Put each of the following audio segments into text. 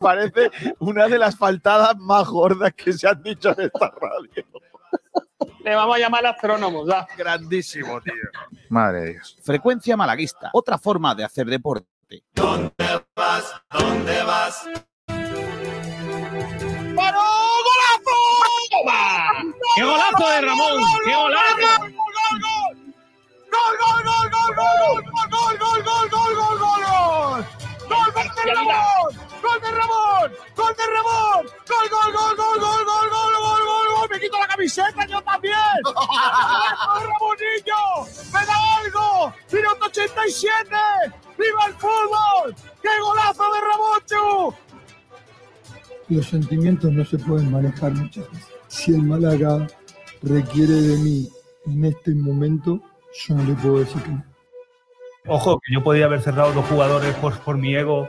parece una de las faltadas más gordas que se han dicho en esta radio. Le vamos a llamar astrónomos, ya. Grandísimo, tío. Madre de Dios. Frecuencia malaguista, otra forma de hacer deporte. ¡Paró! ¡Golazo! ¡Qué golazo de Ramón! ¡Qué golazo! ¡Gol, gol, gol, gol, gol, gol, gol, gol, gol, gol, gol, gol, gol! ¡Gol de Ramón! ¡Gol de Ramón! ¡Gol de Ramón! ¡Gol, gol, gol, gol, gol, gol, gol, gol, gol, gol! ¡Me quito la camiseta yo también! ¡Golazo de Ramonillo! ¡Me da algo! ¡Minuto 87! ¡Viva el fútbol! ¡Qué golazo de Ramón, Los sentimientos no se pueden manejar muchas veces. Si el Málaga requiere de mí en este momento, yo no le puedo decir que no. Ojo, que yo podía haber cerrado dos jugadores por, por mi ego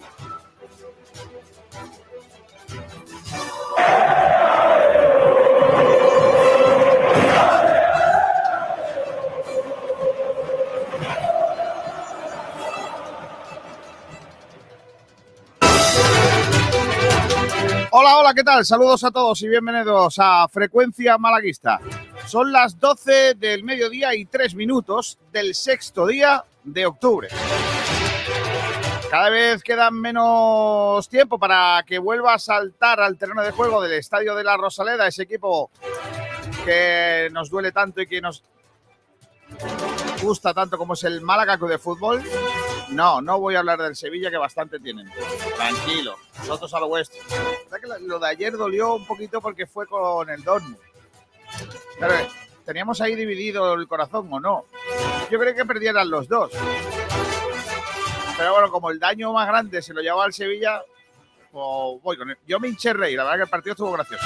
Hola, hola, ¿qué tal? Saludos a todos y bienvenidos a Frecuencia Malaguista. Son las 12 del mediodía y 3 minutos del sexto día de octubre. Cada vez queda menos tiempo para que vuelva a saltar al terreno de juego del Estadio de la Rosaleda, ese equipo que nos duele tanto y que nos gusta tanto como es el Málaga de Fútbol. No, no voy a hablar del Sevilla, que bastante tienen. Tranquilo, nosotros a lo vuestro. Lo de ayer dolió un poquito porque fue con el Dortmund. Pero eh, teníamos ahí dividido el corazón, ¿o no? Yo creo que perdieran los dos. Pero bueno, como el daño más grande se lo llevaba al Sevilla, pues voy con él. Yo me hinché rey, la verdad que el partido estuvo gracioso.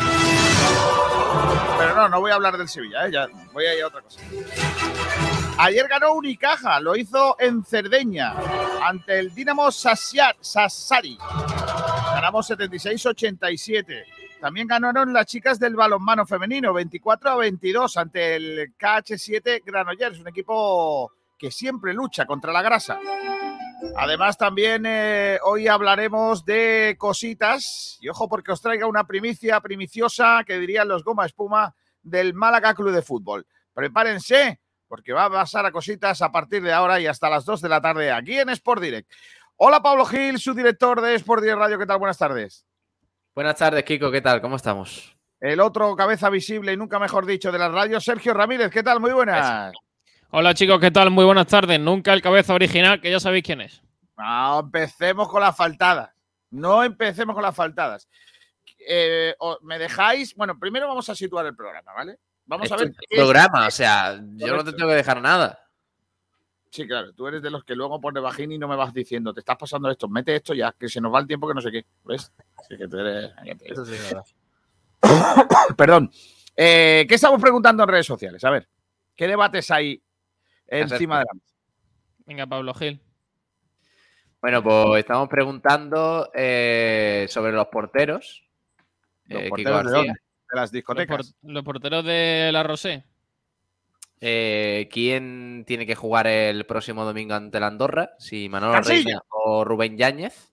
Pero no, no voy a hablar del Sevilla, ¿eh? ya voy a ir a otra cosa. Ayer ganó Unicaja, lo hizo en Cerdeña, ante el Dinamo Sassari. Ganamos 76-87. También ganaron las chicas del balonmano femenino, 24 a 22 ante el KH7 Granollers, un equipo que siempre lucha contra la grasa. Además, también eh, hoy hablaremos de cositas. Y ojo, porque os traiga una primicia primiciosa que dirían los Goma Espuma del Málaga Club de Fútbol. Prepárense, porque va a pasar a cositas a partir de ahora y hasta las 2 de la tarde aquí en Sport Direct. Hola, Pablo Gil, su director de Sport Direct Radio. ¿Qué tal? Buenas tardes. Buenas tardes, Kiko. ¿Qué tal? ¿Cómo estamos? El otro cabeza visible y nunca mejor dicho de la radio, Sergio Ramírez. ¿Qué tal? Muy buenas. Hola chicos, ¿qué tal? Muy buenas tardes. Nunca el cabeza original, que ya sabéis quién es. No empecemos con las faltadas. No empecemos con las faltadas. Eh, o- ¿Me dejáis? Bueno, primero vamos a situar el programa, ¿vale? Vamos a ver. qué- programa, o sea, yo no te tengo que dejar nada. Sí, claro, tú eres de los que luego pone bajín y no me vas diciendo, te estás pasando esto, mete esto ya, que se nos va el tiempo que no sé qué. ¿Ves? Sí, que tú eres- Eso sí es verdad. Perdón. Eh, ¿Qué estamos preguntando en redes sociales? A ver, ¿qué debates hay encima de la mesa? Venga, Pablo Gil. Bueno, pues estamos preguntando eh, sobre los porteros. ¿Los Eh, Kiko porteros de García. dónde? De las Los, discotecas. por- los porteros de la Rosé. Eh, ¿Quién tiene que jugar el próximo domingo ante la Andorra? Si Manolo. Reina o Rubén Yáñez.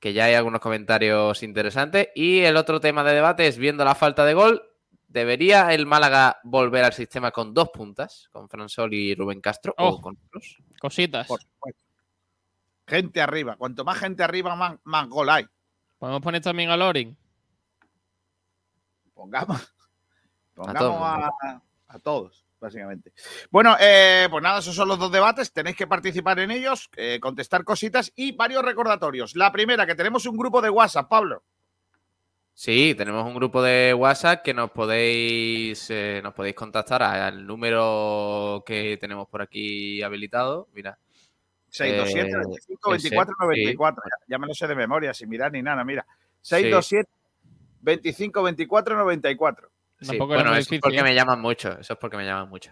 Que ya hay algunos comentarios interesantes. Y el otro tema de debate es, viendo la falta de gol, ¿debería el Málaga volver al sistema con dos puntas? Con Fransol y Rubén Castro. Oh. O con otros? Cositas. Por supuesto. Gente arriba. Cuanto más gente arriba, más, más gol hay. Podemos poner también a Loring. Pongamos, pongamos a, mundo. a todos, básicamente. Bueno, eh, pues nada, esos son los dos debates. Tenéis que participar en ellos, eh, contestar cositas y varios recordatorios. La primera, que tenemos un grupo de WhatsApp, Pablo. Sí, tenemos un grupo de WhatsApp que nos podéis, eh, nos podéis contactar al número que tenemos por aquí habilitado. Mira, 627 Eh, 25 ese, 24 sí. 94. Ya, ya me lo sé de memoria, sin mirar ni nada, mira. 627 25 24 94. sí, bueno, eso es difícil, porque me llaman mucho. Eso es porque me llaman mucho.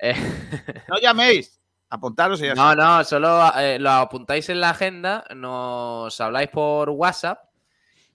Eh, No llaméis. Apuntaros y ya no, está. no, solo eh, lo apuntáis en la agenda, nos habláis por WhatsApp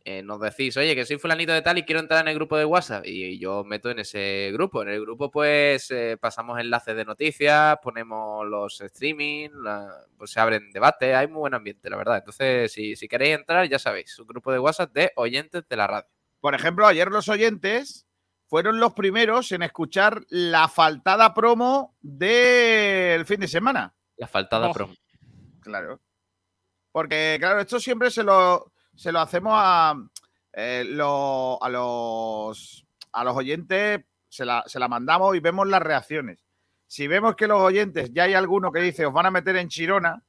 eh, nos decís, oye, que soy fulanito de tal y quiero entrar en el grupo de WhatsApp. Y yo meto en ese grupo. En el grupo, pues, eh, pasamos enlaces de noticias, ponemos los streaming, la- pues se abren debates, hay muy buen ambiente, la verdad. Entonces, si, si queréis entrar, ya sabéis, un grupo de WhatsApp de oyentes de la radio. Por ejemplo, ayer los oyentes fueron los primeros en escuchar la faltada promo del fin de semana. La faltada Oh. promo. Claro. Porque, claro, esto siempre se lo, se lo hacemos a, eh, a, los, a los oyentes, se la, se la mandamos y vemos las reacciones. Si vemos que los oyentes, ya hay alguno que dice, os van a meter en Chirona,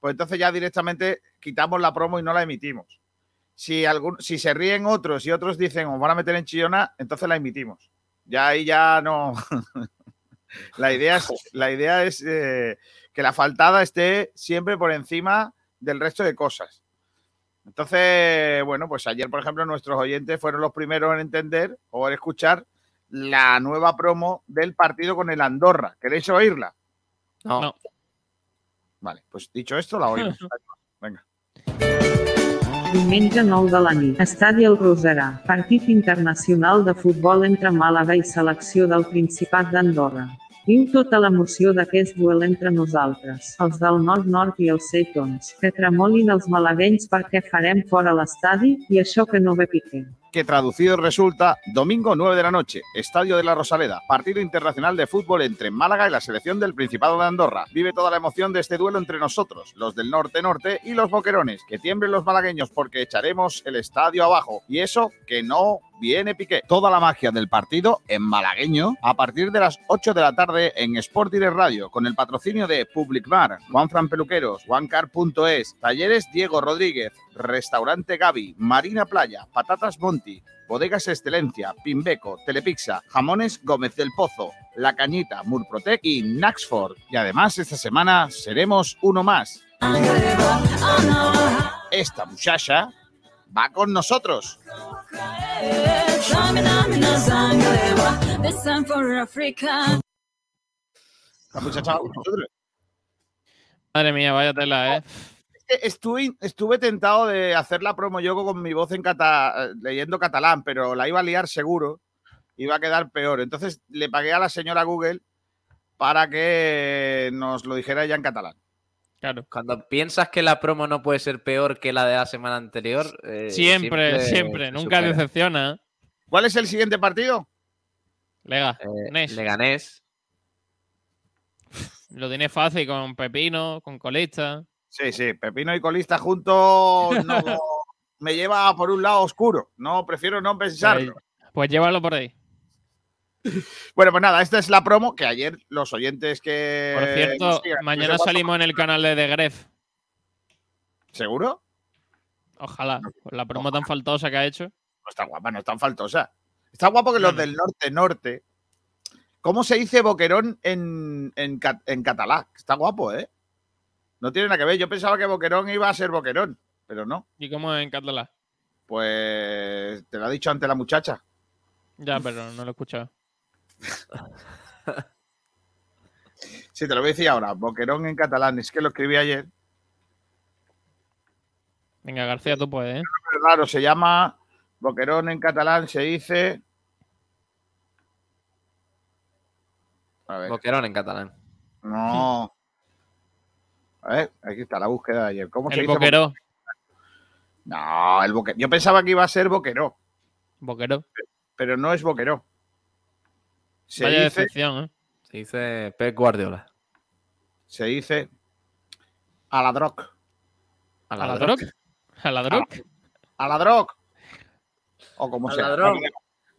pues entonces ya directamente quitamos la promo y no la emitimos. Si, algún, si se ríen otros y otros dicen, os van a meter en Chirona, entonces la emitimos. Ya ahí ya no. la idea es, la idea es eh, que la faltada esté siempre por encima del resto de cosas. Entonces, bueno, pues ayer, por ejemplo, nuestros oyentes fueron los primeros en entender o en escuchar la nueva promo del partido con el Andorra. ¿Queréis oírla? No. No. Vale, pues dicho esto, la oímos. Venga. Diumenge 9 de la nit. Estadi El Roserà. Partit internacional de futbol entre Màlaga i selecció del Principat d'Andorra. Tota l'emoció d'aquest duel entre nosaltres, els del nord-nord i els seitons, que tremolin els malaguenys perquè farem fora l'estadi i això que no ve que traducido resulta domingo 9 de la noche, Estadio de la Rosaleda, partido internacional de fútbol entre Málaga y la selección del Principado de Andorra. Vive toda la emoción de este duelo entre nosotros, los del norte-norte y los boquerones. Que tiemblen los malagueños porque echaremos el estadio abajo. Y eso que no viene Piqué. Toda la magia del partido en malagueño a partir de las 8 de la tarde en Sport Direct Radio con el patrocinio de Public Bar, Juan Fran Peluqueros, OneCar.es, Talleres Diego Rodríguez, Restaurante Gaby, Marina Playa, Patatas Monti, Bodegas Excelencia, Pimbeco, Telepizza, Jamones Gómez del Pozo, La Cañita, Murprotec y Naxford. Y además esta semana seremos uno más. Esta muchacha va con nosotros. Madre mía, vaya tela, ¿eh? estuve, estuve tentado de hacer la promo yo con mi voz en cata, leyendo catalán, pero la iba a liar seguro, iba a quedar peor. Entonces le pagué a la señora Google para que nos lo dijera ella en catalán. Claro. Cuando piensas que la promo no puede ser peor que la de la semana anterior, eh, Siempre, siempre, se nunca supera. decepciona. ¿Cuál es el siguiente partido? Lega, Eh. Leganés. lo tiene fácil con Pepino, con Colista. Sí, sí, Pepino y Colista juntos no, me lleva por un lado oscuro. No, prefiero no pensarlo. Pues llévalo por ahí. Bueno, pues nada, esta es la promo que ayer los oyentes que. Por cierto, sigan, mañana no sé cuánto- salimos en el canal de The Gref. ¿Seguro? Ojalá, con la promo tan faltosa que ha hecho. No está guapa, no es tan faltosa. Está guapo que los No, del norte-norte. ¿Cómo se dice boquerón en, en, en catalán? Está guapo, ¿eh? No tiene nada que ver. Yo pensaba que boquerón iba a ser boquerón, pero no. ¿Y cómo en catalán? Pues te lo ha dicho antes la muchacha. Ya, pero no lo he escuchado. Sí, te lo voy a decir ahora. Boquerón en catalán. Es que lo escribí ayer. Venga, García, tú puedes, ¿eh? Claro, se llama boquerón en catalán. Se dice. A ver. Boquerón en catalán. No. A ver, aquí está la búsqueda de ayer. ¿Cómo se El dice? boqueró. No, el boque... Yo pensaba que iba a ser boqueró, Boqueró. pero no es boqueró. Se Vaya dice, decepción, ¿eh? Se dice Pep Guardiola. se dice a la droc. A ¿A la la droga? ¿A la droga? A la droc. O como A sea. la.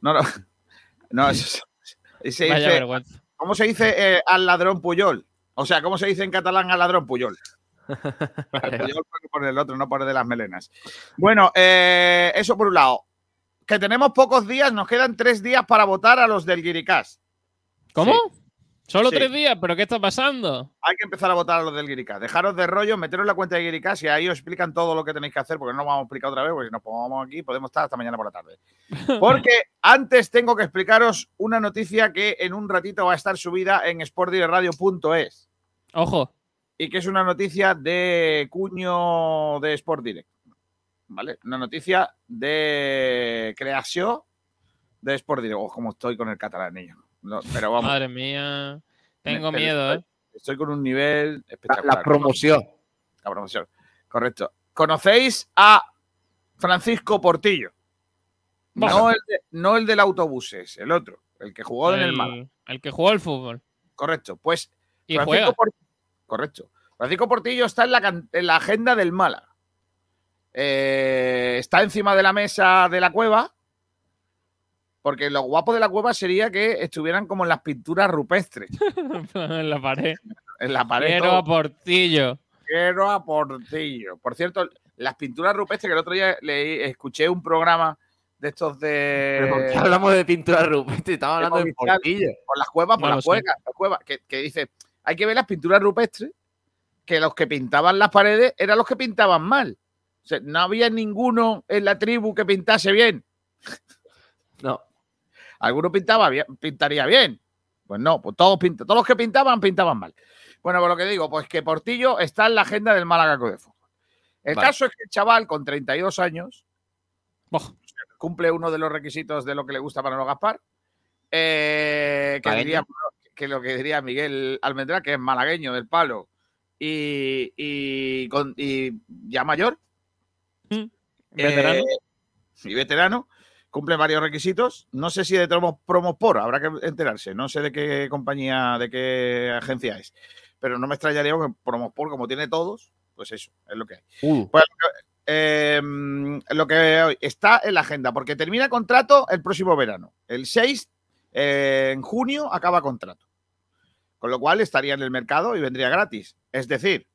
No, no. No, eso es- se Vaya dice, vergüenza. ¿Cómo se dice eh, al ladrón Puyol? O sea, ¿cómo se dice en catalán al ladrón Puyol? Puyol por- por el otro, no por el de las melenas. Bueno, eh, eso por un lado. Que tenemos pocos días, nos quedan tres días para votar a los del Guiricás. ¿Cómo? Solo Sí. tres días, ¿pero qué está pasando? Hay que empezar a votar a los del Guiricás. Dejaros de rollo, meteros en la cuenta de Guiricás y ahí os explican todo lo que tenéis que hacer, porque no lo vamos a explicar otra vez, porque si nos pongamos aquí podemos estar hasta mañana por la tarde. Porque antes tengo que explicaros una noticia que en un ratito va a estar subida en sportdirectradio.es Ojo, y que es una noticia de cuño de Sport Direct. ¿Vale? Una noticia de creación de Sport Direct. Oh, como estoy con el catalán, niño. No, pero vamos, Madre mía. Tengo miedo, ¿eh? estoy con un nivel La, espectacular. la promoción. La promoción. Correcto. ¿Conocéis a Francisco Portillo? No el, de- no el del autobuses, el otro, el que jugó en el Málaga. el que jugó al fútbol. Correcto. Pues Y Francisco juega. Por- Correcto. Francisco Portillo está en la, en la agenda del Málaga. Eh, está encima de la mesa de la cueva. Porque lo guapo de la cueva sería que estuvieran como en las pinturas rupestres. en la pared. En la pared. Quiero todo. a Portillo. Quiero a Portillo. Por cierto, las pinturas rupestres que el otro día leí, escuché un programa de estos Pero ¿por de. qué hablamos de pintura rupestre? Estamos hablando de Movistar. portillo. por las cuevas, por No las cuevas, las cuevas, que, que dice, hay que ver las pinturas rupestres, que los que pintaban las paredes eran los que pintaban mal. O sea, no había ninguno en la tribu que pintase bien. No. Alguno pintaba bien, pintaría bien. Pues no, pues todos, pinta- todos los que pintaban, pintaban mal. Bueno, por lo que digo, pues que Portillo está en la agenda del Málaga de Fútbol. El Vale. caso es que el chaval con 32 años Buah. cumple uno de los requisitos de lo que le gusta para no Gaspar. eh, que, diría, que lo que diría Miguel Almendrá, que es malagueño del palo y, y, con- y ya mayor. Veterano. eh, y veterano. Cumple varios requisitos. No sé si de promos, Promospor, habrá que enterarse. No sé de qué compañía, de qué agencia es. Pero no me extrañaría que Promospor, como tiene todos, pues eso, es lo que hay. Uh, Eh, lo que está en la agenda, porque termina contrato el próximo verano. El 6, eh, en junio, acaba contrato. Con lo cual estaría en el mercado y vendría gratis. Es decir,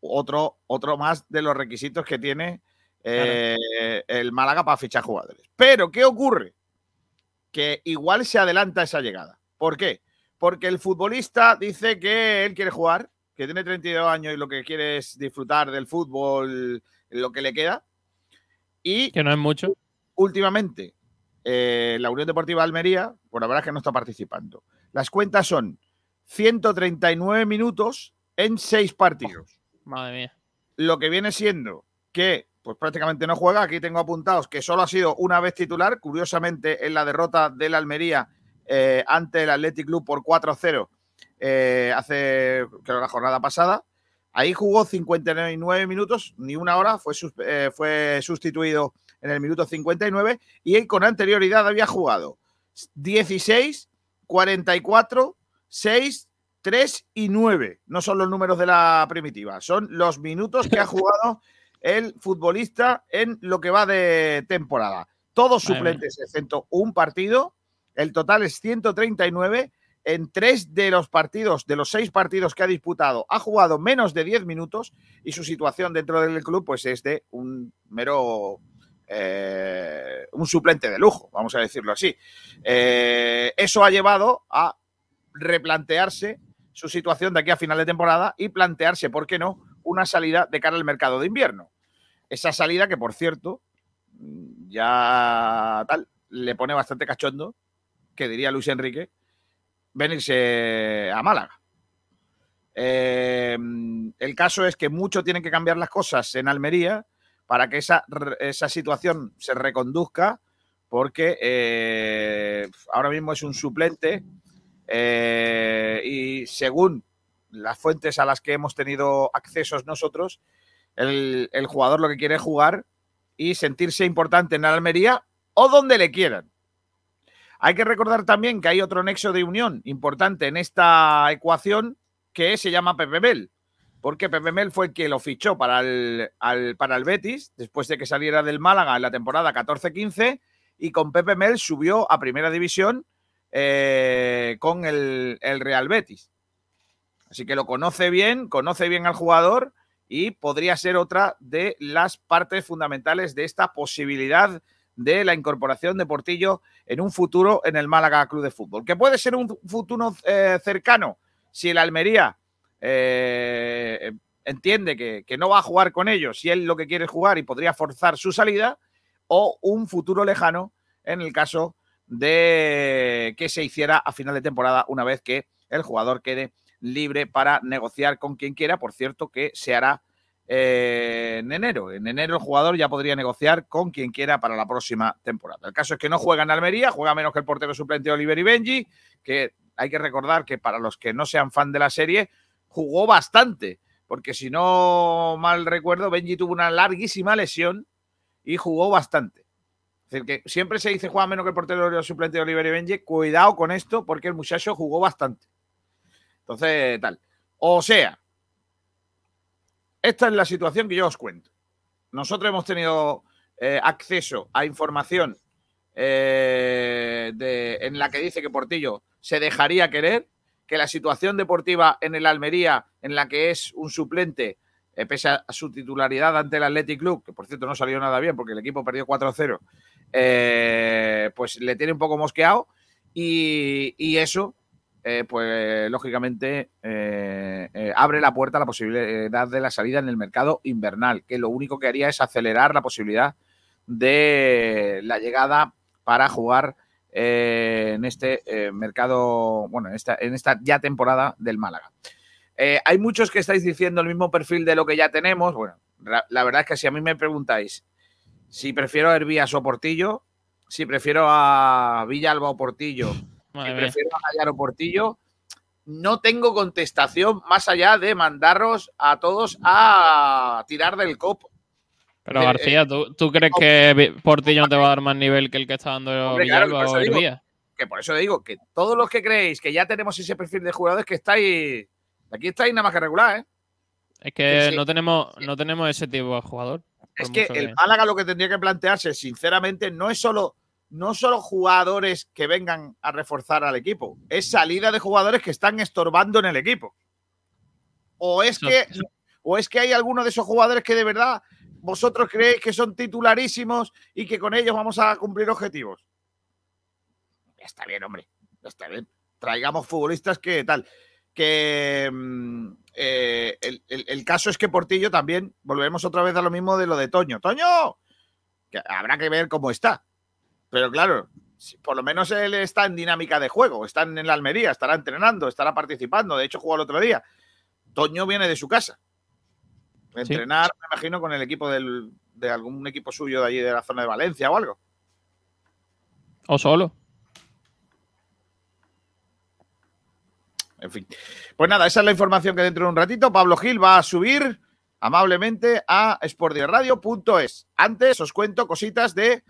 otro, otro más de los requisitos que tiene eh, el Málaga para fichar jugadores. Pero, ¿qué ocurre? Que igual se adelanta esa llegada. ¿Por qué? Porque el futbolista dice que él quiere jugar, que tiene 32 años y lo que quiere es disfrutar del fútbol, lo que le queda. Y Que no es mucho. últimamente, eh, la Unión Deportiva Almería, por la verdad es que no está participando. Las cuentas son 139 minutos en seis partidos. Madre mía. Lo que viene siendo que pues prácticamente no juega. Aquí tengo apuntados que solo ha sido una vez titular, curiosamente en la derrota del Almería eh, ante el Athletic Club por 4-0 eh, hace creo la jornada pasada. Ahí jugó 59 minutos, ni una hora, fue, eh, fue sustituido en el minuto 59 y él con anterioridad había jugado 16, 44, 6, 3 y 9. No son los números de la primitiva, son los minutos que ha jugado el futbolista en lo que va de temporada. Todos suplentes, excepto un partido. El total es 139. En tres de los partidos, de los seis partidos que ha disputado, ha jugado menos de 10 minutos y su situación dentro del club pues es de un mero eh, un suplente de lujo, vamos a decirlo así. Eh, eso ha llevado a replantearse su situación de aquí a final de temporada y plantearse, ¿por qué no?, una salida de cara al mercado de invierno. Esa salida que, por cierto, mm, ya tal, le pone bastante cachondo, que diría Luis Enrique, venirse a Málaga. Eh, el caso es que mucho tienen que cambiar las cosas en Almería para que esa, esa situación se reconduzca, porque eh, ahora mismo es un suplente eh, y según las fuentes a las que hemos tenido accesos nosotros, el, jugador lo que quiere es jugar y sentirse importante en Almería o donde le quieran. Hay que recordar también que hay otro nexo de unión importante en esta ecuación que se llama Pepe Mel, porque Pepe Mel fue el que lo fichó para el, para el Betis después de que saliera del Málaga en la temporada 14-15 y con Pepe Mel subió a primera división eh, con el, el Real Betis. Así que lo conoce bien, conoce bien al jugador y podría ser otra de las partes fundamentales de esta posibilidad de la incorporación de Portillo en un futuro en el Málaga Club de Fútbol. Que puede ser un futuro eh, cercano si el Almería eh, entiende que, que no va a jugar con ellos, si él lo que quiere es jugar y podría forzar su salida, o un futuro lejano en el caso de que se hiciera a final de temporada una vez que el jugador quede libre para negociar con quien quiera. Por cierto, que se hará eh, en enero. En enero el jugador ya podría negociar con quien quiera para la próxima temporada. El caso es que no juega en Almería, juega menos que el portero suplente Oliver y Benji, que hay que recordar que para los que no sean fan de la serie, jugó bastante, porque si no mal recuerdo, Benji tuvo una larguísima lesión y jugó bastante. Es decir, que siempre se dice juega menos que el portero suplente de Oliver y Benji. Cuidado con esto, porque el muchacho jugó bastante. Entonces, tal. O sea, esta es la situación que yo os cuento. Nosotros hemos tenido eh, acceso a información eh, en la que dice que Portillo se dejaría querer, que la situación deportiva en el Almería, en la que es un suplente, eh, pese a su titularidad ante el Athletic Club, que por cierto no salió nada bien porque el equipo perdió 4-0, eh, pues le tiene un poco mosqueado y eso, eh, pues lógicamente eh, eh, abre la puerta a la posibilidad de la salida en el mercado invernal, que lo único que haría es acelerar la posibilidad de la llegada para jugar en este mercado, bueno, en esta, en esta ya temporada del Málaga. Hay muchos que estáis diciendo el mismo perfil de lo que ya tenemos. Bueno, la, la verdad es que si a mí me preguntáis si prefiero a Hervías o Portillo, si prefiero a Villalba o Portillo, Madre mía. prefiero a Gallar o Portillo, no tengo contestación más allá de mandaros a todos a tirar del copo. Pero Eh, García, ¿tú, tú crees que Portillo no te va a dar más nivel que el que está dando Hombre, claro, Villalba por eso o digo. Hervías? Que por eso digo que todos los que creéis que ya tenemos ese perfil de jugadores que estáis. Aquí estáis nada más que regular, ¿eh? Es que Sí, sí. no tenemos no tenemos ese tipo de jugador. Es que el Málaga lo que tendría que plantearse, sinceramente, no es solo, no solo jugadores que vengan a reforzar al equipo, es salida de jugadores que están estorbando en el equipo. O es que, o es que hay algunos de esos jugadores que de verdad vosotros creéis que son titularísimos y que con ellos vamos a cumplir objetivos. Ya está bien, hombre. Ya está bien. Traigamos futbolistas que tal. Que mm, eh, el, el- el caso es que Portillo también, volvemos otra vez a lo mismo de lo de Toño. ¡Toño! Que habrá que ver cómo está. Pero claro, por lo menos él está en dinámica de juego, está en la Almería, estará entrenando, estará participando. De hecho, jugó el otro día. Toño viene de su casa. Entrenar, me imagino, con el equipo del- de algún equipo suyo de allí de la zona de Valencia o algo. O solo. En fin. Pues nada, esa es la información que dentro de un ratito Pablo Gil va a subir amablemente a sportiradio.es. Antes os cuento cositas de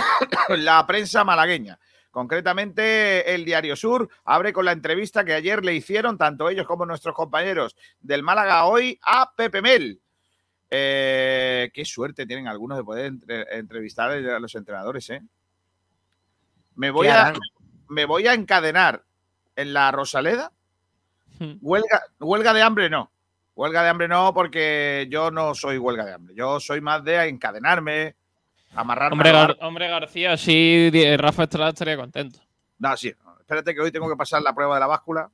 la prensa malagueña. Concretamente, el Diario Sur abre con la entrevista que ayer le hicieron, tanto ellos como nuestros compañeros del Málaga hoy, a Pepe Mel. Eh, qué suerte tienen algunos de poder entre- entrevistar a los entrenadores, ¿eh? Me voy, ¿Qué a, harán? me voy a encadenar en la Rosaleda. Huelga, huelga de hambre no. Huelga de hambre no, porque yo no soy huelga de hambre. Yo soy más de encadenarme, amarrarme. Hombre, Gar- García, sí, Rafa Estrada estaría contento. No, sí. no. Espérate que hoy tengo que pasar la prueba de la báscula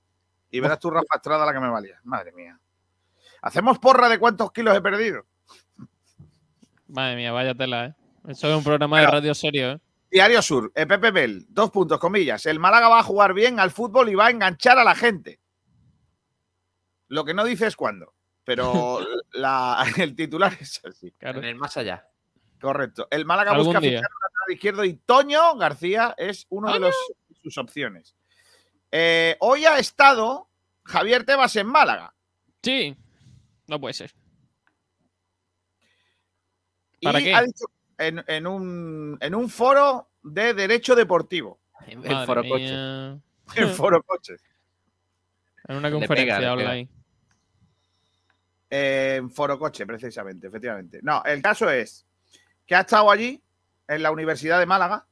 y verás tú, Rafa Estrada, la que me valía. Madre mía. ¿Hacemos porra de cuántos kilos he perdido? Madre mía, vaya tela, ¿eh? Eso es un programa de radio serio, ¿eh? Diario Sur, eh, Pepe Bell, dos puntos, comillas. El Málaga va a jugar bien al fútbol y va a enganchar a la gente. Lo que no dice es cuándo, pero la- el titular es así. Claro. En el más allá. Correcto. El Málaga busca día. fichar un lateral izquierdo y Toño García es uno de los, sus opciones. Eh, hoy ha estado Javier Tebas en Málaga. Sí, no puede ser. Y ¿Para qué? ha dicho en, en un, en un foro de derecho deportivo. Madre foro coche. mía. En foro coches. En una conferencia pega, le habla pega. ahí. Eh, en foro coche, precisamente, efectivamente. No, el caso es que ha estado allí, en la Universidad de Málaga,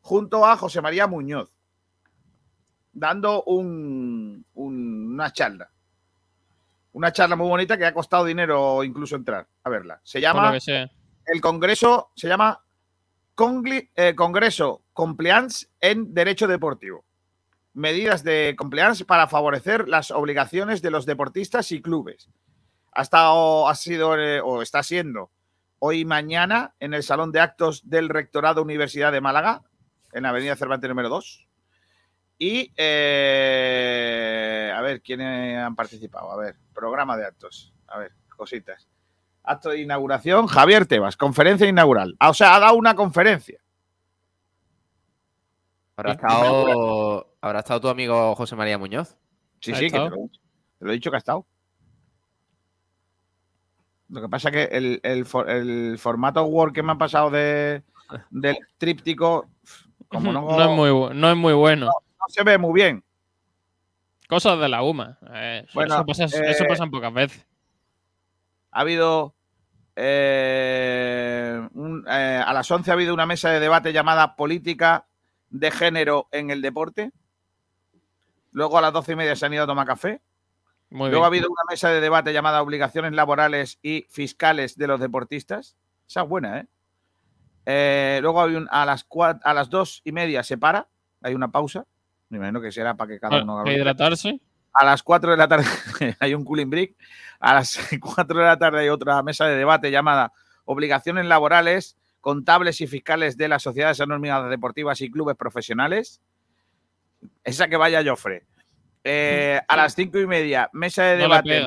junto a José María Muñoz, dando un- un- una charla. Una charla muy bonita que ha costado dinero incluso entrar a verla. Se llama el Congreso, se llama Congli- eh, Congreso Compliance en Derecho Deportivo. Medidas de compliance para favorecer las obligaciones de los deportistas y clubes. Ha estado, ha sido eh, o está siendo hoy y mañana en el Salón de Actos del Rectorado Universidad de Málaga, en la Avenida Cervantes número 2. Y eh, a ver, ¿quiénes han participado? A ver, programa de actos. A ver, cositas. acto de inauguración. Javier Tebas, conferencia inaugural. Ah, O sea, ha dado una conferencia. Habrá estado, habrá estado tu amigo José María Muñoz. Sí, ¿Ha sí, que te lo, te lo he dicho que ha estado. Lo que pasa que el, el for- el formato Word que me han pasado de, del tríptico, como no, No es muy, no es muy bueno. no se ve muy bien. Cosas de la UMA. eh, Bueno, eso, pasa, eso eh, pocas veces. Ha habido. eh, un- eh, a las 11 ha habido una mesa de debate llamada Política de Género en el Deporte. Luego a las 12 y media se han ido a tomar café. Muy Luego ha habido una mesa de debate llamada Obligaciones laborales y fiscales de los deportistas. Esa es buena, ¿eh? Eh, luego hay un- a, las a las dos y media se para. Hay una pausa. Me imagino que será para que cada uno Para hidratarse. a las 4 de la tarde hay un cooling break. A las 4 de la tarde hay otra mesa de debate llamada Obligaciones laborales, contables y fiscales de las sociedades anónimas deportivas y clubes profesionales. Esa que vaya Joffre. Eh, a las cinco y media, mesa de No debate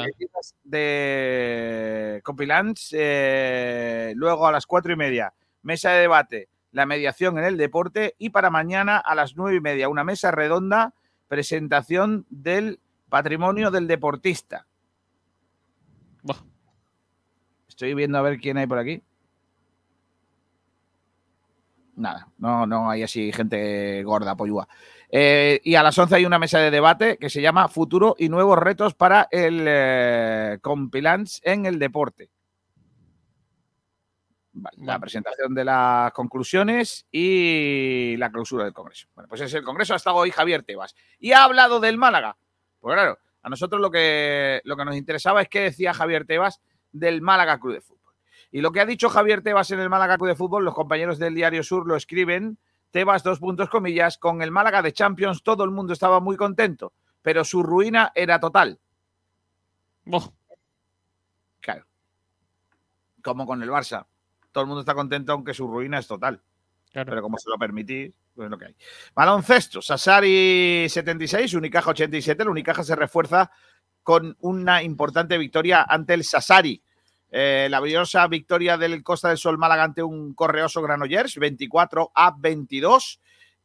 de Copilans. eh, luego a las cuatro y media, mesa de debate, la mediación en el deporte. Y para mañana a las nueve y media, una mesa redonda, presentación del patrimonio del deportista. Buah. Estoy viendo a ver quién hay por aquí. Nada, no, no hay así gente gorda, pollúa. Eh, y a las 11 hay una mesa de debate que se llama Futuro y nuevos retos para el eh, Compilance en el deporte. Vale, La presentación de las conclusiones y la clausura del Congreso. Bueno, pues es el Congreso. Ha estado hoy Javier Tebas. Y ha hablado del Málaga. Pues claro, a nosotros lo que, lo que nos interesaba es qué decía Javier Tebas del Málaga Club de Fútbol. Y lo que ha dicho Javier Tebas en el Málaga Club de Fútbol, los compañeros del Diario Sur lo escriben. Tebas, dos puntos comillas, con el Málaga de Champions todo el mundo estaba muy contento, pero su ruina era total. Claro. Como con el Barça. Todo el mundo está contento aunque su ruina es total. Claro. Pero como se lo permitís, pues es lo que hay. Baloncesto, Sassari 76, Unicaja 87. El Unicaja se refuerza con una importante victoria ante el Sassari. Eh, la brillosa victoria del Costa del Sol Málaga ante un correoso Granollers, 24 a 22.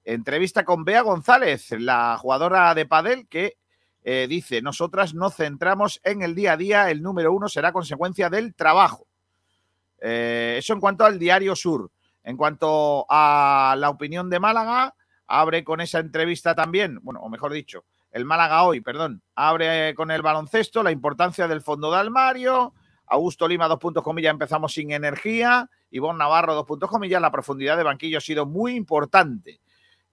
Entrevista con Bea González, la jugadora de Padel, que eh, dice: Nosotras nos centramos en el día a día, el número uno será consecuencia del trabajo. Eh, eso en cuanto al Diario Sur. En cuanto a la opinión de Málaga, abre con esa entrevista también, bueno, o mejor dicho, el Málaga hoy, perdón, abre con el baloncesto, la importancia del fondo de armario. Augusto Lima, dos puntos comillas, empezamos sin energía. Ivonne Navarro, dos puntos comillas, la profundidad de banquillo ha sido muy importante.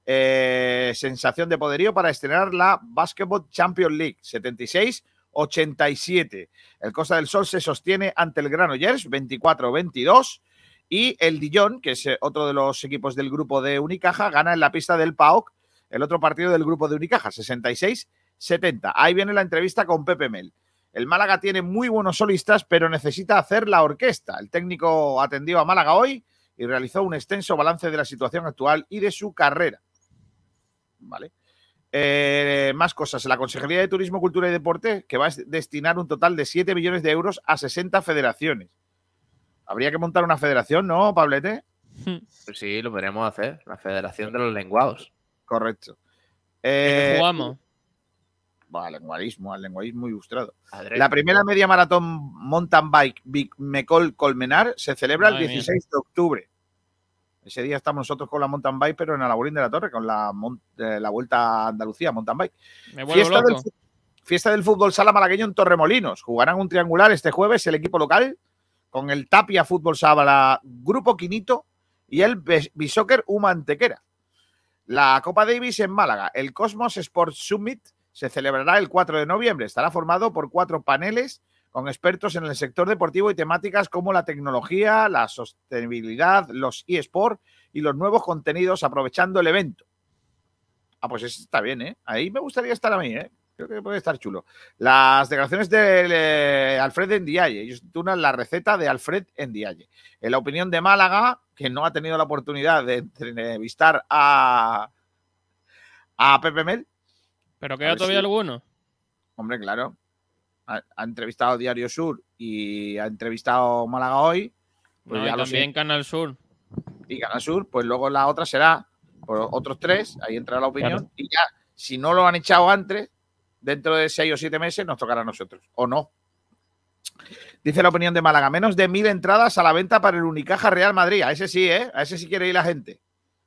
Eh, sensación de poderío para estrenar la Basketball Champions League, 76-87. El Costa del Sol se sostiene ante el Granollers, 24-22. Y el Dijon, que es eh, otro de los equipos del grupo de Unicaja, gana en la pista del PAOK, el otro partido del grupo de Unicaja, 66-70. Ahí viene la entrevista con Pepe Mel. El Málaga tiene muy buenos solistas, pero necesita hacer la orquesta. El técnico atendió a Málaga hoy y realizó un extenso balance de la situación actual y de su carrera. Vale. Eh, más cosas. La Consejería de Turismo, Cultura y Deporte, que va a destinar un total de 7 millones de euros a 60 federaciones. Habría que montar una federación, ¿no, Pablete? Pues sí, lo podríamos hacer. La Federación de los Lenguados. Correcto. ¿De Eh, qué Buah, lenguarismo, al lenguarismo ilustrado. Adrede. La primera media maratón mountain bike Vic Mecol Colmenar se celebra el Madre mía. 16 de octubre. Ese día estamos nosotros con la mountain bike, pero en Alaborín de la Torre, con la, eh, la vuelta a Andalucía, mountain bike. Me Fiesta del, fiesta fútbol sala malagueño en Torremolinos. Jugarán un triangular este jueves el equipo local con el Tapia Fútbol Sala Grupo Quinito y el Bisóquer Humantequera. La Copa Davis en Málaga. El Cosmos Sports Summit se celebrará el 4 de noviembre. Estará formado por cuatro paneles con expertos en el sector deportivo y temáticas como la tecnología, la sostenibilidad, los eSports y los nuevos contenidos aprovechando el evento. Ah, pues eso está bien, ¿eh? Ahí me gustaría estar a mí, ¿eh? Creo que puede estar chulo. Las declaraciones de Alfred Ndiaye. Ellos titulan la receta de Alfred Ndiaye. En la opinión de Málaga, que no ha tenido la oportunidad de entrevistar a, a Pepe Mel. ¿Pero queda todavía si- alguno? Hombre, claro. ha, ha entrevistado Diario Sur y ha entrevistado Málaga hoy. Pues No, ya y lo sé. también Canal Sur. y Canal Sur, pues luego la otra será por otros tres, ahí entra la opinión, Claro. y ya, si no lo han echado antes, dentro de seis o siete meses, nos tocará a nosotros, o no. Dice la opinión de Málaga, menos de mil entradas a la venta para el Unicaja Real Madrid. A ese sí, ¿eh? A ese sí quiere ir la gente. ¿eh?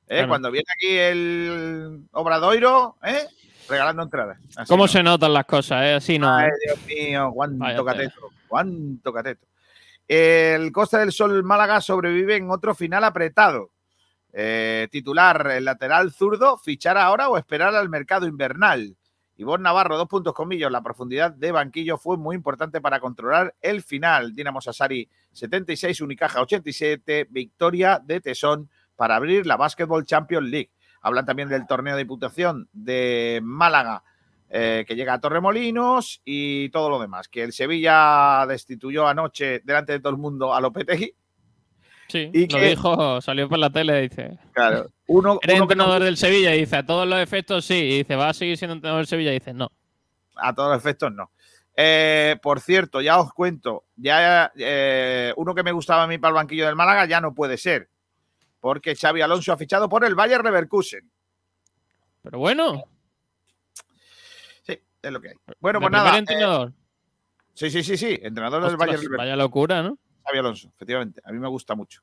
Claro. Cuando viene aquí el Obradoiro, ¿eh? Regalando entradas. Así ¿Cómo no. se notan las cosas? Eh? Así no. Ay. Dios mío, cuánto tela. cateto, cuánto cateto. El Costa del Sol Málaga sobrevive en otro final apretado. Eh, titular, el lateral zurdo, fichar ahora o esperar al mercado invernal. Ivonne Navarro, dos puntos comillos. La profundidad de banquillo fue muy importante para controlar el final. Dinamo Sassari 76, Unicaja 87, victoria de Tesón para abrir la Basketball Champions League. Hablan también del torneo de diputación de Málaga eh, que llega a Torremolinos y todo lo demás. Que el Sevilla destituyó anoche delante de todo el mundo a Lopetegui. Sí, y lo que- dijo, salió por la tele, dice. Claro, uno, ¿Eres uno no- entrenador del Sevilla? Y dice, a todos los efectos sí. Y dice, ¿va a seguir siendo entrenador del Sevilla? Y dice, no. a todos los efectos no. Eh, por cierto, ya os cuento, ya eh, uno que me gustaba a mí para el banquillo del Málaga ya no puede ser, porque Xavi Alonso ha fichado por el Bayer Leverkusen. Pero bueno, Sí, es lo que hay. Bueno, pues nada. primer eh, entrenador. sí, sí, sí, sí, entrenador del Ostras, Bayer Leverkusen. vaya locura, ¿no? Xavi Alonso, efectivamente. A mí me gusta mucho.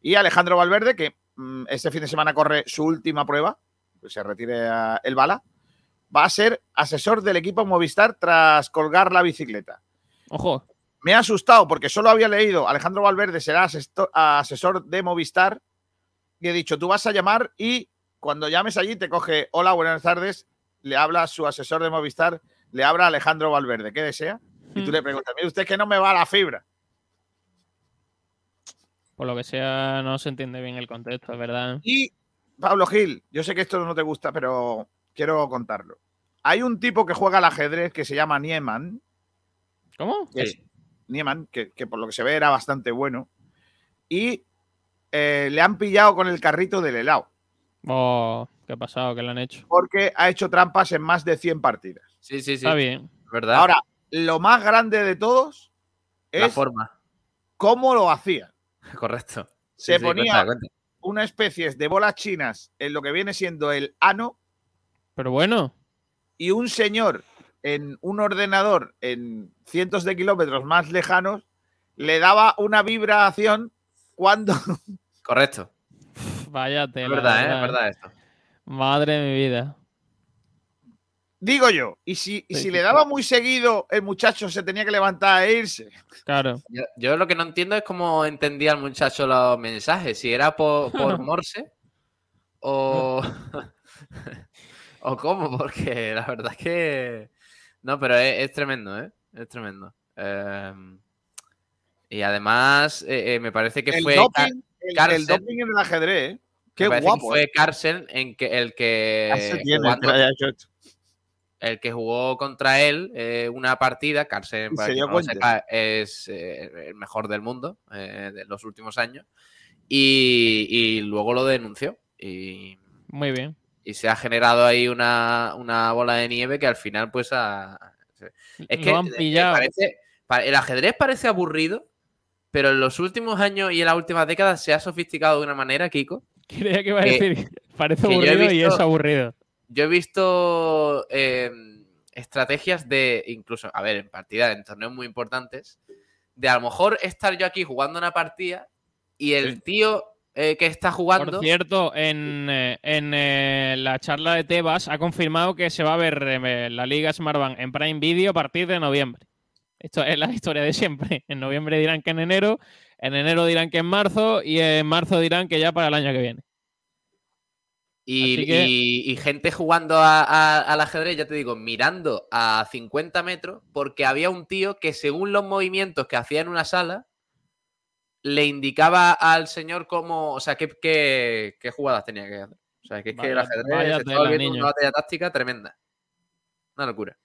Y Alejandro Valverde, que mm, este fin de semana corre su última prueba, pues se retire a- el bala, va a ser asesor del equipo Movistar tras colgar la bicicleta. Ojo, Me ha asustado porque solo había leído Alejandro Valverde será asesor de Movistar y he dicho, tú vas a llamar y cuando llames allí te coge, hola, buenas tardes, le habla su asesor de Movistar, le habla Alejandro Valverde, ¿qué desea? Y tú Mm. le preguntas, mire usted que no me va la fibra. por lo que sea, no se entiende bien el contexto, es verdad. Y Pablo Gil, yo sé que esto no te gusta, pero quiero contarlo. Hay un tipo que juega al ajedrez que se llama Nieman, ¿Cómo? que, es- Nieman, que, que por lo que se ve era bastante bueno, y eh, le han pillado con el carrito del helado, Oh, ¿qué ha pasado? ¿Qué le han hecho? porque ha hecho trampas en más de 100 partidas. Sí, sí, sí. Está bien. ¿Verdad? Ahora, lo más grande de todos la es forma. cómo lo hacía. Correcto. Se Sí, sí, ponía cuenta, cuenta. una especie de bolas chinas en lo que viene siendo el ano Pero bueno, y un señor en un ordenador en cientos de kilómetros más lejanos le daba una vibración cuando Correcto. vaya Es tela. verdad, ¿eh? Es verdad esto. Madre de mi vida. digo yo, y si, y si sí, le daba muy seguido, el muchacho se tenía que levantar e irse. Claro. Yo, yo lo que no entiendo es cómo entendía el muchacho los mensajes. Si era por, por Morse o. o cómo, porque la verdad es que. No, pero es, es tremendo, ¿eh? Es tremendo. Eh, y además, eh, eh, me parece que el fue. doping, Car- el- el, doping en el ajedrez, ¿eh? Qué me parece que guapo. ¿eh? fue Carlsen en que, el que. Carlsen tiene, jugando- que haya hecho esto. el que jugó contra él eh, una partida, Carlsen para no lo cuenta. sepa, es eh, el mejor del mundo eh, de los últimos años. Y, y luego lo denunció. Y, Muy bien. y se ha generado ahí una, una bola de nieve que al final, pues, ha- es que Lo han eh, pillado. parece- pa- el ajedrez parece aburrido, pero en los últimos años y en las últimas décadas se ha sofisticado de una manera, Kiko. Creía que iba a decir, parece aburrido y es aburrido. Yo he visto eh, estrategias de, incluso, a ver, en partidas, en torneos muy importantes, de a lo mejor estar yo aquí jugando una partida y el tío eh, que está jugando. Por cierto, en, eh, en eh, la charla de Tebas ha confirmado que se va a ver la Liga Smartbank en Prime Video a partir de noviembre. Esto es la historia de siempre. En noviembre dirán que en enero, en enero dirán que en marzo y en marzo dirán que ya para el año que viene. Y, Así que- y- y gente jugando a- a- al ajedrez, ya te digo, mirando a 50 metros, porque había un tío que según los movimientos que hacía en una sala, le indicaba al señor cómo, o sea, qué, qué- qué jugadas tenía que hacer. O sea, que es que el ajedrez se volviendo niño. una batalla táctica tremenda. Una locura.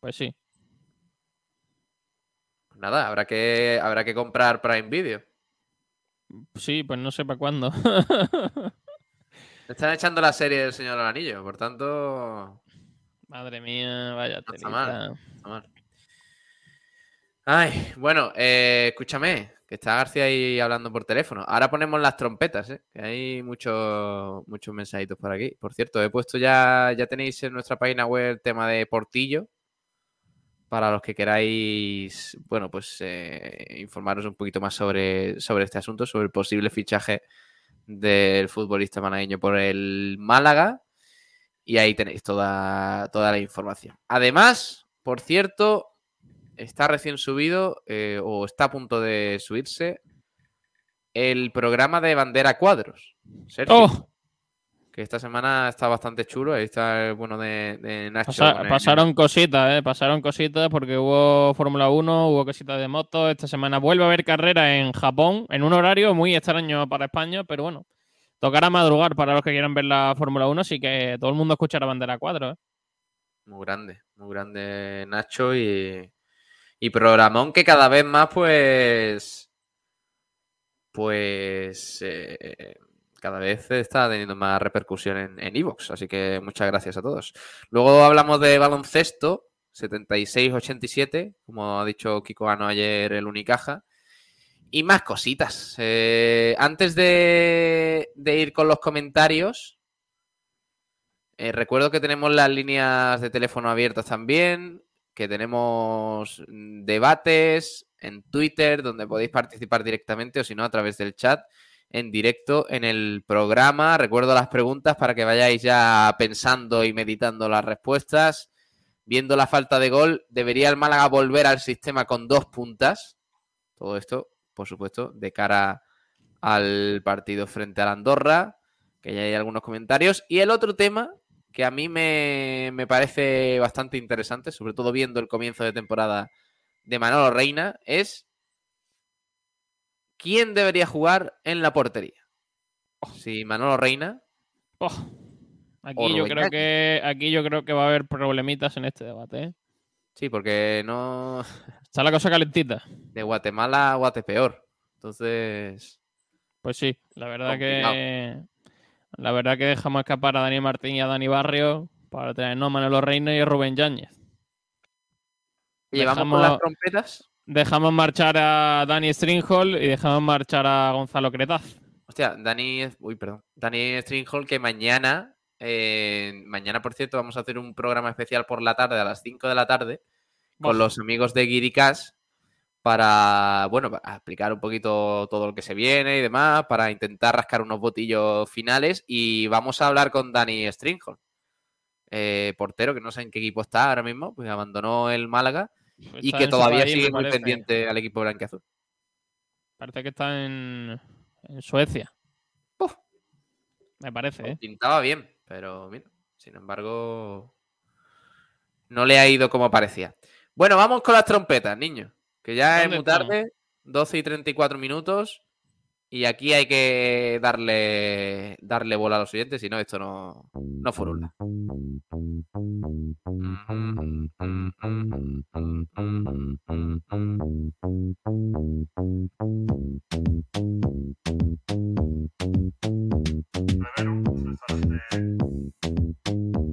Pues sí. Nada, habrá que, habrá que comprar Prime Video. Sí, pues no sé para cuándo. Están echando la serie del Señor del Anillo, por tanto, Madre mía, vaya No está mal. está mal. Ay, bueno, eh, escúchame, que está García ahí hablando por teléfono. Ahora ponemos las trompetas, ¿eh? que hay muchos muchos mensajitos por aquí. Por cierto, he puesto ya, ya tenéis en nuestra página web el tema de Portillo, para los que queráis, bueno, pues eh, informaros un poquito más sobre, sobre este asunto, sobre el posible fichaje del futbolista malagueño por el Málaga. Y ahí tenéis toda, toda la información. Además, por cierto, está recién subido eh, o está a punto de subirse el programa de Bandera Cuadros. ¡Oh! Que esta semana está bastante chulo. Ahí está el bueno de, de Nacho. Pasa- con el- pasaron cositas, ¿eh? Pasaron cositas porque hubo Fórmula 1, hubo cositas de moto. Esta semana vuelve a haber carrera en Japón, en un horario muy extraño para España, pero bueno. Tocará madrugar para los que quieran ver la Fórmula 1, así que todo el mundo escuchará bandera 4. ¿eh? Muy grande, muy grande Nacho y, y programón que cada vez más, pues, pues, eh, cada vez está teniendo más repercusión en en Evox, así que muchas gracias a todos. Luego hablamos de baloncesto, 76-87, como ha dicho Kiko Gano ayer el Unicaja, y más cositas. Eh, antes de, de ir con los comentarios, eh, recuerdo que tenemos las líneas de teléfono abiertas también, que tenemos debates en Twitter donde podéis participar directamente o si no a través del chat en directo en el programa. Recuerdo las preguntas para que vayáis ya pensando y meditando las respuestas. Viendo la falta de gol, ¿debería el Málaga volver al sistema con dos puntas? Todo esto, por supuesto, de cara al partido frente al Andorra, que ya hay algunos comentarios. Y el otro tema que a mí me, me parece bastante interesante, sobre todo viendo el comienzo de temporada de Manolo Reina, es quién debería jugar en la portería. Si Manolo Reina, Oh, Aquí yo creo que aquí yo creo que va a haber problemitas en este debate. ¿eh? sí, porque no Está la cosa calentita. de Guatemala a Guatepeor. Entonces, Pues sí, la verdad Complicado. que la verdad que dejamos escapar a Dani Martín y a Dani Barrio para tener no Manolo Reina y a Rubén Yáñez. llevamos con las trompetas. Dejamos marchar a Dani Stringhall y dejamos marchar a Gonzalo Cretaz. Hostia, Dani, uy, perdón. Dani Stringhall que mañana, eh, mañana por cierto, vamos a hacer un programa especial por la tarde a las 5 de la tarde con los amigos de Guiricas para, bueno, para explicar un poquito todo lo que se viene y demás, para intentar rascar unos botillos finales y vamos a hablar con Dani Stringhall, eh, portero que no sé en qué equipo está ahora mismo, pues abandonó el Málaga y Está que todavía Sabadell, sigue muy parece. pendiente al equipo blanqueazul. Parece que está en, en Suecia. Uf. Me parece, ¿eh? Pintaba bien, pero mira, sin embargo, no le ha ido como parecía. Bueno, vamos con las trompetas, niños. Que ya es ¿Dónde muy tarde, 12 y 34 minutos. Y aquí hay que darle, darle bola a los oyentes, si no, esto no, no furula.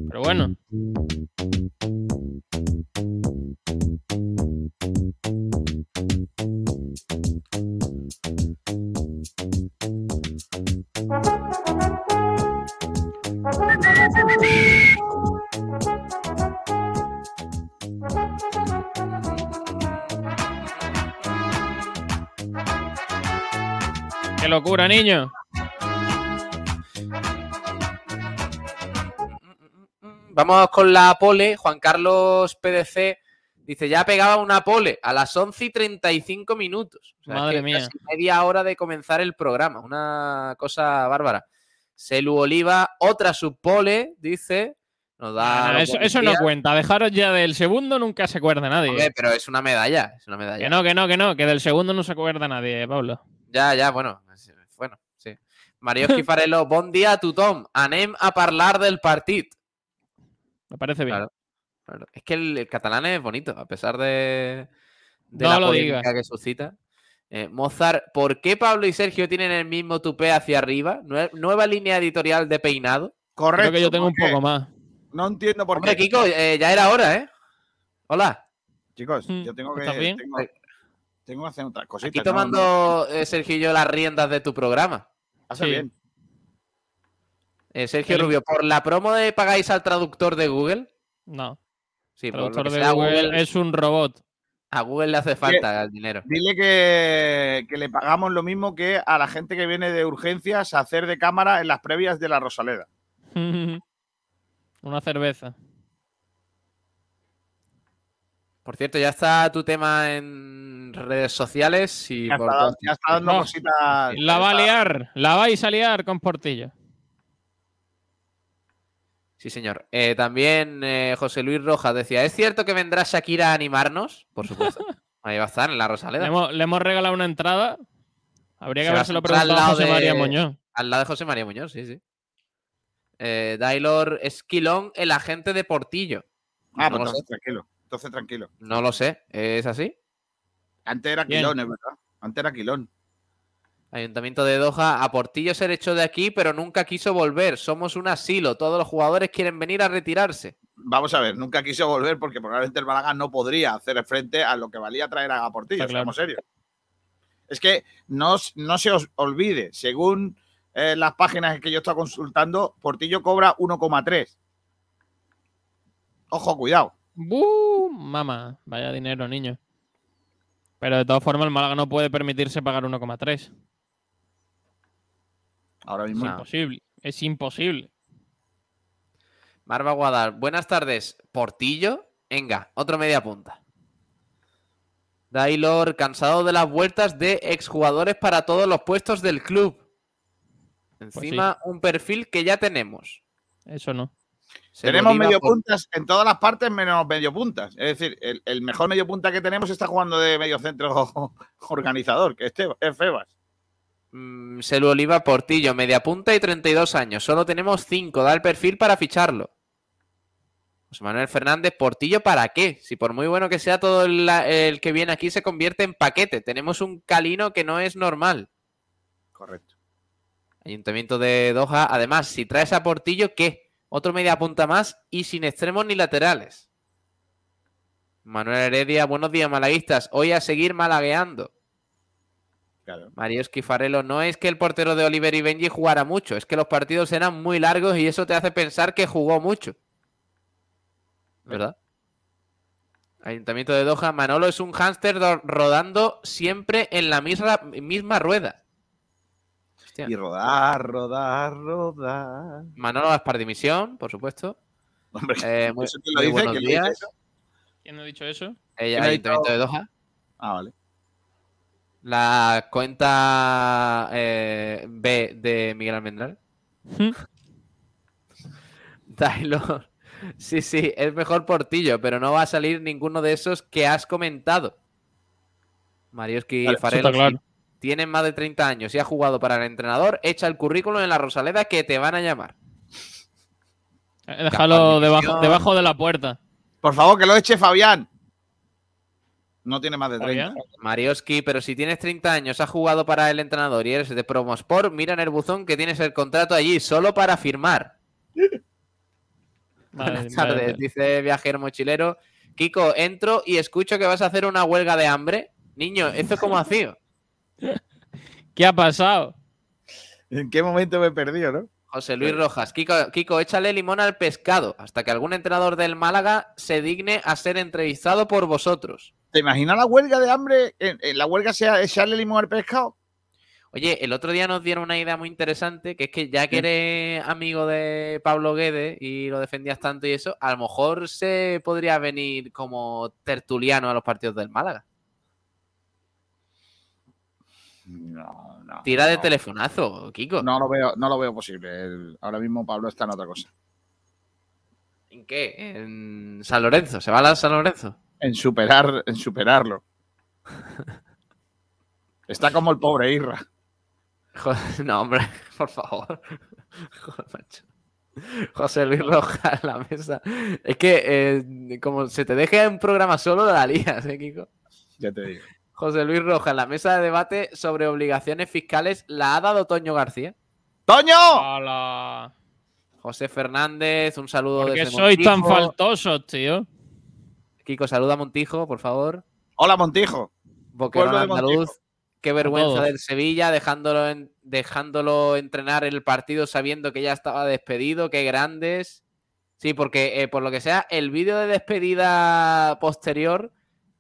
Pero bueno, qué locura, niño. Vamos con la pole. Juan Carlos PDC dice, ya pegaba una pole a las 11 y 35 minutos. O sea, es Madre que mía. casi media hora de comenzar el programa. Una cosa bárbara. Selu Oliva, otra subpole, dice. Nos da eso, no cuenta. Dejaros ya del segundo, nunca se acuerda nadie. Pero es una medalla, es una medalla. Que no, que no, que no, que del segundo no se acuerda nadie, Pablo. Ya, ya, bueno. Bueno, sí. Mario Esquifarelo, bon dia a tothom. Anem a parlar del partit. Me parece bien. Claro, claro. Es que el, el catalán es bonito, a pesar de, de No la polémica digas. que suscita. Eh, Mozart, ¿por qué Pablo y Sergio tienen el mismo tupé hacia arriba? Nue- nueva línea editorial de peinado. Correcto. Creo que yo tengo un poco más. No entiendo por Hombre, qué. Kiko, eh, ya era hora, ¿eh? Hola. Chicos, Mm, yo tengo que. ¿estás bien? tengo- Tengo que hacer otras cositas. Aquí ¿no? tomando, eh, Sergio y yo, las riendas de tu programa. Hace Sí. bien. Eh, Sergio Rubio, ¿por la promo de pagáis al traductor de Google? No. Sí, traductor que de sea, Google Google- es un robot. a Google le hace falta el dinero. Dile que, que le pagamos lo mismo que a la gente que viene de urgencias a hacer de cámara en las previas de la Rosaleda. Una cerveza. Por cierto, ya está tu tema en redes sociales y Ya por está, ya está dando No. cositas. La va a liar. La vais a liar con Portillo. Sí, señor. Eh, también eh, José Luis Rojas decía, ¿es cierto que vendrá Shakira a animarnos? Por supuesto. Ahí va a estar, en la Le Rosaleda. hemos, le hemos regalado una entrada. Habría que habérselo preguntado a lado José de- María Muñoz. Al lado de José María Muñoz, sí, sí. Eh, Dailor Esquilón, el agente de Portillo. Ah, No pues lo sé. entonces tranquilo. Entonces tranquilo. No lo sé, ¿es así? Antes era. Quilón, es verdad. Antes era Quilón. Ayuntamiento de Doha, a Portillo se le echó de aquí, pero nunca quiso volver. Somos un asilo, todos los jugadores quieren venir a retirarse. Vamos a ver, nunca quiso volver porque probablemente el Málaga no podría hacer frente a lo que valía traer a Portillo. Claro. Seamos serios. Es que no, no se os olvide, según eh, las páginas que yo estoy consultando, Portillo cobra 1,3. Ojo, cuidado. Mamá, vaya dinero, niño. Pero de todas formas, el Málaga no puede permitirse pagar 1,3. Ahora Es mismo. No. imposible. Es imposible. Marva Guadal, buenas tardes. Portillo, venga, otro media punta. Dailor, cansado de las vueltas de exjugadores para todos los puestos del club. Encima, un perfil que ya tenemos. Eso no. Se Tenemos diva medio por- puntas en todas las partes menos medio puntas. Es decir, el, el mejor medio punta que tenemos está jugando de medio centro organizador, que este es Febas. Mm, Selu Oliva Portillo, media punta y 32 años. Solo tenemos 5. Da el perfil para ficharlo. José Manuel Fernández, Portillo, ¿para qué? Si por muy bueno que sea todo el, el que viene aquí se convierte en paquete. Tenemos un calino que no es normal. Correcto. Ayuntamiento de Doha. Además, si traes a Portillo, ¿qué? Otro media punta más y sin extremos ni laterales. Manuel Heredia, buenos días, malaguistas. Hoy a seguir malagueando. Claro. Mario Esquifarelo, no es que el portero de Oliver y Benji jugara mucho, es que los partidos eran muy largos y eso te hace pensar que jugó mucho. ¿Verdad? Ayuntamiento de Doha, Manolo es un hámster do- rodando siempre en la misma, misma rueda. Hostia. Y rodar, rodar, rodar. Manolo Gaspar Dimisión, por supuesto. Hombre, Eh, muy, ¿eso quién lo dice? buenos ¿Quién lo dice días. eso? ¿Quién ha dicho eso? Eh, ¿Quién ha Ayuntamiento dicho? de Doha. Ah, vale. La cuenta eh, B de Miguel Almendral. Taylor. Sí, sí, es mejor Portillo, pero no va a salir ninguno de esos que has comentado. Marioski Vale, claro. si tienes más de 30 años y has jugado para el entrenador, echa el currículum en la Rosaleda que te van a llamar. Eh, Déjalo debajo, debajo de la puerta. Por favor, que lo eche Fabián. No tiene más de 30. ¿Fabián? Marioski, pero si tienes 30 años, has jugado para el entrenador y eres de Promosport, mira en el buzón que tienes el contrato allí solo para firmar. Buenas tardes, dice viajero mochilero. Kiko, entro y escucho que vas a hacer una huelga de hambre. Niño, ¿esto es como hacía? ¿Qué ha pasado? ¿En qué momento me he perdido, no? José Luis Rojas. Kiko, Kiko, échale limón al pescado hasta que algún entrenador del Málaga se digne a ser entrevistado por vosotros. ¿Te imaginas la huelga de hambre? ¿En, en la huelga sea echarle limón al pescado? Oye, el otro día nos dieron una idea muy interesante, que es que ya que eres amigo de Pablo Guedes y lo defendías tanto y eso, a lo mejor se podría venir como tertuliano a los partidos del Málaga. No, no. Tira de no. telefonazo, Kiko. No lo veo, no lo veo posible. El- ahora mismo Pablo está en otra cosa. ¿En qué? ¿En San Lorenzo? ¿Se va a la San Lorenzo? En superar, en superarlo. Está como el pobre Irra. Joder, no, hombre, por favor. Joder, macho. José Luis Rojas en la mesa. Es que eh, como se te deje un programa solo, la lías, ¿eh, Kiko? Ya te digo. José Luis Rojas, en la mesa de debate sobre obligaciones fiscales, ¿la ha dado Toño García? ¡Toño! ¡Hala! José Fernández, un saludo ¿Por qué desde sois tan faltosos, tío? Kiko, saluda a Montijo, por favor. Hola, Montijo. Boquerón andaluz. Montijo. Qué vergüenza del Sevilla, dejándolo, en- dejándolo entrenar el partido sabiendo que ya estaba despedido. Qué grandes. Sí, porque eh, por lo que sea, el vídeo de despedida posterior,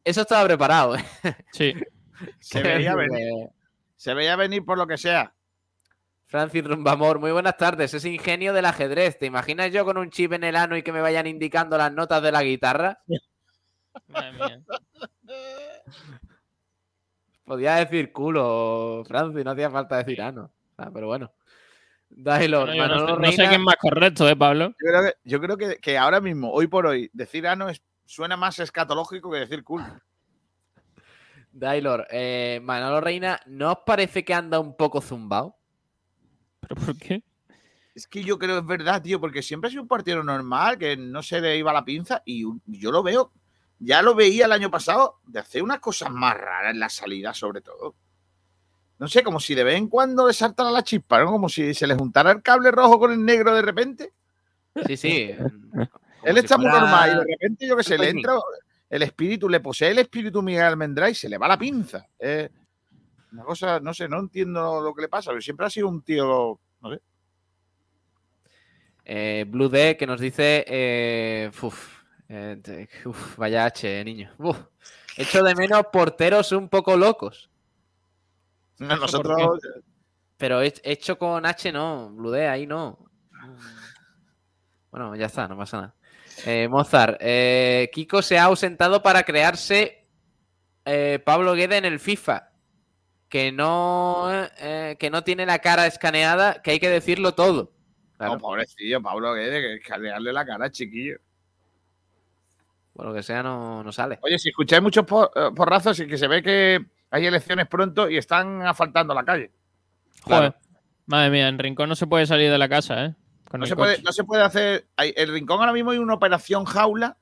eso estaba preparado. ¿eh? Sí. Se veía venir. Se veía venir por lo que sea. Francis Rumbamor, muy buenas tardes. Es ingenio del ajedrez. ¿Te imaginas yo con un chip en el ano y que me vayan indicando las notas de la guitarra? Madre mía. Podía decir culo, Francis, no hacía falta decir ano. Ah, pero bueno. Yo no, sé, no sé quién es más correcto, ¿eh, Pablo? Yo creo que, yo creo que, que ahora mismo, hoy por hoy, decir ano es, suena más escatológico que decir cool. Dailor, eh, Manolo Reina, ¿no os parece que anda un poco zumbado? ¿Pero por qué? Es que yo creo que es verdad, tío, porque siempre ha sido un partido normal, que no se le iba la pinza, y yo lo veo, ya lo veía el año pasado, de hacer unas cosas más raras en la salida, sobre todo. No sé, como si de vez en cuando le saltara la chispa, ¿no? Como si se le juntara el cable rojo con el negro de repente. Sí, sí. Él si está muy normal y de repente, yo que sé, le entra el espíritu, le posee el espíritu Miguel Almendra y se le va la pinza. Eh, una cosa, no sé, no entiendo lo que le pasa, pero siempre ha sido un tío, no sé. Eh, Blue D que nos dice. eh, uf, eh, uf, vaya H, eh, niño. Uf. Echo de menos porteros un poco locos. Nosotros, Pero he- hecho con H no, Blue D, ahí no. Bueno, ya está, no pasa nada. Eh, Mozart, eh, Kiko se ha ausentado para crearse eh, Pablo Guede en el FIFA. Que no, eh, que no tiene la cara escaneada, que hay que decirlo todo. Claro, No, pobrecillo, Pablo Guede, que escanearle la cara, chiquillo. por lo que sea, no, no sale. Oye, si escucháis muchos por- porrazos y que se ve que hay elecciones pronto y están asfaltando la calle. Joder. Claro. Madre mía, en Rincón no se puede salir de la casa, ¿eh? Con No el se, puede, no se puede hacer. hay- el rincón ahora mismo hay una operación jaula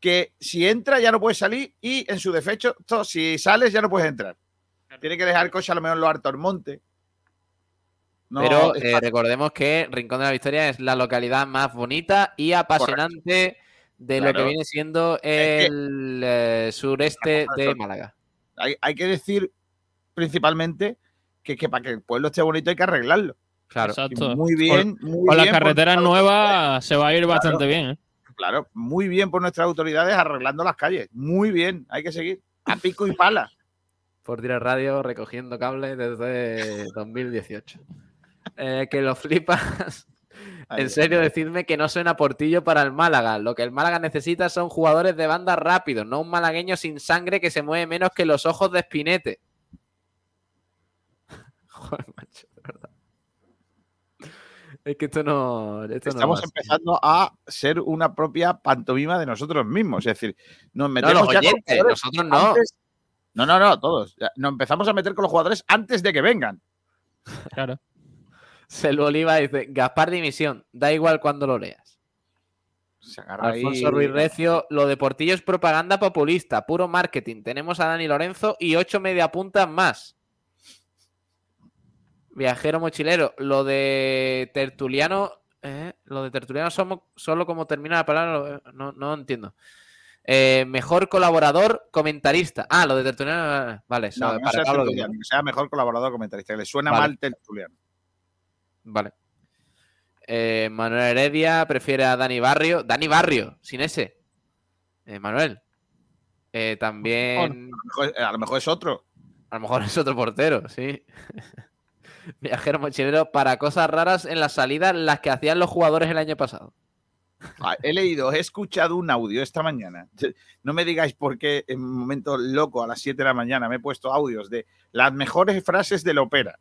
que si entra ya no puedes salir y en su defecto, to- si sales ya no puedes entrar. Tiene que dejar el coche a lo mejor en los Altos Montes. No, Pero eh, recordemos que Rincón de la Victoria es la localidad más bonita y apasionante de lo que viene siendo Es que- el eh, sureste de Málaga. hay, hay que decir principalmente que, que para que el pueblo esté bonito hay que arreglarlo. Claro. Exacto. muy bien. muy Con las bien carreteras nuevas se va a ir bastante bien, ¿eh? Claro, muy bien por nuestras autoridades arreglando las calles. Muy bien, hay que seguir. A pico y pala. Por tirar radio recogiendo cables desde 2018. Eh, que lo flipas. En serio, decidme que no suena portillo para el Málaga. Lo que el Málaga necesita son jugadores de banda rápidos, no un malagueño sin sangre que se mueve menos que los ojos de Espinete. Joder, macho. Es que esto no. Esto no Estamos así. empezando a ser una propia pantomima de nosotros mismos. Es decir, nos No, metemos los ya con oyentes, jugadores nosotros no. antes- No, no, no, todos. Nos empezamos a meter con los jugadores antes de que vengan. Claro. Selu Oliva dice: Gaspar dimisión, da igual cuando lo leas. Se agarra ahí- Alfonso Ruiz Recio, lo de Portillo es propaganda populista, puro marketing. Tenemos a Dani Lorenzo y ocho mediapuntas más. Viajero mochilero, lo de Tertuliano, eh, lo de Tertuliano somos, solo como termina la palabra, lo- no, no entiendo. Eh, mejor colaborador, comentarista. Ah, lo de Tertuliano, eh, vale, No, sabe, no para sea Pablo tertuliano, Guillén. que sea mejor colaborador comentarista, que le suena Vale. mal tertuliano. Vale. Eh, Manuel Heredia prefiere a Dani Barrio. Dani Barrio, sin ese. Eh, Manuel. Eh, también. A lo mejor- A lo mejor es otro. A lo mejor es otro portero, sí. Viajero mochilero para cosas raras en las salidas, las que hacían los jugadores el año pasado. Ah, He leído, he escuchado un audio esta mañana. No me digáis por qué en un momento loco a las 7 de la mañana me he puesto audios de las mejores frases de Lopera.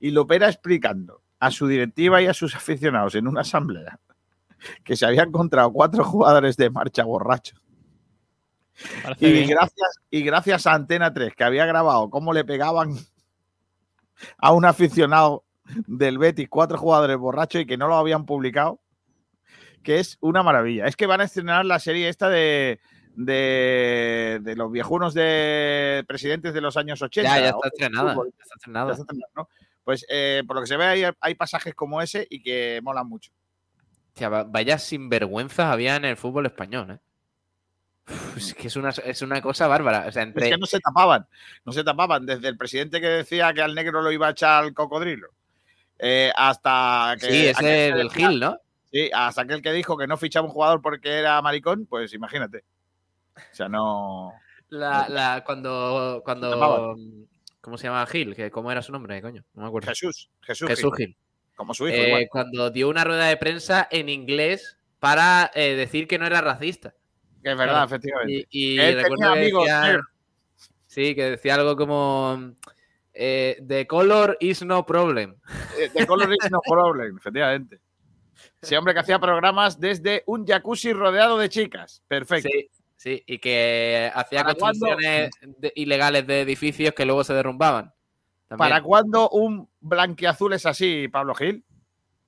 Y Lopera explicando a su directiva y a sus aficionados en una asamblea que se había encontrado cuatro jugadores de marcha borrachos. Y bien. gracias, y gracias a Antena 3, que había grabado cómo le pegaban a un aficionado del Betis cuatro jugadores borrachos y que no lo habían publicado, que es una maravilla. Es que van a estrenar la serie esta de, de, de los viejunos de presidentes de los años 80. Ya, ya está estrenada. ya está. Pues eh, por lo que se ve hay, hay pasajes como ese y que molan mucho. Vaya sinvergüenzas había en el fútbol español, ¿eh? Es que es una, es una cosa bárbara. O sea, entre... Es que no se tapaban, no se tapaban. Desde el presidente que decía que al negro lo iba a echar al cocodrilo, eh, hasta que. Sí, del decía- Gil, ¿no? Sí, hasta aquel que dijo que no fichaba un jugador porque era maricón, pues imagínate. O sea, no. La, la, cuando, cuando. ¿Cómo se llama Gil? ¿Que- ¿Cómo era su nombre, coño? No me acuerdo. Jesús, Jesús, Jesús Gil, Gil. como su hijo. Eh, igual. cuando dio una rueda de prensa en inglés para eh, decir que no era racista. Que es verdad, claro. efectivamente. Y, y Él recuerdo tenía que amigos decía- negros. sí, que decía algo como eh, The color is no problem. Eh, The color is no problem, efectivamente. Ese hombre que hacía programas desde un jacuzzi rodeado de chicas. Perfecto. Sí, sí, y que hacía construcciones de- ilegales de edificios que luego se derrumbaban. También. ¿Para cuándo un blanquiazul es así, Pablo Gil?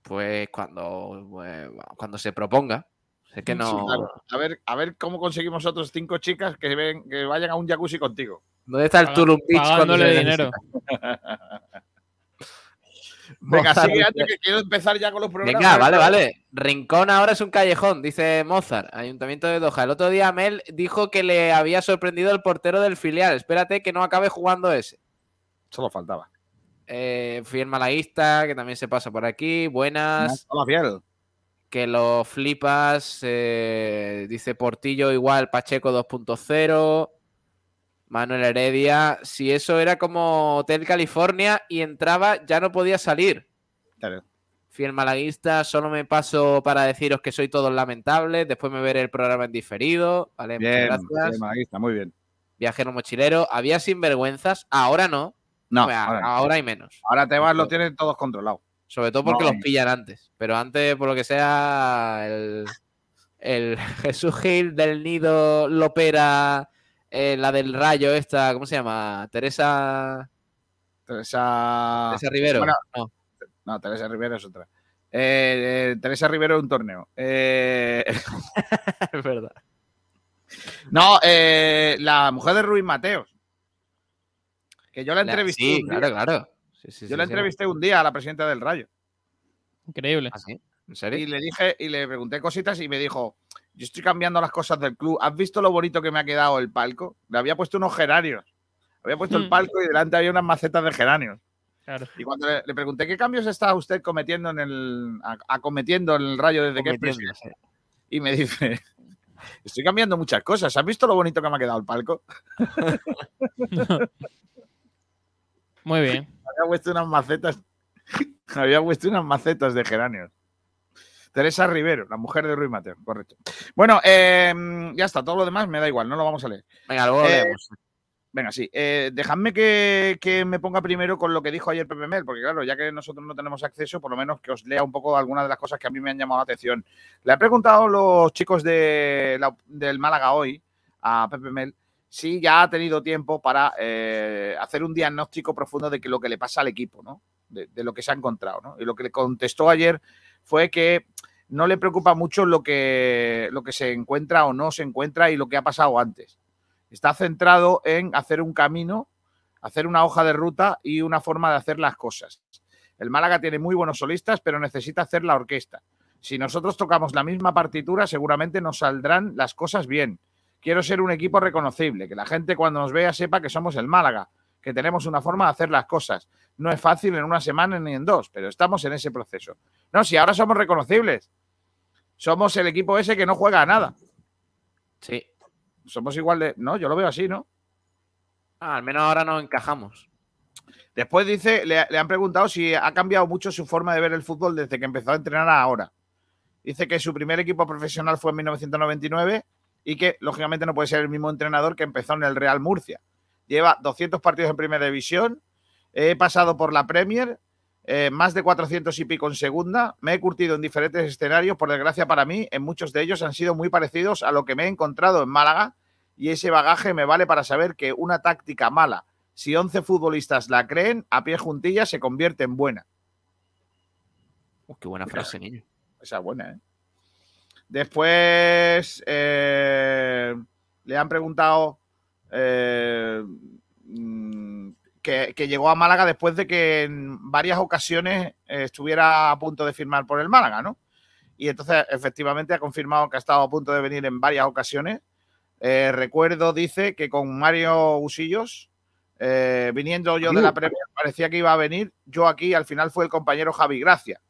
Pues cuando, pues, cuando se proponga. Es que no. Sí, claro. a, ver, a ver cómo conseguimos otros cinco chicas que, ven, que vayan a un jacuzzi contigo. ¿Dónde está el Tulum Beach pagándole dinero. Venga, Mozart sigue antes que quiero empezar ya con los programas. Venga, vale, vale. Rincón ahora es un callejón, dice Mozart, Ayuntamiento de Doha. El otro día Mel dijo que le había sorprendido el portero del filial. Espérate que no acabe jugando ese. Solo faltaba. Eh, fiel malaguista, que también se pasa por aquí. Buenas. Hola, fiel. Que lo flipas. eh, dice Portillo igual, Pacheco 2.0. Manuel Heredia. Si eso era como Hotel California y entraba, ya no podía salir. Claro. Fiel malaguista, solo me paso para deciros que soy todos lamentables. Después me veré el programa en diferido. Vale, Bien, gracias. bien, malaguista, muy bien. Viajero mochilero. Había sinvergüenzas, ahora no. No, ahora, hay menos. Ahora Tebas lo tienen todos controlados. Sobre todo porque No. los pillan antes. Pero antes, por lo que sea, el, el Jesús Gil del Nido Lopera, eh, la del Rayo, esta, ¿cómo se llama? Teresa, Teresa. Teresa Rivero. bueno. No. No, Teresa Rivero es otra. Eh, eh, Teresa Rivero de un torneo. Eh, es verdad. no, la mujer de Ruiz Mateos. Que yo la La- entrevisté. Sí, claro, claro. Sí, sí, Yo sí, la sí. entrevisté un día a la presidenta del Rayo. Increíble. ¿Ah, sí? ¿En serio? Y le dije, y le pregunté cositas y me dijo: Yo estoy cambiando las cosas del club. ¿Has visto lo bonito que me ha quedado el palco? Le había puesto unos geranios. Había puesto el Mm. palco y delante había unas macetas de geranios. Claro. Y cuando le, le pregunté qué cambios está usted cometiendo en el a- acometiendo en el rayo desde que es Cometiendo, presidente?", y me dice estoy cambiando muchas cosas. ¿Has visto lo bonito que me ha quedado el palco? Muy bien. Había puesto unas macetas, había puesto unas macetas de geranios. Teresa Rivero, la mujer de Ruiz Mateo, correcto. Bueno, eh, ya está, todo lo demás me da igual, no lo vamos a leer. Venga, luego lo Eh, leemos. Venga, sí. Eh, dejadme que, que me ponga primero con lo que dijo ayer Pepe Mel, porque claro, ya que nosotros no tenemos acceso, por lo menos que os lea un poco algunas de las cosas que a mí me han llamado la atención. Le he preguntado a los chicos de la- del Málaga hoy, a Pepe Mel, si ya ha tenido tiempo para eh, hacer un diagnóstico profundo de que lo que le pasa al equipo, ¿no? De, de lo que se ha encontrado, ¿no? Y lo que le contestó ayer fue que no le preocupa mucho lo que, lo que se encuentra o no se encuentra y lo que ha pasado antes está centrado en hacer un camino, hacer una hoja de ruta y una forma de hacer las cosas. El Málaga tiene muy buenos solistas, pero necesita hacer la orquesta. Si nosotros tocamos la misma partitura, seguramente nos saldrán las cosas bien. Quiero ser un equipo reconocible, que la gente cuando nos vea sepa que somos el Málaga, que tenemos una forma de hacer las cosas. No es fácil en una semana ni en dos, pero estamos en ese proceso. No, si ahora somos reconocibles. Somos el equipo ese que no juega a nada. Sí. Somos igual de... No, yo lo veo así, ¿no? Ah, al menos ahora nos encajamos. Después dice, le, le han preguntado si ha cambiado mucho su forma de ver el fútbol desde que empezó a entrenar a ahora. Dice que su primer equipo profesional fue en 1999 y que, lógicamente, no puede ser el mismo entrenador que empezó en el Real Murcia. Lleva 200 partidos en Primera División, he pasado por la Premier, eh, más de 400 y pico en Segunda, me he curtido en diferentes escenarios, por desgracia para mí, en muchos de ellos han sido muy parecidos a lo que me he encontrado en Málaga y ese bagaje me vale para saber que una táctica mala, si 11 futbolistas la creen, a pie juntillas se convierte en buena. Qué buena frase, niño. Esa es buena, ¿eh? Después eh, le han preguntado eh, mm, que, que llegó a Málaga después de que en varias ocasiones eh, estuviera a punto de firmar por el Málaga, ¿no? Y entonces efectivamente ha confirmado que ha estado a punto de venir en varias ocasiones. Eh, recuerdo, dice, que con Mario Usillos, eh, viniendo yo de la Premier, parecía que iba a venir. Yo aquí, al final, fue el compañero Javi Gracia.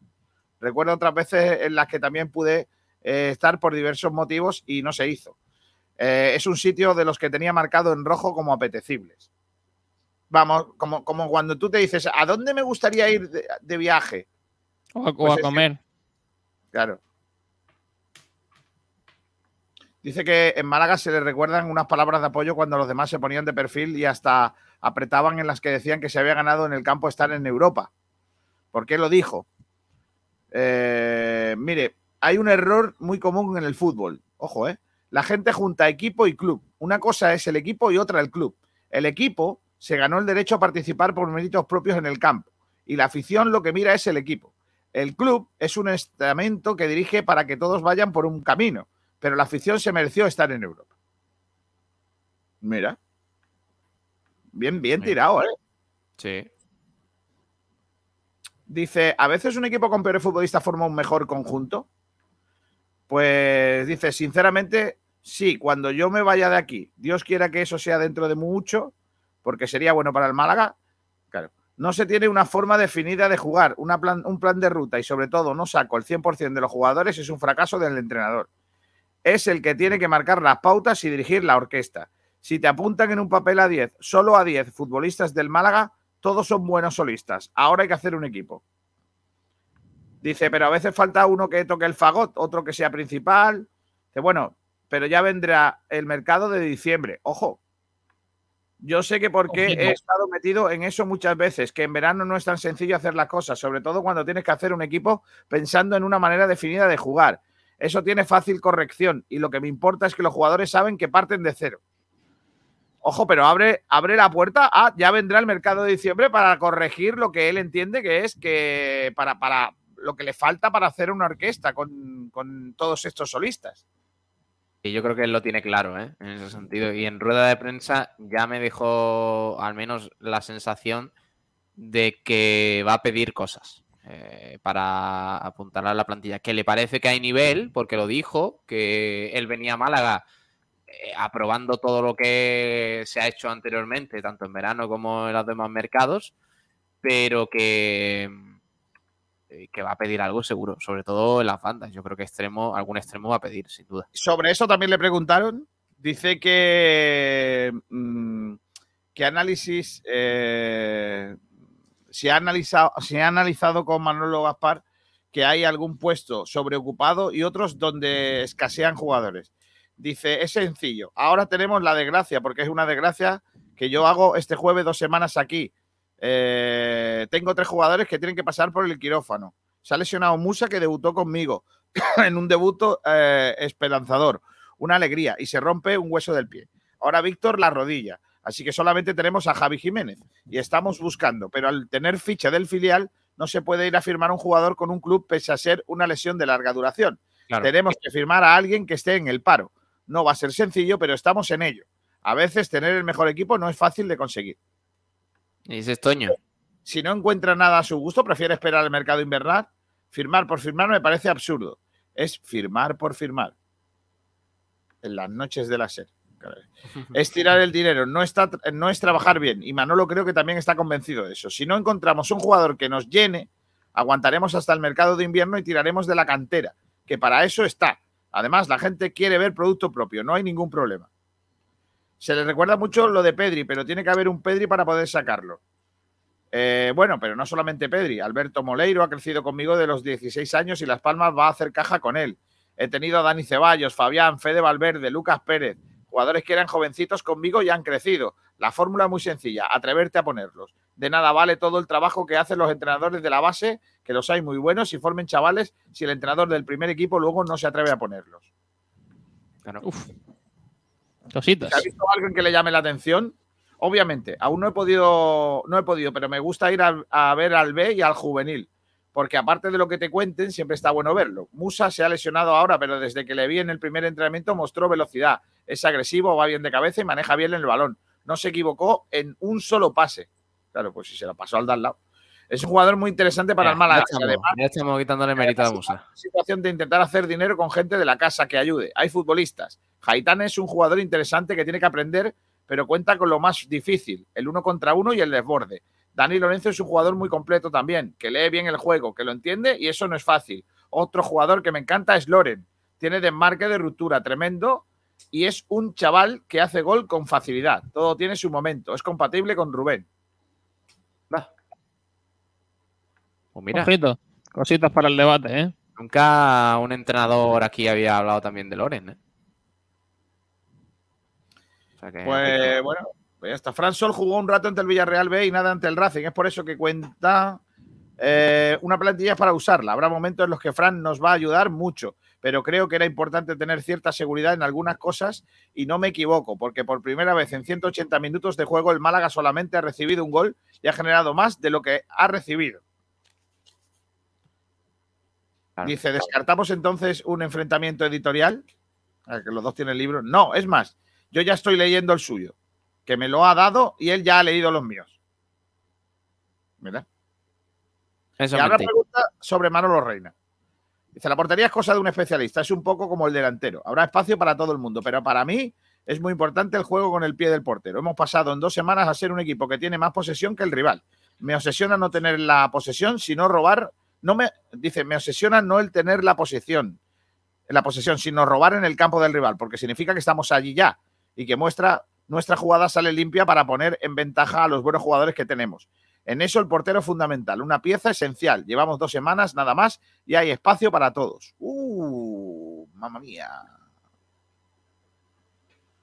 Recuerdo otras veces en las que también pude eh, estar por diversos motivos y no se hizo. Eh, es un sitio de los que tenía marcado en rojo como apetecibles. Vamos, como, como cuando tú te dices, ¿a dónde me gustaría ir de, de viaje? O a, o Pues a es que- comer. Claro. Dice que en Málaga se le recuerdan unas palabras de apoyo cuando los demás se ponían de perfil y hasta apretaban en las que decían que se había ganado en el campo estar en Europa. ¿Por qué lo dijo? Eh, mire, hay un error muy común en el fútbol. Ojo, ¿eh? La gente junta equipo y club. Una cosa es el equipo y otra el club. El equipo se ganó el derecho a participar por méritos propios en el campo y la afición lo que mira es el equipo. El club es un estamento que dirige para que todos vayan por un camino, pero la afición se mereció estar en Europa. Mira. Bien, bien tirado, ¿eh? Sí. Dice, ¿a veces un equipo con peores futbolistas forma un mejor conjunto? Pues dice, sinceramente, sí, cuando yo me vaya de aquí, Dios quiera que eso sea dentro de mucho, porque sería bueno para el Málaga, claro, no se tiene una forma definida de jugar, una plan, un plan de ruta y sobre todo no saco el 100% de los jugadores, es un fracaso del entrenador. Es el que tiene que marcar las pautas y dirigir la orquesta. Si te apuntan en un papel a 10, solo a 10 futbolistas del Málaga, todos son buenos solistas. Ahora hay que hacer un equipo. Dice, pero a veces falta uno que toque el fagot, otro que sea principal. Dice, bueno, pero ya vendrá el mercado de diciembre. Ojo. Yo sé que porque Ojito. he estado metido en eso muchas veces, que en verano no es tan sencillo hacer las cosas, sobre todo cuando tienes que hacer un equipo pensando en una manera definida de jugar. Eso tiene fácil corrección y lo que me importa es que los jugadores saben que parten de cero. Ojo, pero abre, abre la puerta a ya vendrá el mercado de diciembre para corregir lo que él entiende que es que para, para lo que le falta para hacer una orquesta con, con todos estos solistas. Y yo creo que él lo tiene claro, ¿eh? En ese sentido. Y en rueda de prensa ya me dejó al menos la sensación de que va a pedir cosas eh, para apuntalar la plantilla. Que le parece que hay nivel, porque lo dijo, que él venía a Málaga eh, aprobando todo lo que se ha hecho anteriormente, tanto en verano como en los demás mercados, pero que, que va a pedir algo seguro, sobre todo en las bandas. Yo creo que extremo, algún extremo va a pedir, sin duda. Sobre eso también le preguntaron. Dice que, mm, que análisis eh, se, ha analizado, se ha analizado con Manolo Gaspar que hay algún puesto sobreocupado y otros donde escasean jugadores. Dice, es sencillo. Ahora tenemos la desgracia, porque es una desgracia que yo hago este jueves dos semanas aquí. Eh, tengo tres jugadores que tienen que pasar por el quirófano. Se ha lesionado Musa, que debutó conmigo en un debut eh, esperanzador. Una alegría. Y se rompe un hueso del pie. Ahora Víctor la rodilla. Así que solamente tenemos a Javi Jiménez. Y estamos buscando. Pero al tener ficha del filial, no se puede ir a firmar un jugador con un club pese a ser una lesión de larga duración. Claro. Tenemos que firmar a alguien que esté en el paro. No va a ser sencillo, pero estamos en ello. A veces tener el mejor equipo no es fácil de conseguir. Y dice Toño. Si no encuentra nada a su gusto, prefiere esperar al mercado invernal. Firmar por firmar me parece absurdo. Es firmar por firmar. En las noches de la SER. Es tirar el dinero, no, está, no es trabajar bien. Y Manolo creo que también está convencido de eso. Si no encontramos un jugador que nos llene, aguantaremos hasta el mercado de invierno y tiraremos de la cantera, que para eso está. Además, la gente quiere ver producto propio, no hay ningún problema. Se le recuerda mucho lo de Pedri, pero tiene que haber un Pedri para poder sacarlo. Eh, bueno, pero no solamente Pedri. Alberto Moleiro ha crecido conmigo de los 16 años y Las Palmas va a hacer caja con él. He tenido a Dani Ceballos, Fabián, Fede Valverde, Lucas Pérez, jugadores que eran jovencitos conmigo y han crecido. La fórmula es muy sencilla, atreverte a ponerlos. De nada vale todo el trabajo que hacen los entrenadores de la base, que los hay muy buenos y formen chavales si el entrenador del primer equipo luego no se atreve a ponerlos. Claro. Uf. Cositas. ¿Se ha visto alguien que le llame la atención? Obviamente, aún no he podido, no he podido, pero me gusta ir a, a ver al B y al juvenil, porque aparte de lo que te cuenten, siempre está bueno verlo. Musa se ha lesionado ahora, pero desde que le vi en el primer entrenamiento mostró velocidad, es agresivo, va bien de cabeza y maneja bien el balón. No se equivocó en un solo pase. Claro, pues si se la pasó al de al lado. Es un jugador muy interesante para Ya, el Málaga. ya además, ya estamos quitándole mérito a musa. situación de intentar hacer dinero con gente de la casa que ayude. Hay futbolistas. Haitán es un jugador interesante que tiene que aprender, pero cuenta con lo más difícil, el uno contra uno y el desborde. Dani Lorenzo es un jugador muy completo también, que lee bien el juego, que lo entiende y eso no es fácil. Otro jugador que me encanta es Loren. Tiene desmarque de ruptura tremendo y es un chaval que hace gol con facilidad. Todo tiene su momento. Es compatible con Rubén. Pues mira, Ojito, cositas para el debate, ¿eh? nunca un entrenador aquí había hablado también de Loren, ¿eh? O sea que- Pues bueno, pues ya está. Fran Sol jugó un rato ante el Villarreal B y nada ante el Racing. Es por eso que cuenta eh, una plantilla para usarla. Habrá momentos en los que Fran nos va a ayudar mucho, pero creo que era importante tener cierta seguridad en algunas cosas y no me equivoco, porque por primera vez en 180 minutos de juego el Málaga solamente ha recibido un gol y ha generado más de lo que ha recibido. Claro. Dice, ¿descartamos entonces un enfrentamiento editorial? Ah, Que los dos tienen libros. No, es más, yo ya estoy leyendo el suyo, que me lo ha dado y él ya ha leído los míos. ¿Verdad? Eso y ahora pregunta sobre Manolo Reina. Dice, la portería es cosa de un especialista, es un poco como el delantero. Habrá espacio para todo el mundo, pero para mí es muy importante el juego con el pie del portero. Hemos pasado en dos semanas a ser un equipo que tiene más posesión que el rival. Me obsesiona no tener la posesión, sino robar. No me dice, me obsesiona no el tener la posesión, la posesión, sino robar en el campo del rival, porque significa que estamos allí ya y que muestra nuestra jugada sale limpia para poner en ventaja a los buenos jugadores que tenemos. En eso el portero es fundamental, una pieza esencial. Llevamos dos semanas nada más y hay espacio para todos. ¡Uh! ¡Mamma mía!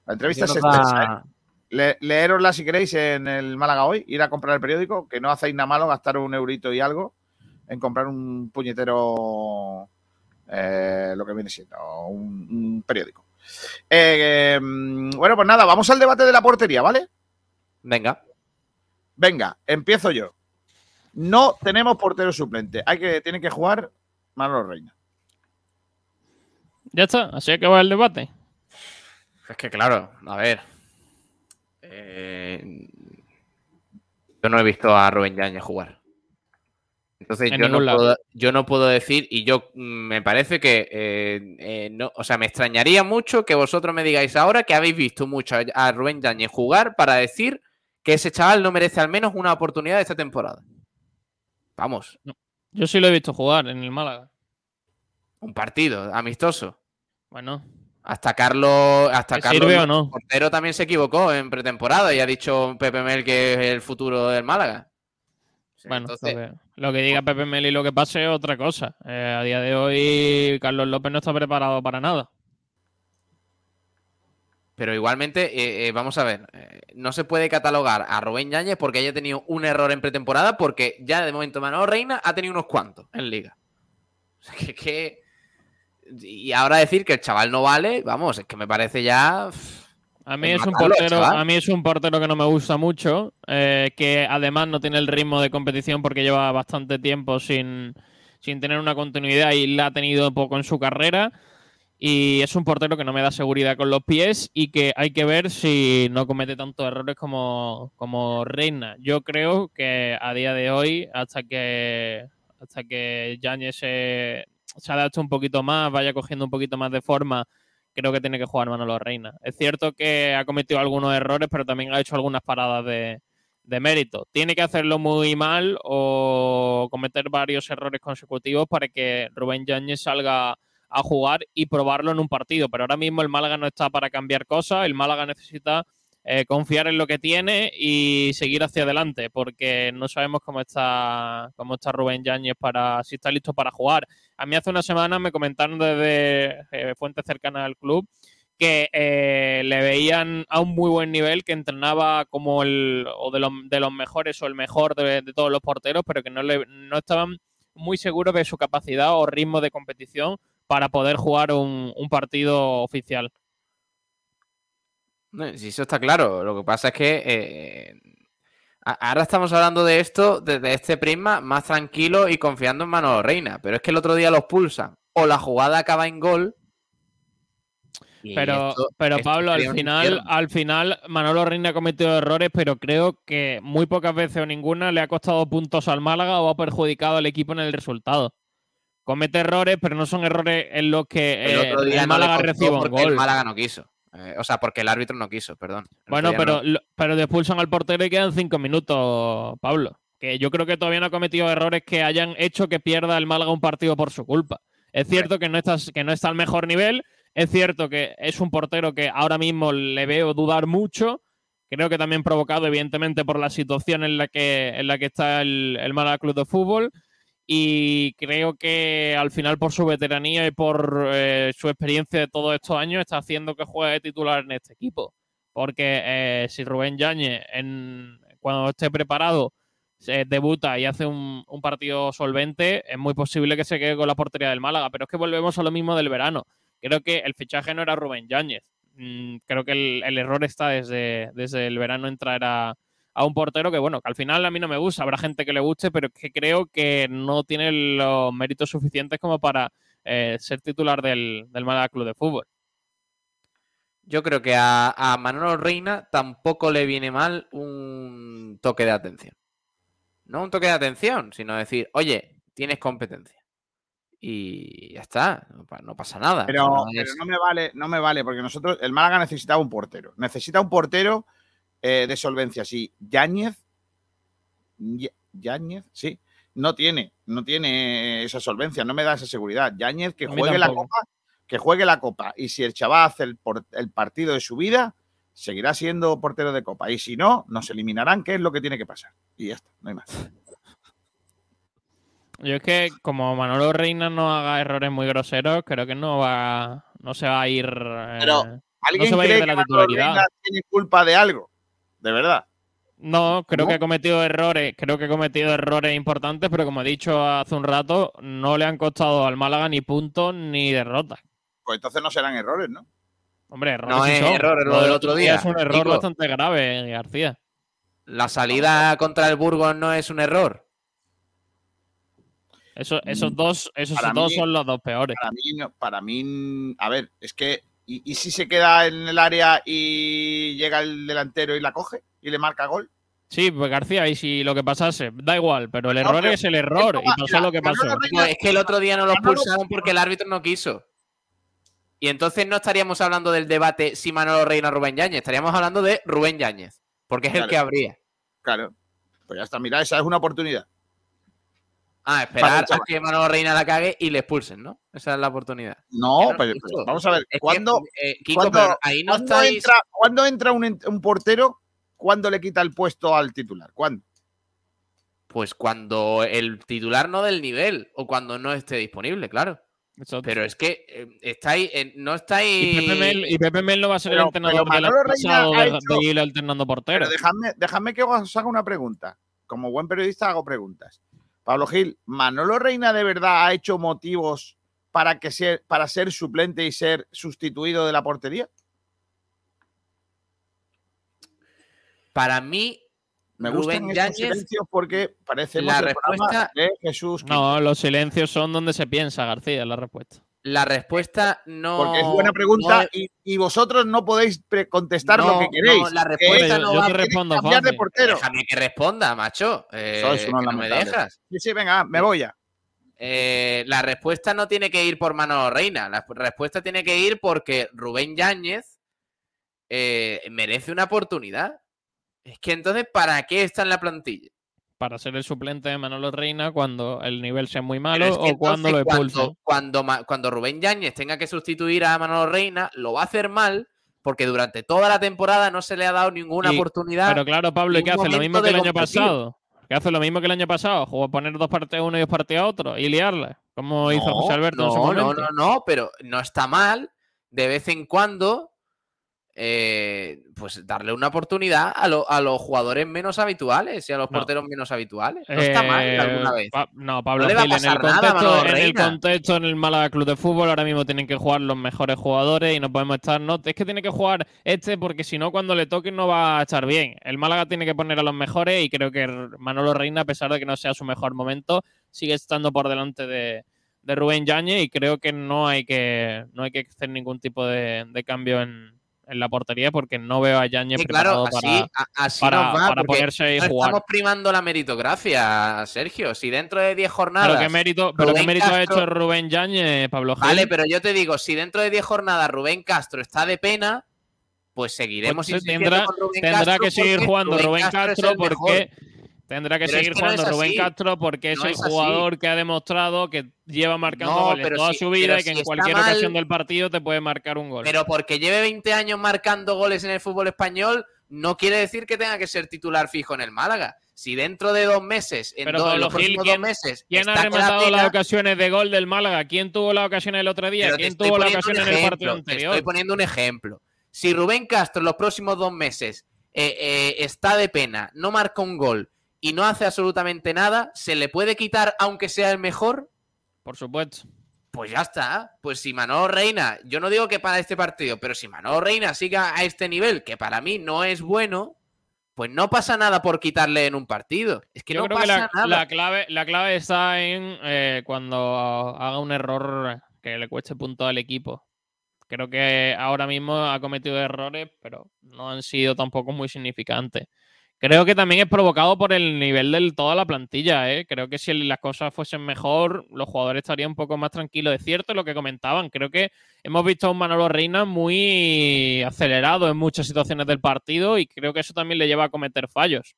La entrevista es extensa. ¿eh? Le- leerosla si queréis en el Málaga hoy, ir a comprar el periódico, que no hacéis nada malo gastar un eurito y algo en comprar un puñetero, eh, lo que viene siendo, un, un periódico. Eh, eh, bueno, pues nada, vamos al debate de la portería, ¿vale? Venga. Venga, empiezo yo. No tenemos portero suplente. Hay que, tiene que jugar Manolo Reina. Ya está, así que va el debate. Es que claro, a ver. eh, yo no he visto a Rubén Yañez jugar. Entonces En yo no, lado. puedo, yo no puedo decir, y yo mm, me parece que eh, eh, no, o sea, me extrañaría mucho que vosotros me digáis ahora que habéis visto mucho a, Rubén Yañez jugar para decir que ese chaval no merece al menos una oportunidad esta temporada. Vamos, Yo sí lo he visto jugar en el Málaga. un partido amistoso. Bueno, Hasta Carlos, hasta ¿Que Carlos sirve o el no? portero también se equivocó en pretemporada y ha dicho Pepe Mel que es el futuro del Málaga. Sí, bueno, entonces, lo, que, lo que diga Pepe Meli y lo que pase es otra cosa. Eh, a día de hoy, Carlos López no está preparado para nada. pero igualmente, eh, eh, vamos a ver, eh, no se puede catalogar a Rubén Yáñez porque haya tenido un error en pretemporada porque ya de momento Manolo Reina ha tenido unos cuantos en liga. O sea, que, que- Y ahora decir que el chaval no vale, vamos, es que me parece ya... A mí Es un portero, a mí es un portero que no me gusta mucho, eh, que además no tiene el ritmo de competición porque lleva bastante tiempo sin, sin tener una continuidad y la ha tenido poco en su carrera. Y es un portero que no me da seguridad con los pies y que hay que ver si no comete tantos errores como, como Reina. Yo creo que a día de hoy, hasta que hasta que Yañez se, se adapte un poquito más, vaya cogiendo un poquito más de forma, creo que tiene que jugar Manolo Reina. Es cierto que ha cometido algunos errores, pero también ha hecho algunas paradas de, de mérito. Tiene que hacerlo muy mal o cometer varios errores consecutivos para que Rubén Yáñez salga a jugar y probarlo en un partido. Pero ahora mismo el Málaga no está para cambiar cosas, el Málaga necesita eh, confiar en lo que tiene y seguir hacia adelante, porque no sabemos cómo está, cómo está Rubén Yáñez para si está listo para jugar. A mí hace una semana me comentaron desde eh, fuentes cercanas al club que eh, le veían a un muy buen nivel, que entrenaba como el o de los, de los mejores o el mejor de, todos los porteros, pero que no, le, no estaban muy seguros de su capacidad o ritmo de competición para poder jugar un partido oficial. No, si eso está claro, lo que pasa es que eh, ahora estamos hablando de esto desde este prisma más tranquilo y confiando en Manolo Reina, pero es que el otro día los pulsan o la jugada acaba en gol Pero, esto- pero esto Pablo, al final, al final, Manolo Reina ha cometido errores, pero creo que muy pocas veces o ninguna le ha costado puntos al Málaga o ha perjudicado al equipo en el resultado. Comete errores, pero no son errores en los que El eh, otro día el no Málaga reciba un gol. el Málaga no quiso. Eh, o sea, porque el árbitro no quiso, perdón. Bueno, pero, no. pero te expulsan al portero y quedan cinco minutos, Pablo. Que yo creo que todavía no ha cometido errores que hayan hecho que pierda el Málaga un partido por su culpa. Es cierto que no, estás, que no está al mejor nivel, es cierto que es un portero que ahora mismo le veo dudar mucho. Creo que también provocado, evidentemente, por la situación en la que, en la que está el, el Málaga Club de Fútbol. Y creo que al final, por su veteranía y por eh, su experiencia de todos estos años, está haciendo que juegue de titular en este equipo. Porque eh, si Rubén Yáñez, en, cuando esté preparado, se debuta y hace un, partido solvente, es muy posible que se quede con la portería del Málaga. Pero es que volvemos a lo mismo del verano. Creo que el fichaje no era Rubén Yáñez. Mm, creo que el, error está desde, desde el verano en traer a, a un portero que, bueno, que al final a mí no me gusta, habrá gente que le guste, pero que creo que no tiene los méritos suficientes como para eh, ser titular del, del Málaga Club de Fútbol. Yo creo que a, a Manolo Reina tampoco le viene mal un toque de atención. No un toque de atención, sino decir, oye, tienes competencia. Y ya está, no, pa- no pasa nada. Pero, no me vale, no me vale, porque nosotros, el Málaga necesitaba un portero. Necesita un portero eh, de solvencia. Sí, Yáñez, Yáñez, sí, no tiene, no tiene esa solvencia, no me da esa seguridad. Yáñez que juegue la copa, que juegue la copa. Y si el chaval hace el, el partido de su vida, seguirá siendo portero de copa. Y si no, nos eliminarán, que es lo que tiene que pasar. Y ya está, no hay más. Yo es que como Manolo Reina no haga errores muy groseros, creo que no va, no se va a ir. eh, Pero, ¿Alguien se va a ir de que la Manolo. Reina tiene culpa de algo? De verdad. No, creo ¿No? que ha cometido errores, creo que ha cometido errores importantes, pero como he dicho hace un rato, no le han costado al Málaga ni puntos ni derrotas. Pues entonces no serán errores, ¿no? Hombre, errores No sí es son. error, es lo del otro día, Es un error Nico. bastante grave, García. La salida contra el Burgos no es un error. Eso- esos dos, esos Para dos mí- son los dos peores. Para mí, para mí, a ver, es que. ¿Y, y si se queda en el área y llega el delantero y la coge y le marca gol? Sí, pues García, y si lo que pasase, da igual, pero el No, error pero es el error, y pasó lo que pasó. No, es que el otro día no lo expulsaron porque el árbitro no quiso. Y entonces no estaríamos hablando del debate si Manolo Reina o Rubén Yáñez, estaríamos hablando de Rubén Yáñez, porque es el que habría. Claro. Pues ya está, mira, esa es una oportunidad. Ah, esperar a que Manolo Reina la cague y le expulsen, ¿no? Esa es la oportunidad. No, pero, vamos a ver, Es que, ¿cuándo, eh, Kiko, cuándo- pero ahí no cuándo estáis. entra, cuándo entra un, portero? ¿Cuándo le quita el puesto al titular? ¿Cuándo? Pues cuando el titular no del nivel o cuando no esté disponible, claro. Exacto. Pero es que eh, estáis, eh, no y, estáis. Pepe Mel, y Pepe Mel no va a ser Pero- el entrenador Manolo Reina pasado ha de, hecho- de ir alternando porteros. Pero dejadme, dejadme que os haga una pregunta. Como buen periodista hago preguntas. Pablo Gil, ¿Manolo Reina de verdad ha hecho motivos para, que ser, para ser suplente y ser sustituido de la portería? Para mí, Me Rubén gustan Yáñez, silencios porque parecemos la el programa respuesta- de Jesús. Quinto. No, los silencios son donde se piensa, García, la respuesta. La respuesta no. Porque es buena pregunta no- y, y vosotros no podéis contestar lo No, que queréis. no, la respuesta es- no yo va- te respondo cambiar de portero. Déjame que responda, macho. Eh, Sois que no me dejas. Sí, sí, venga, me voy ya. Eh, la respuesta no tiene que ir por Manolo Reina. La respuesta tiene que ir porque Rubén Yáñez eh, merece una oportunidad. Es que entonces, ¿para qué está en la plantilla? Para ser el suplente de Manolo Reina cuando el nivel sea muy malo es que o cuando lo expulsen. Cuando, cuando, Rubén Yáñez tenga que sustituir a Manolo Reina, lo va a hacer mal porque durante toda la temporada no se le ha dado ninguna Y- oportunidad. Pero claro, Pablo, ¿y qué hace? Lo mismo que el año pasado. Que hace lo mismo que el año pasado. Jugó poner dos partidos a uno y dos partidos a otro y liarla. Como hizo José Alberto en su no, momento. no, no, no, pero no está mal de vez en cuando eh, pues darle una oportunidad a, lo- a los jugadores menos habituales y a los No. porteros menos habituales. No está mal Eh, alguna vez. Pa- no, Pablo le va a Gil, en el, nada en contexto en el Málaga Club de Fútbol ahora mismo tienen que jugar los mejores jugadores y no podemos estar no es que tiene que jugar este porque si no cuando le toque no va a estar bien el Málaga tiene que poner a los mejores y creo que Manolo Reina a pesar de que no sea su mejor momento sigue estando por delante de, de Rubén Yañez y creo que no hay que, no hay que hacer ningún tipo de, de cambio en, en la portería porque no veo a Yañez Sí, claro, preparado así, para, a- así para, nos va, para porque ponerse no jugar. estamos primando la meritocracia, Sergio. Si dentro de 10 Pero jornadas. qué mérito, pero qué mérito ha hecho Rubén Yañez, Pablo Gil. Vale, pero yo te digo, si dentro de 10 jornadas Rubén Castro está de pena, pues seguiremos Pues insistiendo tendrá, con Rubén tendrá Castro que seguir porque jugando Rubén Castro mejor. Tendrá que Pero seguir no jugando Rubén. Castro porque es el es así. jugador que ha demostrado que lleva marcando No, goles toda si- su vida y que si en cualquier mal- ocasión del partido te puede marcar un gol. Pero porque lleve 20 años marcando goles en el fútbol español, no quiere decir que tenga que ser titular fijo en el Málaga. Si dentro de dos meses, en, Pero, en los próximos dos meses, ¿Quién ha rematado las ocasiones de gol del Málaga? ¿Quién tuvo las ocasiones el otro día? ¿Quién tuvo la ocasión en el partido te anterior? Estoy poniendo un ejemplo. Si Rubén Castro en los próximos dos meses eh, eh, está de pena, no marca un gol y no hace absolutamente nada, ¿se le puede quitar aunque sea el mejor? Por supuesto. Pues ya está. Pues si Manolo Reina, yo no digo que para este partido, pero si Manolo Reina siga a este nivel, que para mí no es bueno, pues no pasa nada por quitarle en un partido. Es que Yo no creo pasa que la, nada. la clave, la clave está en eh, cuando haga un error que le cueste punto al equipo. Creo que ahora mismo ha cometido errores, pero no han sido tampoco muy significantes. Creo que también es provocado por el nivel de toda la plantilla. ¿eh? Creo que si las cosas fuesen mejor, los jugadores estarían un poco más tranquilos. Es cierto lo que comentaban. Creo que hemos visto a un Manolo Reina muy acelerado en muchas situaciones del partido y creo que eso también le lleva a cometer fallos.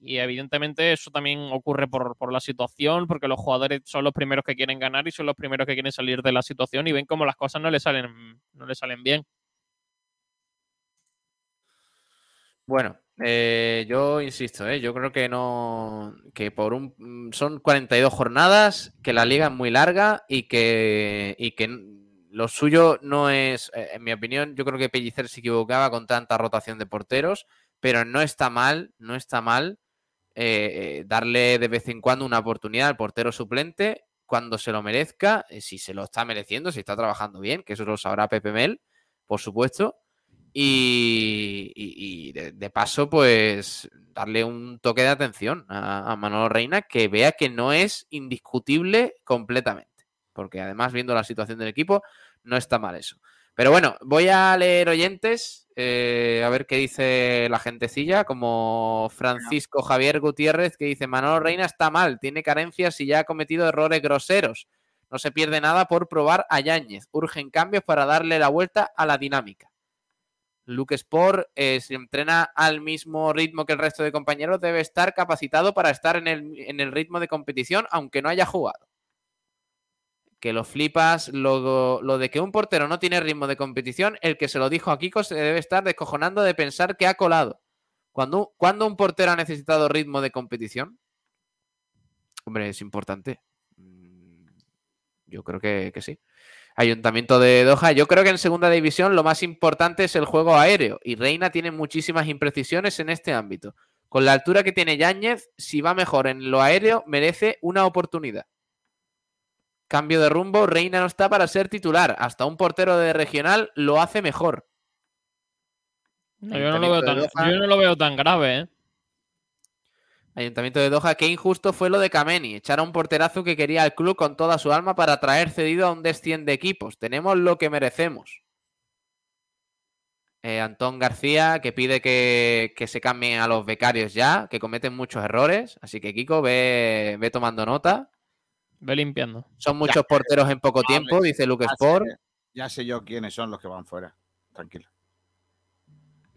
Y evidentemente eso también ocurre por, por la situación, porque los jugadores son los primeros que quieren ganar y son los primeros que quieren salir de la situación y ven como las cosas no le salen, no le salen bien. Bueno, eh, yo insisto, eh, yo creo que no. que por un. son 42 jornadas, que la liga es muy larga y que. y que lo suyo no es. eh, en mi opinión, yo creo que Pellicer se equivocaba con tanta rotación de porteros, pero no está mal, no está mal eh, eh, darle de vez en cuando una oportunidad al portero suplente cuando se lo merezca, eh, si se lo está mereciendo, si está trabajando bien, que eso lo sabrá Pepe Mel, por supuesto. Y, y- y de, de paso, pues darle un toque de atención a, a Manolo Reina que vea que no es indiscutible completamente. Porque además, viendo la situación del equipo, no está mal eso. Pero bueno, voy a leer oyentes, eh, a ver qué dice la gentecilla, como Francisco Javier Gutiérrez, que dice, Manolo Reina está mal, tiene carencias y ya ha cometido errores groseros. No se pierde nada por probar a Yáñez. Urgen cambios para darle la vuelta a la dinámica. Luke Sport, eh, si entrena al mismo ritmo que el resto de compañeros, debe estar capacitado para estar en el, en el ritmo de competición, aunque no haya jugado. Que lo flipas, lo, lo de que un portero no tiene ritmo de competición, el que se lo dijo a Kiko se debe estar descojonando de pensar que ha colado. Cuando un portero ha necesitado ritmo de competición, hombre, es importante. Mm, Yo creo que, que sí. Ayuntamiento de Doha. Yo creo que en segunda división lo más importante es el juego aéreo y Reina tiene muchísimas imprecisiones en este ámbito. Con la altura que tiene Yáñez, si va mejor en lo aéreo, merece una oportunidad. Cambio de rumbo, Reina no está para ser titular. Hasta un portero de regional lo hace mejor. No, yo, no lo veo tan, yo no lo veo tan grave, ¿eh? Ayuntamiento de Doha, qué injusto fue lo de Kameni, echar a un porterazo que quería al club con toda su alma para traer cedido a un descien de equipos. Tenemos lo que merecemos. Eh, Antón García, que pide que, que se cambien a los becarios ya, que cometen muchos errores. Así que Kiko, ve, ve tomando nota. Ve limpiando. Son muchos porteros en poco tiempo, dice Luke Ya Sport. sé- Ya sé yo quiénes son los que van fuera. Tranquilo.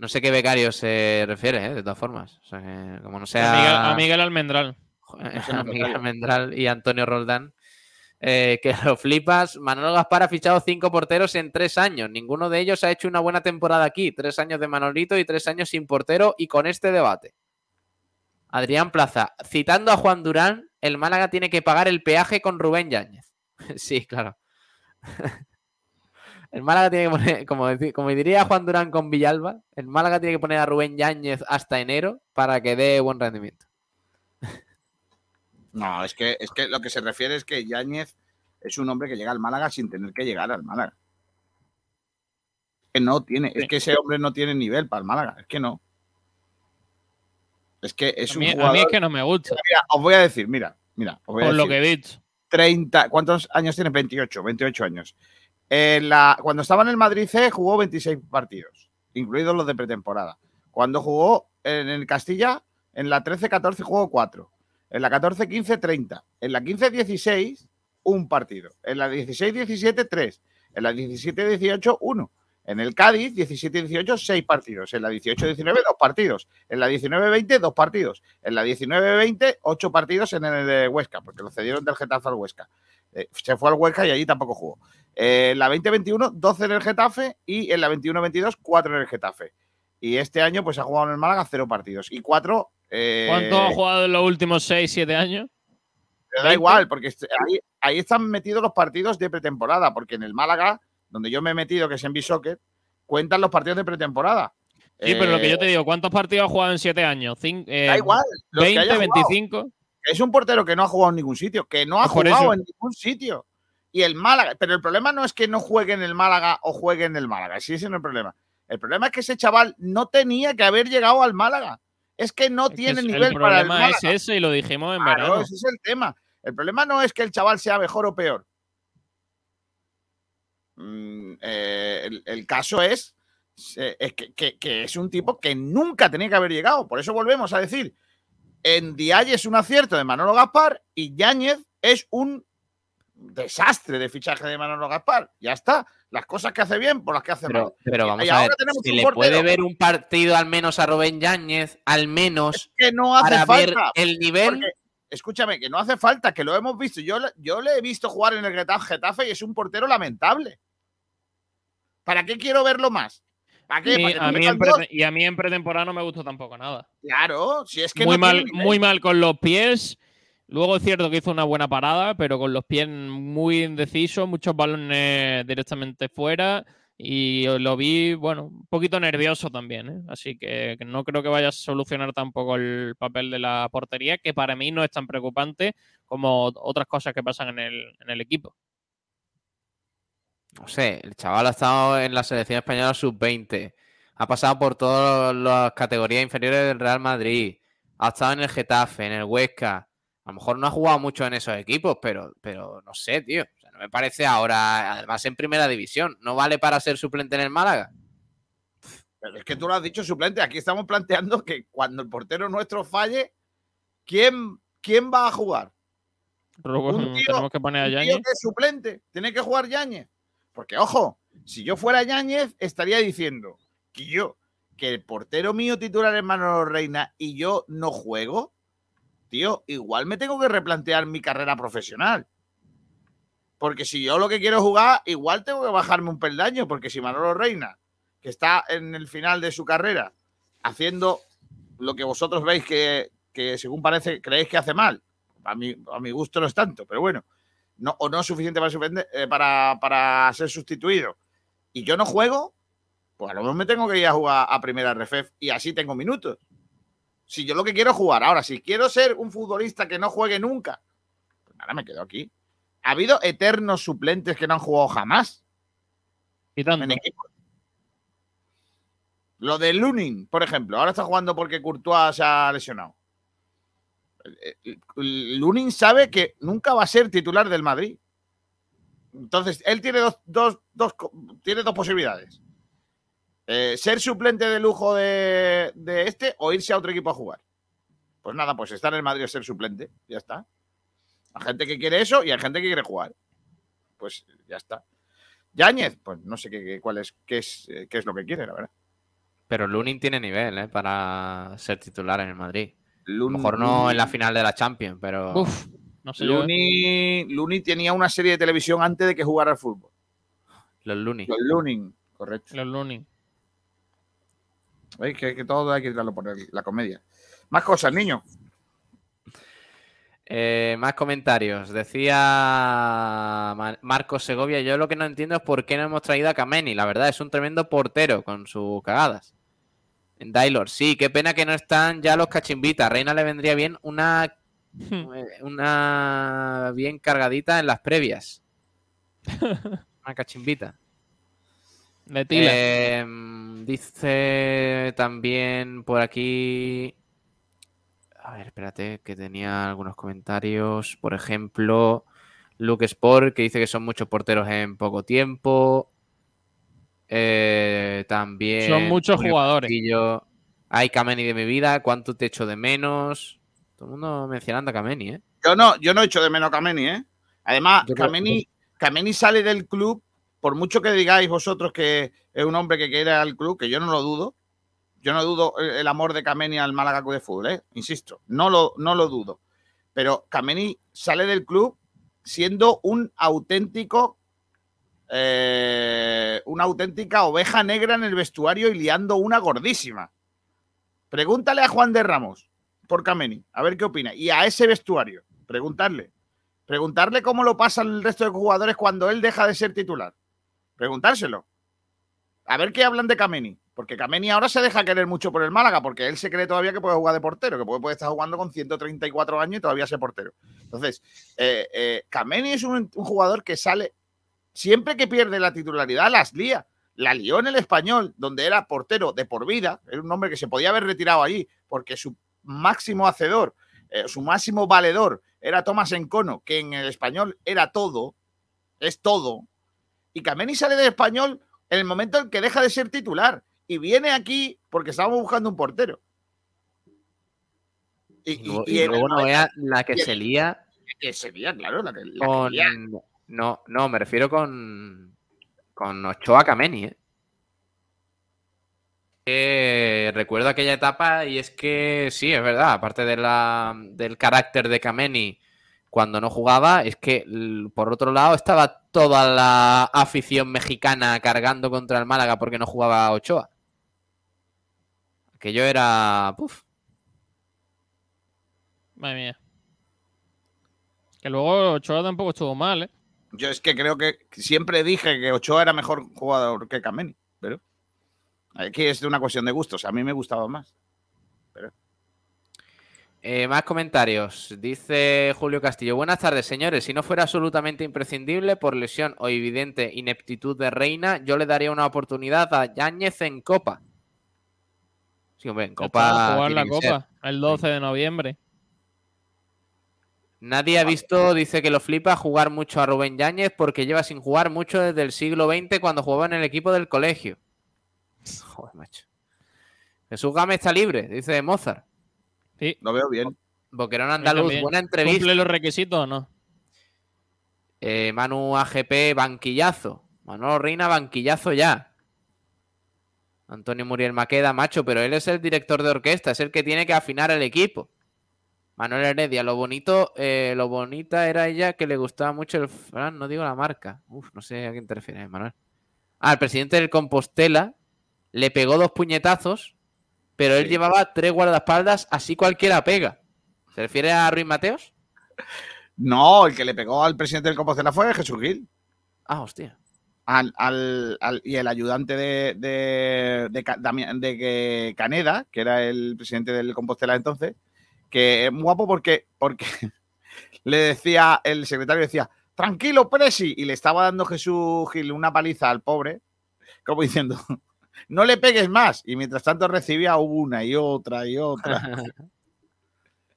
No sé qué becario se refiere, eh, de todas formas. O sea, que como no A sea... Miguel, a Miguel Almendral. a Miguel Almendral y Antonio Roldán. eh, que lo flipas. Manolo Gaspar ha fichado cinco porteros en tres años. Ninguno de ellos ha hecho una buena temporada aquí. Tres años de Manolito y tres años sin portero y con este debate. Adrián Plaza, citando a Juan Durán, el Málaga tiene que pagar el peaje con Rubén Yáñez. sí, claro. El Málaga tiene que poner, como, diría Juan Durán con Villalba, el Málaga tiene que poner a Rubén Yáñez hasta enero para que dé buen rendimiento. No, es que, es que lo que se refiere es que Yáñez es un hombre que llega al Málaga sin tener que llegar al Málaga. Que no tiene, es que ese hombre no tiene nivel para el Málaga, es que no. Es que es A un mí, a jugador. mí es que no me gusta. Mira, os voy a decir, mira, mira, os voy a Por lo decir. que he dicho. 30. ¿Cuántos años tiene? 28, 28 años. En la, cuando estaba en el Madrid C jugó 26 partidos, incluidos los de pretemporada. Cuando jugó en el Castilla, en la 13-14 jugó 4. En la 14-15, 30. En la 15-16, un partido. En la 16-17, 3. En la 17-18, 1. En el Cádiz, 17-18, 6 partidos. En la 18-19, 2 partidos. En la 19-20, 2 partidos. En la 19-20, 8 partidos en el de Huesca, porque lo cedieron del Getafe al Huesca. Eh, se fue al Huesca y allí tampoco jugó. Eh, en la 20-21, 12 en el Getafe y en la 21-22, 4 en el Getafe. Y este año, pues ha jugado en el Málaga 0 partidos. Y 4. Eh, ¿Cuánto ha jugado en los últimos 6, 7 años? Pero da igual, porque est- ahí, ahí están metidos los partidos de pretemporada, porque en el Málaga, donde yo me he metido, que es en B-Soccer, cuentan los partidos de pretemporada. Sí, pero lo que Eh, yo te digo, ¿cuántos partidos ha jugado en 7 años? Cin- eh, Da igual. los que 20, haya jugado. 25. Es un portero que no ha jugado en ningún sitio, que no ha por jugado eso. en ningún sitio. Y el Málaga, pero el problema no es que no juegue en el Málaga o juegue en el Málaga, sí, ese no es el problema. El problema es que ese chaval no tenía que haber llegado al Málaga. Es que no Es que tiene es- nivel el para el problema Málaga. es ese y lo dijimos en Claro, verano. ese es el tema. El problema no es que el chaval sea mejor o peor. Mm, eh, el, el caso es, eh, es que, que- que es un tipo que nunca tenía que haber llegado. Por eso volvemos a decir, en Dialle es un acierto de Manolo Gaspar y Yáñez es un desastre de fichaje de Manolo Gaspar. Ya está. Las cosas que hace bien por las que hace mal. Pero, vamos Y a ver, tenemos ¿se un le puede ver un partido al menos a Rubén Yáñez, al menos, Que no hace para ver falta. el nivel? Porque, escúchame, que no hace falta, que lo hemos visto. Yo, le- yo le he visto jugar en el Getafe y es un portero lamentable. ¿Para qué quiero verlo más? ¿Para qué? Y ¿Para que a, mí en dos? prete- y a mí en pretemporada no me gustó tampoco nada. Claro, si es que muy, no mal, tiene muy mal con los pies. Luego es cierto que hizo una buena parada, pero con los pies muy indecisos, muchos balones directamente fuera. Y lo vi, bueno, un poquito nervioso también. ¿eh? Así que, que no creo que vaya a solucionar tampoco el papel de la portería, que para mí no es tan preocupante como otras cosas que pasan en el, en el equipo. No sé, el chaval ha estado en la selección española sub-20, ha pasado por todas las categorías inferiores del Real Madrid, ha estado en el Getafe, en el Huesca. A lo mejor no ha jugado mucho en esos equipos, pero, pero no sé, tío. O sea, no me parece ahora, además en primera división, ¿no vale para ser suplente en el Málaga? Pero es que tú lo has dicho, suplente. Aquí estamos planteando que cuando el portero nuestro falle, ¿quién, quién va a jugar? Luego Un tío- tenemos que poner a Un tío Yañez. que es suplente. Tiene que jugar Yáñez. Porque, ojo, si yo fuera Yáñez, estaría diciendo que yo, que el portero mío titular es Manolo Reina y yo no juego, tío, igual me tengo que replantear mi carrera profesional. Porque si yo lo que quiero jugar, igual tengo que bajarme un peldaño. Porque si Manolo Reina, que está en el final de su carrera, haciendo lo que vosotros veis que, que según parece creéis que hace mal, a mi, a mi gusto no es tanto, pero bueno, no, o no es suficiente para, eh, para, para ser sustituido, y yo no juego, pues a lo mejor me tengo que ir a jugar a primera RFF y así tengo minutos. Si yo lo que quiero es jugar, ahora, si quiero ser un futbolista que no juegue nunca, pues nada, me quedo aquí. Ha habido eternos suplentes que no han jugado jamás Y tanto. en equipo. Lo de Lunin, por ejemplo, ahora está jugando porque Courtois se ha lesionado. Eh, eh, Lunin sabe que nunca va a ser titular del Madrid. Entonces, él tiene dos, dos- tiene dos posibilidades. Eh, ser suplente de lujo de, este o irse a otro equipo a jugar. Pues nada, pues estar en el Madrid o ser suplente. Ya está. Hay gente que quiere eso y hay gente que quiere jugar. Pues ya está. Yáñez, pues no sé qué, cuál es, qué es, qué es lo que quiere, la verdad. Pero Lunin tiene nivel para ser titular en el Madrid. A lo mejor no en la final de la Champions, pero Uf, no sé yo. ¿eh? Luni, Luni tenía una serie de televisión antes de que jugara al fútbol. los Lunin. Los Lunin, correcto. Los Lunin. ¿Veis? Que, que todo hay que darlo por el- la comedia. Más cosas, niño. Eh, más comentarios. Decía Ma- Marcos Segovia, yo lo que no entiendo es por qué no hemos traído a Kameni. La verdad, es un tremendo portero con sus cagadas. En Dailor, sí, qué pena que no están ya los cachimbitas. Reina le vendría bien una, eh, una bien cargadita en las previas. Una cachimbita. De. Eh, dice también por aquí. A ver, espérate, que tenía algunos comentarios. Por ejemplo, Luke Sport, que dice que son muchos porteros en poco tiempo. Eh, también. Son muchos Julio jugadores. Castillo. Ay, Kameni de mi vida, ¿cuánto te echo de menos? Todo el mundo mencionando a Kameni, ¿eh? Yo no, yo no echo de menos a Kameni, ¿eh? Además, Yo creo- Kameni, Kameni sale del club, por mucho que digáis vosotros que es un hombre que quiere al club, que yo no lo dudo. Yo no dudo el, amor de Kameni al Málaga de Fútbol, ¿eh? Insisto, no lo, no lo dudo. Pero Kameni sale del club siendo un auténtico, eh, una auténtica oveja negra en el vestuario y liando una gordísima. Pregúntale a Juan de Ramos por Kameni, a ver qué opina. Y a ese vestuario, preguntarle. Preguntarle cómo lo pasa el resto de jugadores cuando él deja de ser titular. Preguntárselo. A ver qué hablan de Kameni. Porque Kameni ahora se deja querer mucho por el Málaga, porque él se cree todavía que puede jugar de portero, que puede, estar jugando con 134 años y todavía ser portero. Entonces, eh, eh, Kameni es un jugador que sale, siempre que pierde la titularidad, las lía. La lió en el español, donde era portero de por vida, era un hombre que se podía haber retirado allí, porque su máximo hacedor, eh, su máximo valedor era Tomás Encono, que en el español era todo, es todo. Y Kameni sale del español en el momento en que deja de ser titular y viene aquí porque estábamos buscando un portero. Y, Y, luego- y- y no vea la que se lía que sería, claro, la que, la que lía. No, no, me refiero con. Con Ochoa Kameni, ¿eh? Que recuerdo aquella etapa y es que sí, es verdad, aparte de la, del carácter de Kameni cuando no jugaba, es que por otro lado estaba toda la afición mexicana cargando contra el Málaga porque no jugaba Ochoa. Aquello era. Puf, Madre mía. Que luego Ochoa tampoco estuvo mal, ¿eh? Yo es que creo que siempre dije que Ochoa era mejor jugador que Kameni, pero aquí es una cuestión de gustos. A mí me gustaba más. Eh, más comentarios. Dice Julio Castillo. Buenas tardes, señores. Si no fuera absolutamente imprescindible por lesión o evidente ineptitud de Reina, yo le daría una oportunidad a Yáñez en Copa. Sí, hombre, en Copa. jugar la ser. Copa el 12 de noviembre. Nadie ha visto, dice que lo flipa, jugar mucho a Rubén Yáñez porque lleva sin jugar mucho desde el siglo XX cuando jugaba en el equipo del colegio. Joder, macho. Jesús Gámez está libre, dice Mozart. Sí. Lo veo bien. Boquerón Andaluz, buena entrevista. ¿Cumple los requisitos o no? Eh, Manu AGP, banquillazo. Manolo Reina, banquillazo ya. Antonio Muriel Maqueda, macho, pero él es el director de orquesta, es el que tiene que afinar el equipo. Manuel Heredia, lo bonito, eh, lo bonita era ella que le gustaba mucho el Fran, no digo la marca. Uf, no sé a quién te refieres, Manuel. Ah, el presidente del Compostela le pegó dos puñetazos, pero él Sí. llevaba tres guardaespaldas, así cualquiera pega. ¿Se refiere a Ruiz Mateos? No, el que le pegó al presidente del Compostela fue Jesús Gil. Ah, hostia. Al, al- al- y el ayudante de, de, de de que Caneda, que era el presidente del Compostela entonces, que es guapo porque, porque le decía, el secretario decía, tranquilo, Presi, y le estaba dando Jesús Gil una paliza al pobre, como diciendo, no le pegues más. Y mientras tanto recibía una y otra y otra.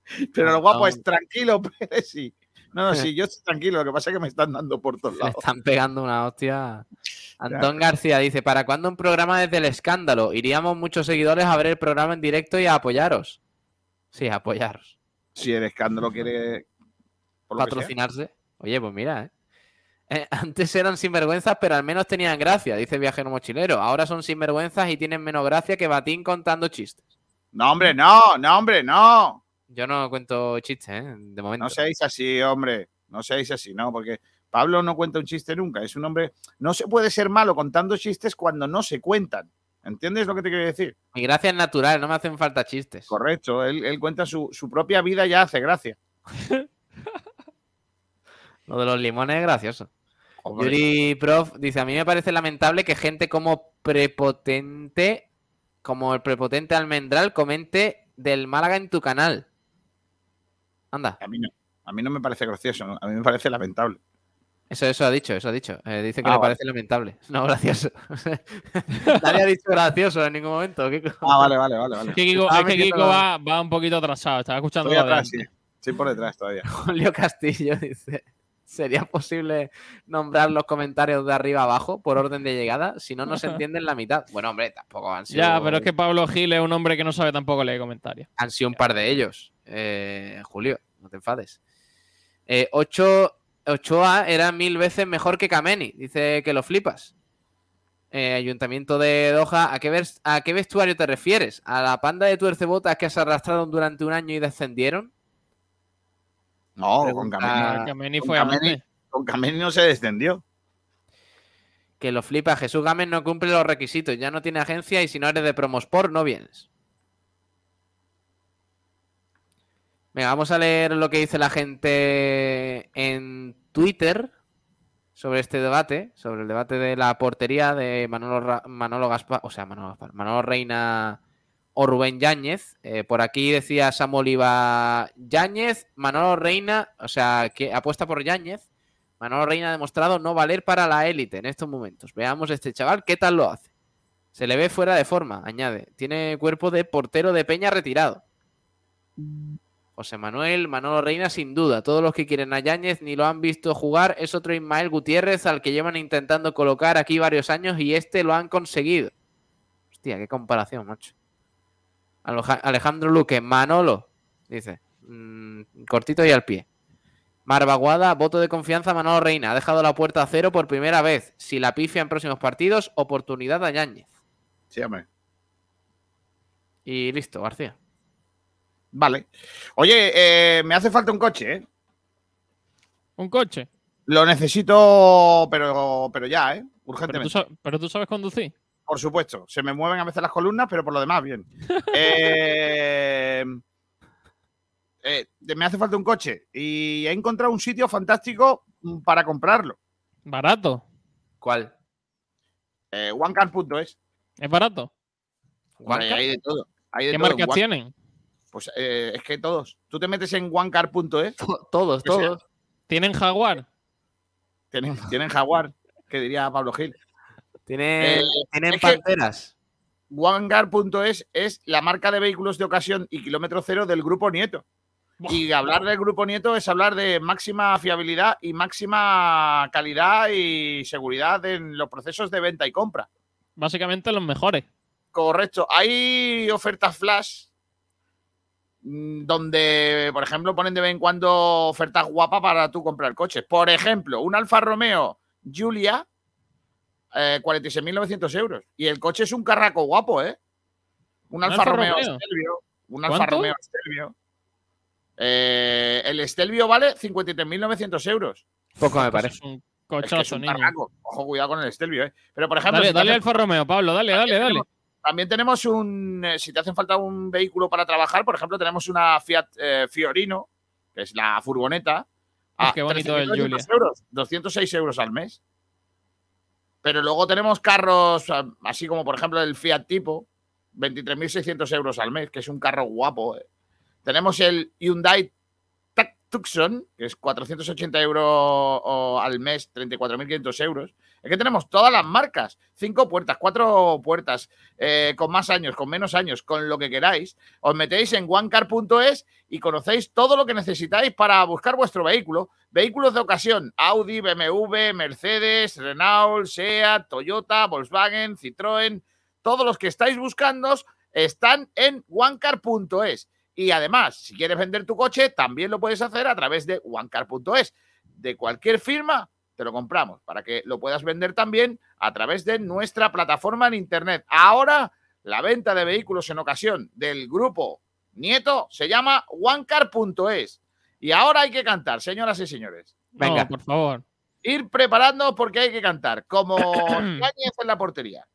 Pero lo guapo es, tranquilo, Presi. No, no, sí, yo estoy tranquilo, lo que pasa es que me están dando por todos lados. están pegando una hostia. Antón García dice: ¿Para cuándo un programa desde el escándalo? Iríamos muchos seguidores a ver el programa en directo y a apoyaros. Sí, a apoyaros. Si el escándalo quiere sea. Patrocinarse. Oye, pues mira, ¿eh? Eh, Antes eran sinvergüenzas, pero al menos tenían gracia, dice Viajero Mochilero. Ahora son sinvergüenzas y tienen menos gracia que Batín contando chistes. No, hombre, no, no, hombre, no. Yo no cuento chistes, ¿eh? De momento. No seáis así, hombre. No seáis así, no, porque Pablo no cuenta un chiste nunca. Es un hombre. No se puede ser malo contando chistes cuando no se cuentan. ¿Entiendes lo que te quiero decir? Mi gracia es natural, no me hacen falta chistes. Correcto. Él, él cuenta su, su propia vida, ya hace gracia. Lo de los limones es gracioso. Hombre, Yuri Prof dice, a mí me parece lamentable que gente como prepotente, como el prepotente almendral, comente del Málaga en tu canal. Anda, a, mí no, a mí no me parece gracioso, a mí me parece lamentable. Eso, eso ha dicho, eso ha dicho. Eh, dice que Ah, le vale. parece lamentable. No, gracioso. Nadie ha dicho gracioso en ningún momento. ¿qué co- Ah, vale, vale, vale. vale. Es que Kiko, es que Kiko va, va un poquito atrasado. Estaba escuchando Estoy atrás, sí. Estoy por detrás todavía. Julio Castillo dice. ¿Sería posible nombrar los comentarios de arriba abajo por orden de llegada? Si no, no se entienden la mitad. Bueno, hombre, tampoco han sido. Ya, pero es que Pablo Gil es un hombre que no sabe tampoco leer comentarios. Han sido un par de ellos. Eh, Julio, no te enfades. Eh, ocho- Ochoa era mil veces mejor que Kameni. Dice que lo flipas. Eh, Ayuntamiento de Doha, ¿a qué, ¿a qué vestuario te refieres? ¿A la panda de tuercebotas que se arrastraron durante un año y descendieron? No, con Kameni, Kameni con fue Kameni- antes. con Kameni no se descendió. Que lo flipa. Jesús Gámez no cumple los requisitos. Ya no tiene agencia y si no eres de Promosport, no vienes. Venga, vamos a leer lo que dice la gente en Twitter sobre este debate, sobre el debate de la portería de Manolo, Gaspar, o sea, Manolo Gaspar, Manolo Reina o Rubén Yáñez. Eh, por aquí decía Samuel Oliva Yáñez, Manolo Reina, o sea, que apuesta por Yáñez. Manolo Reina ha demostrado no valer para la élite en estos momentos. Veamos este chaval qué tal lo hace. Se le ve fuera de forma, añade. Tiene cuerpo de portero de peña retirado. José Manuel, Manolo Reina, sin duda. Todos los que quieren a Yáñez ni lo han visto jugar. Es otro Ismael Gutiérrez al que llevan intentando colocar aquí varios años y este lo han conseguido. Hostia, qué comparación, macho. Alejandro Luque, Manolo, dice. mm, cortito y al pie. Marvaguada, voto de confianza Manolo Reina. Ha dejado la puerta a cero por primera vez. Si la pifia en próximos partidos, oportunidad a Yáñez. Sí, hombre. Y listo, García. Vale. Oye, eh, me hace falta un coche, ¿eh? Un coche. Lo necesito, pero, pero ya, ¿eh? Pero tú, Urgentemente. pero tú sabes conducir. Por supuesto. Se me mueven a veces las columnas, pero por lo demás, bien. Eh, eh, me hace falta un coche y he encontrado un sitio fantástico mm, para comprarlo. Barato. ¿Cuál? Eh, OneCar.es. ¿Es barato? Hay de todo. Hay de ¿Qué todo marcas One- tienen? Pues eh, es que todos. Tú te metes en OneCar.es, To- Todos, sea, todos. ¿Tienen Jaguar? tienen, tienen Jaguar, que diría Pablo Gil. Tiene- Eh, tienen panteras. OneCar.es es la marca de vehículos de ocasión y kilómetro cero del grupo Nieto. Y hablar del grupo Nieto es hablar de máxima fiabilidad y máxima calidad y seguridad en los procesos de venta y compra. Básicamente los mejores. Correcto. Hay ofertas flash donde, por ejemplo, ponen de vez en cuando ofertas guapas para tú comprar coches. Por ejemplo, un Alfa Romeo Giulia, eh, 46.900 euros. Y el coche es un carraco guapo, ¿eh? Un ¿Un Alfa, Alfa Romeo, Romeo? Stelvio. Un Alfa. Romeo Stelvio. Eh, el Stelvio vale 53.900 euros. Poco me Pues parece. Es un Es que es cochazo, un niño. carraco. Ojo, cuidado con el Stelvio, ¿eh? Pero, por ejemplo, Dale, si dale Alfa Romeo, Pablo, dale, dale, dale, dale. También tenemos un, eh, si te hace falta un vehículo para trabajar, por ejemplo, tenemos una Fiat eh, Fiorino, que es la furgoneta. Ah, qué bonito el 13.900 Giulia. euros, 206 euros al mes. Pero luego tenemos carros, ah, así como por ejemplo el Fiat Tipo, 23.600 euros al mes, que es un carro guapo. eh. Tenemos el Hyundai Que es 480 euros al mes, 34.500 euros. Es que tenemos todas las marcas, cinco puertas, cuatro puertas, eh, con más años, con menos años, con lo que queráis. Os metéis en onecar.es y conocéis todo lo que necesitáis para buscar vuestro vehículo. Vehículos de ocasión, Audi, BMW, Mercedes, Renault, SEAT, Toyota, Volkswagen, Citroën, todos los que estáis buscando están en onecar.es. Y además, si quieres vender tu coche, también lo puedes hacer a través de onecar.es. De cualquier firma, te lo compramos para que lo puedas vender también a través de nuestra plataforma en Internet. Ahora, la venta de vehículos en ocasión del grupo Nieto se llama onecar.es. Y ahora hay que cantar, señoras y señores. Venga. No, por favor. Ir preparando porque hay que cantar, como Yáñez en la portería.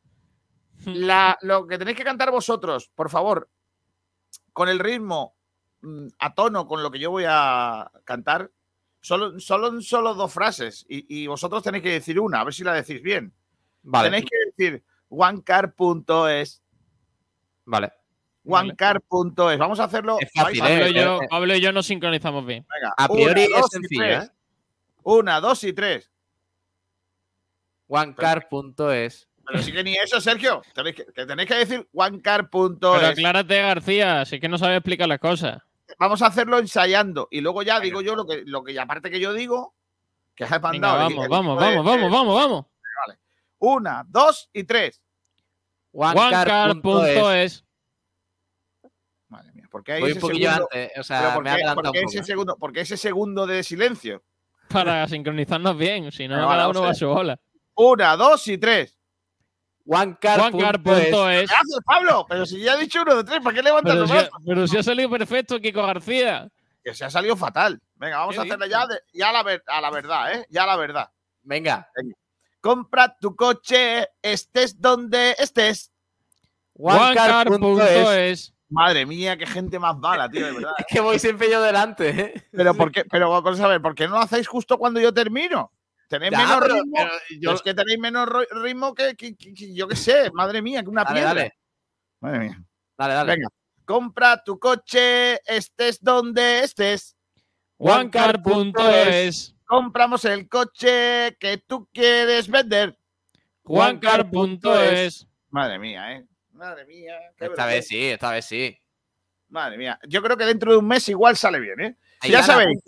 La- lo que tenéis que cantar vosotros, por favor, con el ritmo mm, a tono con lo que yo voy a cantar, solo, solo, solo dos frases y, y vosotros tenéis que decir una, a ver si la decís bien. Vale, Tenéis que decir onecar.es, vale. Onecar.es. Vamos a hacerlo. Es fácil, a- Pablo, eh, y yo, eh. Pablo y yo nos sincronizamos bien. Venga, A priori una, es dos y sencillo, tres. ¿eh? Una, dos y tres. Onecar.es. Pero sí que ni eso, Sergio. Tenéis que, que tenéis que decir Pero onecar.es. aclárate, García, si es que no sabe explicar las cosas. Vamos a hacerlo ensayando y luego ya digo yo lo que, lo que aparte que yo digo, Que has Venga, mandado el- vamos, vamos, vamos, vamos, vamos, vamos. Una, dos y tres. Onecar.es. Madre mía, ¿por qué hay Voy ese un poquillo segundo? antes, o Pero sea, ¿por me qué- he adelantado por qué un ese segundo, por qué ese segundo de silencio? Para sincronizarnos bien, si no, cada uno va a su bola. Una, dos y tres. OneCard.es. ¿Qué haces, Pablo? Pero si ya he dicho uno de tres, ¿para qué levantas Pero los si, pero si ha salido perfecto Kiko García. Que se ha salido fatal. Venga, vamos ¿Qué a hacerle ya, de- ya a, la ver- a la verdad, ¿eh? Ya a la verdad. Venga, Compra tu coche, estés donde estés. Onecar.es. OneCard.es. Madre mía, qué gente más mala, tío, de verdad. Es que voy siempre yo delante, ¿eh? Pero, ¿por qué? Pero vamos a ver, ¿por qué no lo hacéis justo cuando yo termino? ¿Tenéis Ya, menos pero- ritmo? pero yo- Es que tenéis menos ritmo que, que- que- que yo qué sé, madre mía, que una Dale, piedra. dale, Madre mía. dale, dale. Venga, compra tu coche, estés donde estés. OneCard.es. Compramos el coche que tú quieres vender. OneCard.es. Madre mía, ¿eh? Madre mía. qué Esta vez sí, esta vez sí. Madre mía. Yo creo que dentro de un mes igual sale bien, ¿eh? Ahí ya sabéis,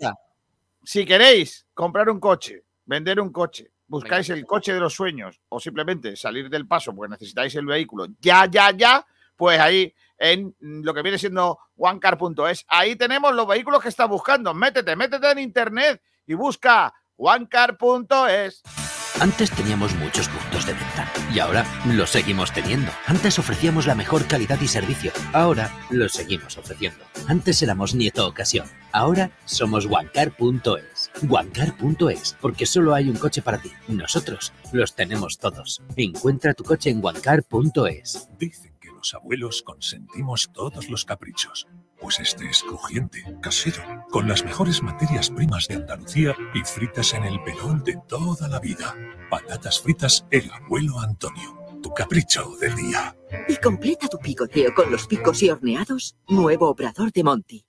si queréis comprar un coche, vender un coche, buscáis el coche de los sueños o simplemente salir del paso porque necesitáis el vehículo ya, ya, ya, pues ahí en lo que viene siendo onecar.es, ahí tenemos los vehículos que estás buscando. Métete, métete en internet y busca onecar.es. Antes teníamos muchos puntos de venta y ahora los seguimos teniendo. Antes ofrecíamos la mejor calidad y servicio, ahora los seguimos ofreciendo. Antes éramos Nieto Ocasión, ahora somos Wancar.es. Wancar.es, porque solo hay un coche para ti. Nosotros los tenemos todos. Encuentra tu coche en Wancar.es. Dicen que los abuelos consentimos todos los caprichos. Pues este es crujiente, casero, con las mejores materias primas de Andalucía y fritas en el pelón de toda la vida. Patatas fritas El Abuelo Antonio. Tu capricho del día. Y completa tu picoteo con los picos y horneados. Nuevo obrador de Monty.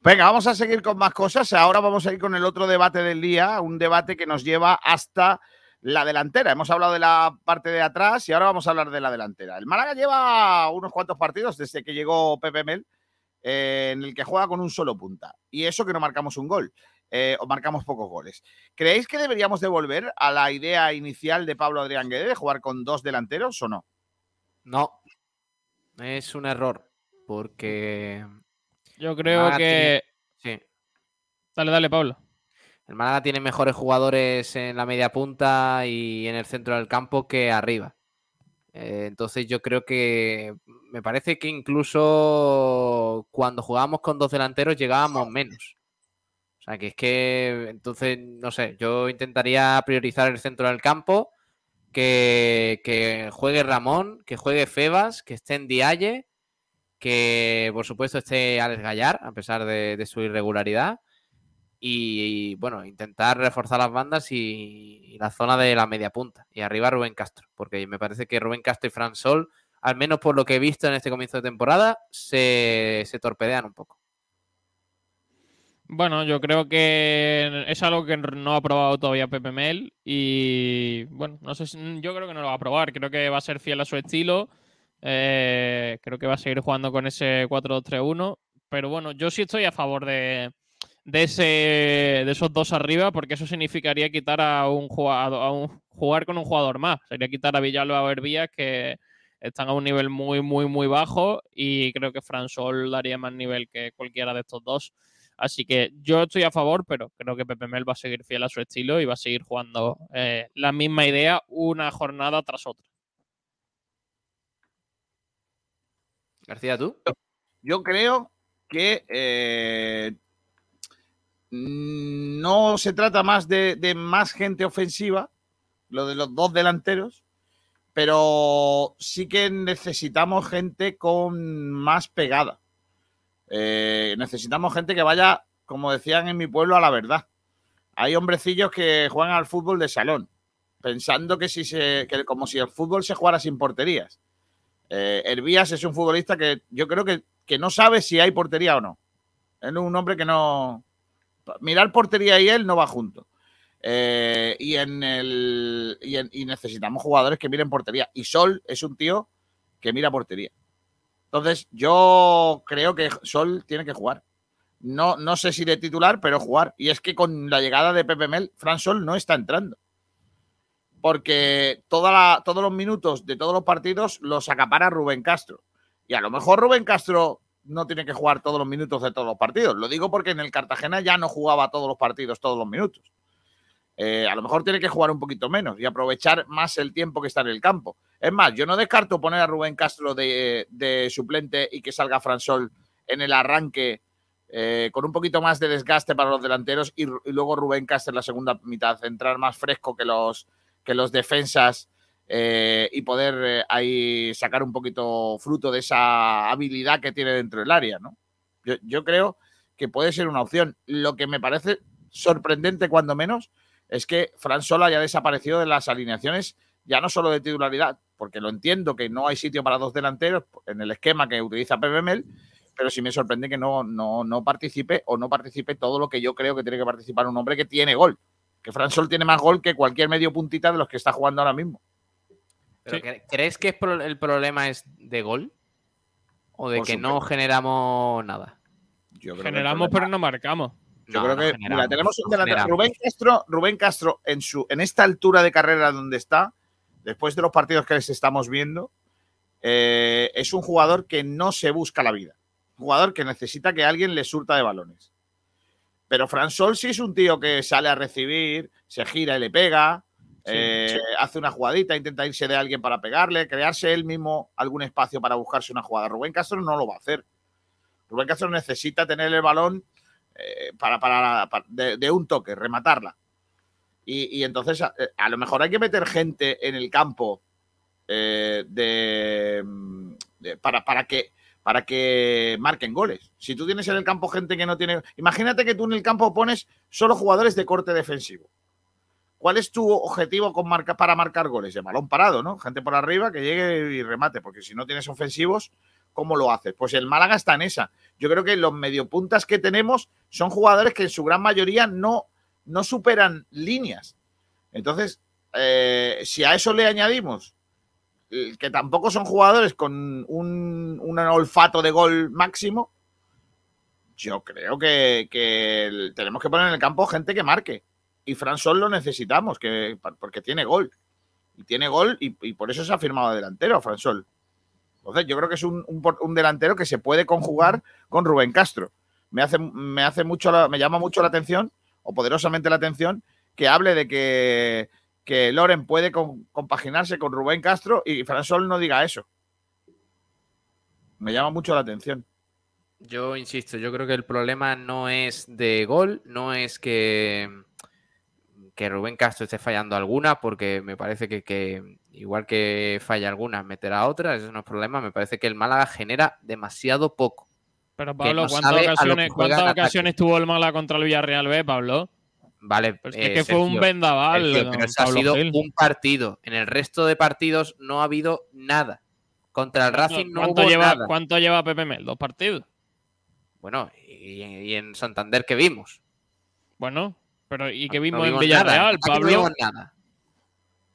Venga, vamos a seguir con más cosas. Ahora vamos a ir con el otro debate del día, un debate que nos lleva hasta la delantera. Hemos hablado de la parte de atrás y ahora vamos a hablar de la delantera. El Málaga lleva unos cuantos partidos desde que llegó Pepe Mel eh, en el que juega con un solo punta. Y eso que no marcamos un gol. eh, o marcamos pocos goles. ¿Creéis que deberíamos devolver a la idea inicial de Pablo Adrián Guede de jugar con dos delanteros o no? No. Es un error. Porque. Yo creo Málaga que. tiene- Sí. Dale, dale, Pablo. El Málaga tiene mejores jugadores en la media punta y en el centro del campo que arriba. Eh, entonces yo creo que me parece que incluso cuando jugábamos con dos delanteros llegábamos menos. O sea que es que entonces, no sé, yo intentaría priorizar el centro del campo, que, juegue Ramón, que juegue Febas, que esté en Dialle, que por supuesto esté Alex Gallar, a pesar de su irregularidad y, bueno, intentar reforzar las bandas y, la zona de la media punta. Y arriba Rubén Castro, porque me parece que Rubén Castro y Fran Sol, al menos por lo que he visto en este comienzo de temporada, se, se torpedean un poco. Bueno, yo creo que es algo que no ha probado todavía Pepe Mel y bueno, no sé, si- yo creo que no lo va a probar, creo que va a ser fiel a su estilo, eh, creo que va a seguir jugando con ese 4-2-3-1, pero bueno, yo sí estoy a favor de, de, ese, de esos dos arriba porque eso significaría quitar a un, jugador, a un jugar con un jugador más, sería quitar a Villalba o a Hervías que están a un nivel muy, muy, muy bajo y creo que Fran Sol daría más nivel que cualquiera de estos dos. Así que yo estoy a favor, pero creo que Pepe Mel va a seguir fiel a su estilo y va a seguir jugando eh, la misma idea una jornada tras otra. García, ¿tú? Yo creo que eh, no se trata más de, más gente ofensiva, lo de los dos delanteros, pero sí que necesitamos gente con más pegada. Eh, necesitamos gente que vaya, como decían en mi pueblo, a la verdad. Hay hombrecillos que juegan al fútbol de salón, pensando que, si se, que como si el fútbol se jugara sin porterías. Eh, es un futbolista que yo creo que, que no sabe si hay portería o no. Es un hombre que no. Mirar portería y él no va junto. Eh, y, en el, y, necesitamos jugadores que miren portería. Y Sol es un tío que mira portería. Entonces, yo creo que Sol tiene que jugar. no, no sé si de titular, pero jugar. Y es que con la llegada de Pepe Mel, Fran Sol no está entrando. Porque todos los minutos de todos los partidos los acapara Rubén Castro. Y a lo mejor Rubén Castro no tiene que jugar todos los minutos de todos los partidos. Lo digo porque en el Cartagena ya no jugaba todos los partidos todos los minutos. Eh, a lo mejor tiene que jugar un poquito menos y aprovechar más el tiempo que está en el campo. Es más, yo no descarto poner a Rubén Castro de, suplente y que salga Fransol en el arranque eh, con un poquito más de desgaste para los delanteros y, y luego Rubén Castro en la segunda mitad, entrar más fresco que los, que los defensas eh, y poder eh, ahí sacar un poquito fruto de esa habilidad que tiene dentro del área, ¿no? Yo, creo que puede ser una opción. Lo que me parece sorprendente, cuando menos, es que Fran Sol haya desaparecido de las alineaciones, ya no solo de titularidad, porque lo entiendo que no hay sitio para dos delanteros en el esquema que utiliza PBML, pero sí me sorprende que no, no, no participe o no participe todo lo que yo creo que tiene que participar un hombre que tiene gol. Que Fran Sol tiene más gol que cualquier medio puntita de los que está jugando ahora mismo. Pero cre- ¿Crees que el problema es de gol? ¿O de Por que no generamos nada? Yo creo Generamos, pero no marcamos. Yo No, creo no que mira, tenemos un delantero. Rubén Castro, Rubén Castro en su en esta altura de carrera donde está, después de los partidos que les estamos viendo, eh, es un jugador que no se busca la vida. Un jugador que necesita que alguien le surta de balones. Pero Fran Sol sí es un tío que sale a recibir, se gira y le pega, eh, hace una jugadita, intenta irse de alguien para pegarle, crearse él mismo algún espacio para buscarse una jugada. Rubén Castro no lo va a hacer. Rubén Castro necesita tener el balón eh, para, para, para- de, de un toque, rematarla. Y, y entonces a, a lo mejor hay que meter gente en el campo eh, de, de- para, para que para que marquen goles. Si tú tienes en el campo gente que no tiene. Imagínate que tú en el campo pones solo jugadores de corte defensivo. ¿Cuál es tu objetivo con marca, para marcar goles? De balón parado, ¿no? Gente por arriba que llegue y remate, porque si no tienes ofensivos, ¿cómo lo haces? Pues el Málaga está en esa. Yo creo que los mediopuntas que tenemos son jugadores que en su gran mayoría no, no superan líneas. Entonces, eh, si a eso le añadimos eh, que tampoco son jugadores con un, un olfato de gol máximo, yo creo que, que tenemos que poner en el campo gente que marque. Y Fran Sol lo necesitamos, que, porque tiene gol. Y tiene gol y, por eso se ha firmado de delantero a Fran Sol. Entonces, yo creo que es un, un un delantero que se puede conjugar con Rubén Castro. Me hace, me hace mucho me llama mucho la atención, o poderosamente la atención, que hable de que, que Loren puede compaginarse con Rubén Castro y Fran Sol no diga eso. Me llama mucho la atención. Yo insisto, yo creo que el problema no es de gol, no es que, que Rubén Castro esté fallando alguna, porque me parece que, que igual que falla algunas, meterá otras, eso no es problema. Me parece que el Málaga genera demasiado poco. Pero Pablo, no ¿cuántas ocasiones, cuántas ocasiones tuvo el Málaga contra el Villarreal B, Pablo? Vale, Pues eh, es que fue un vendaval. Sergio, don pero eso ha sido Gil. un partido. En el resto de partidos no ha habido nada. Contra el Racing no ¿Cuánto hubo lleva, nada. ¿Cuánto lleva Pepe Mel? ¿Dos partidos? Bueno, y, y en Santander que vimos. Bueno, pero ¿y qué No vimos en Villarreal, nada. No Pablo? vimos nada.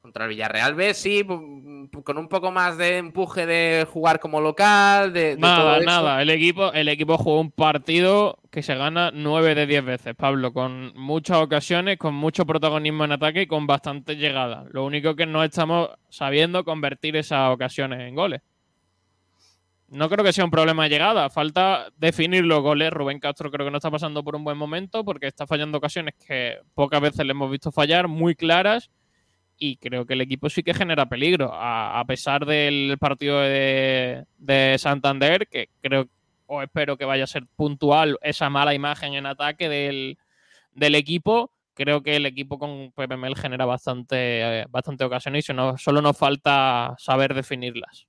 Contra el Villarreal B, sí, con un poco más de empuje de jugar como local, de, de todo Nada, eso. nada. El equipo, el equipo jugó un partido que se gana 9 de 10 veces, Pablo, con muchas ocasiones, con mucho protagonismo en ataque y con bastante llegada. Lo único que no estamos sabiendo convertir esas ocasiones en goles. No creo que sea un problema de llegada, falta definir los goles. Rubén Castro creo que no está pasando por un buen momento porque está fallando ocasiones que pocas veces le hemos visto fallar, muy claras, y creo que el equipo sí que genera peligro, a, pesar del partido de, de Santander, que creo o espero que vaya a ser puntual esa mala imagen en ataque del, del equipo. Creo que el equipo con Pepe Mel genera bastante, eh, bastante ocasiones y no, solo nos falta saber definirlas.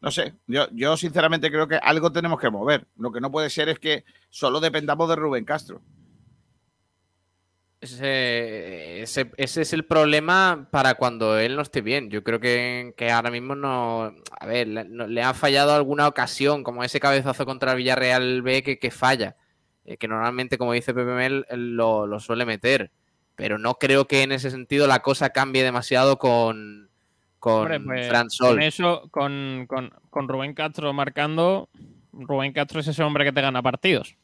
No sé, yo, yo sinceramente creo que algo tenemos que mover. Lo que no puede ser es que solo dependamos de Rubén Castro. Ese, ese- ese es el problema para cuando él no esté bien. Yo creo que, que ahora mismo no. A ver, le, no- le ha fallado alguna ocasión, como ese cabezazo contra Villarreal B que, que falla. eh, que normalmente, como dice Pepe Mel, lo, lo suele meter. Pero no creo que en ese sentido la cosa cambie demasiado con, con Hombre, pues, Fran Sol. Con eso, con, con- con Rubén Castro marcando, Rubén Castro es ese hombre que te gana partidos.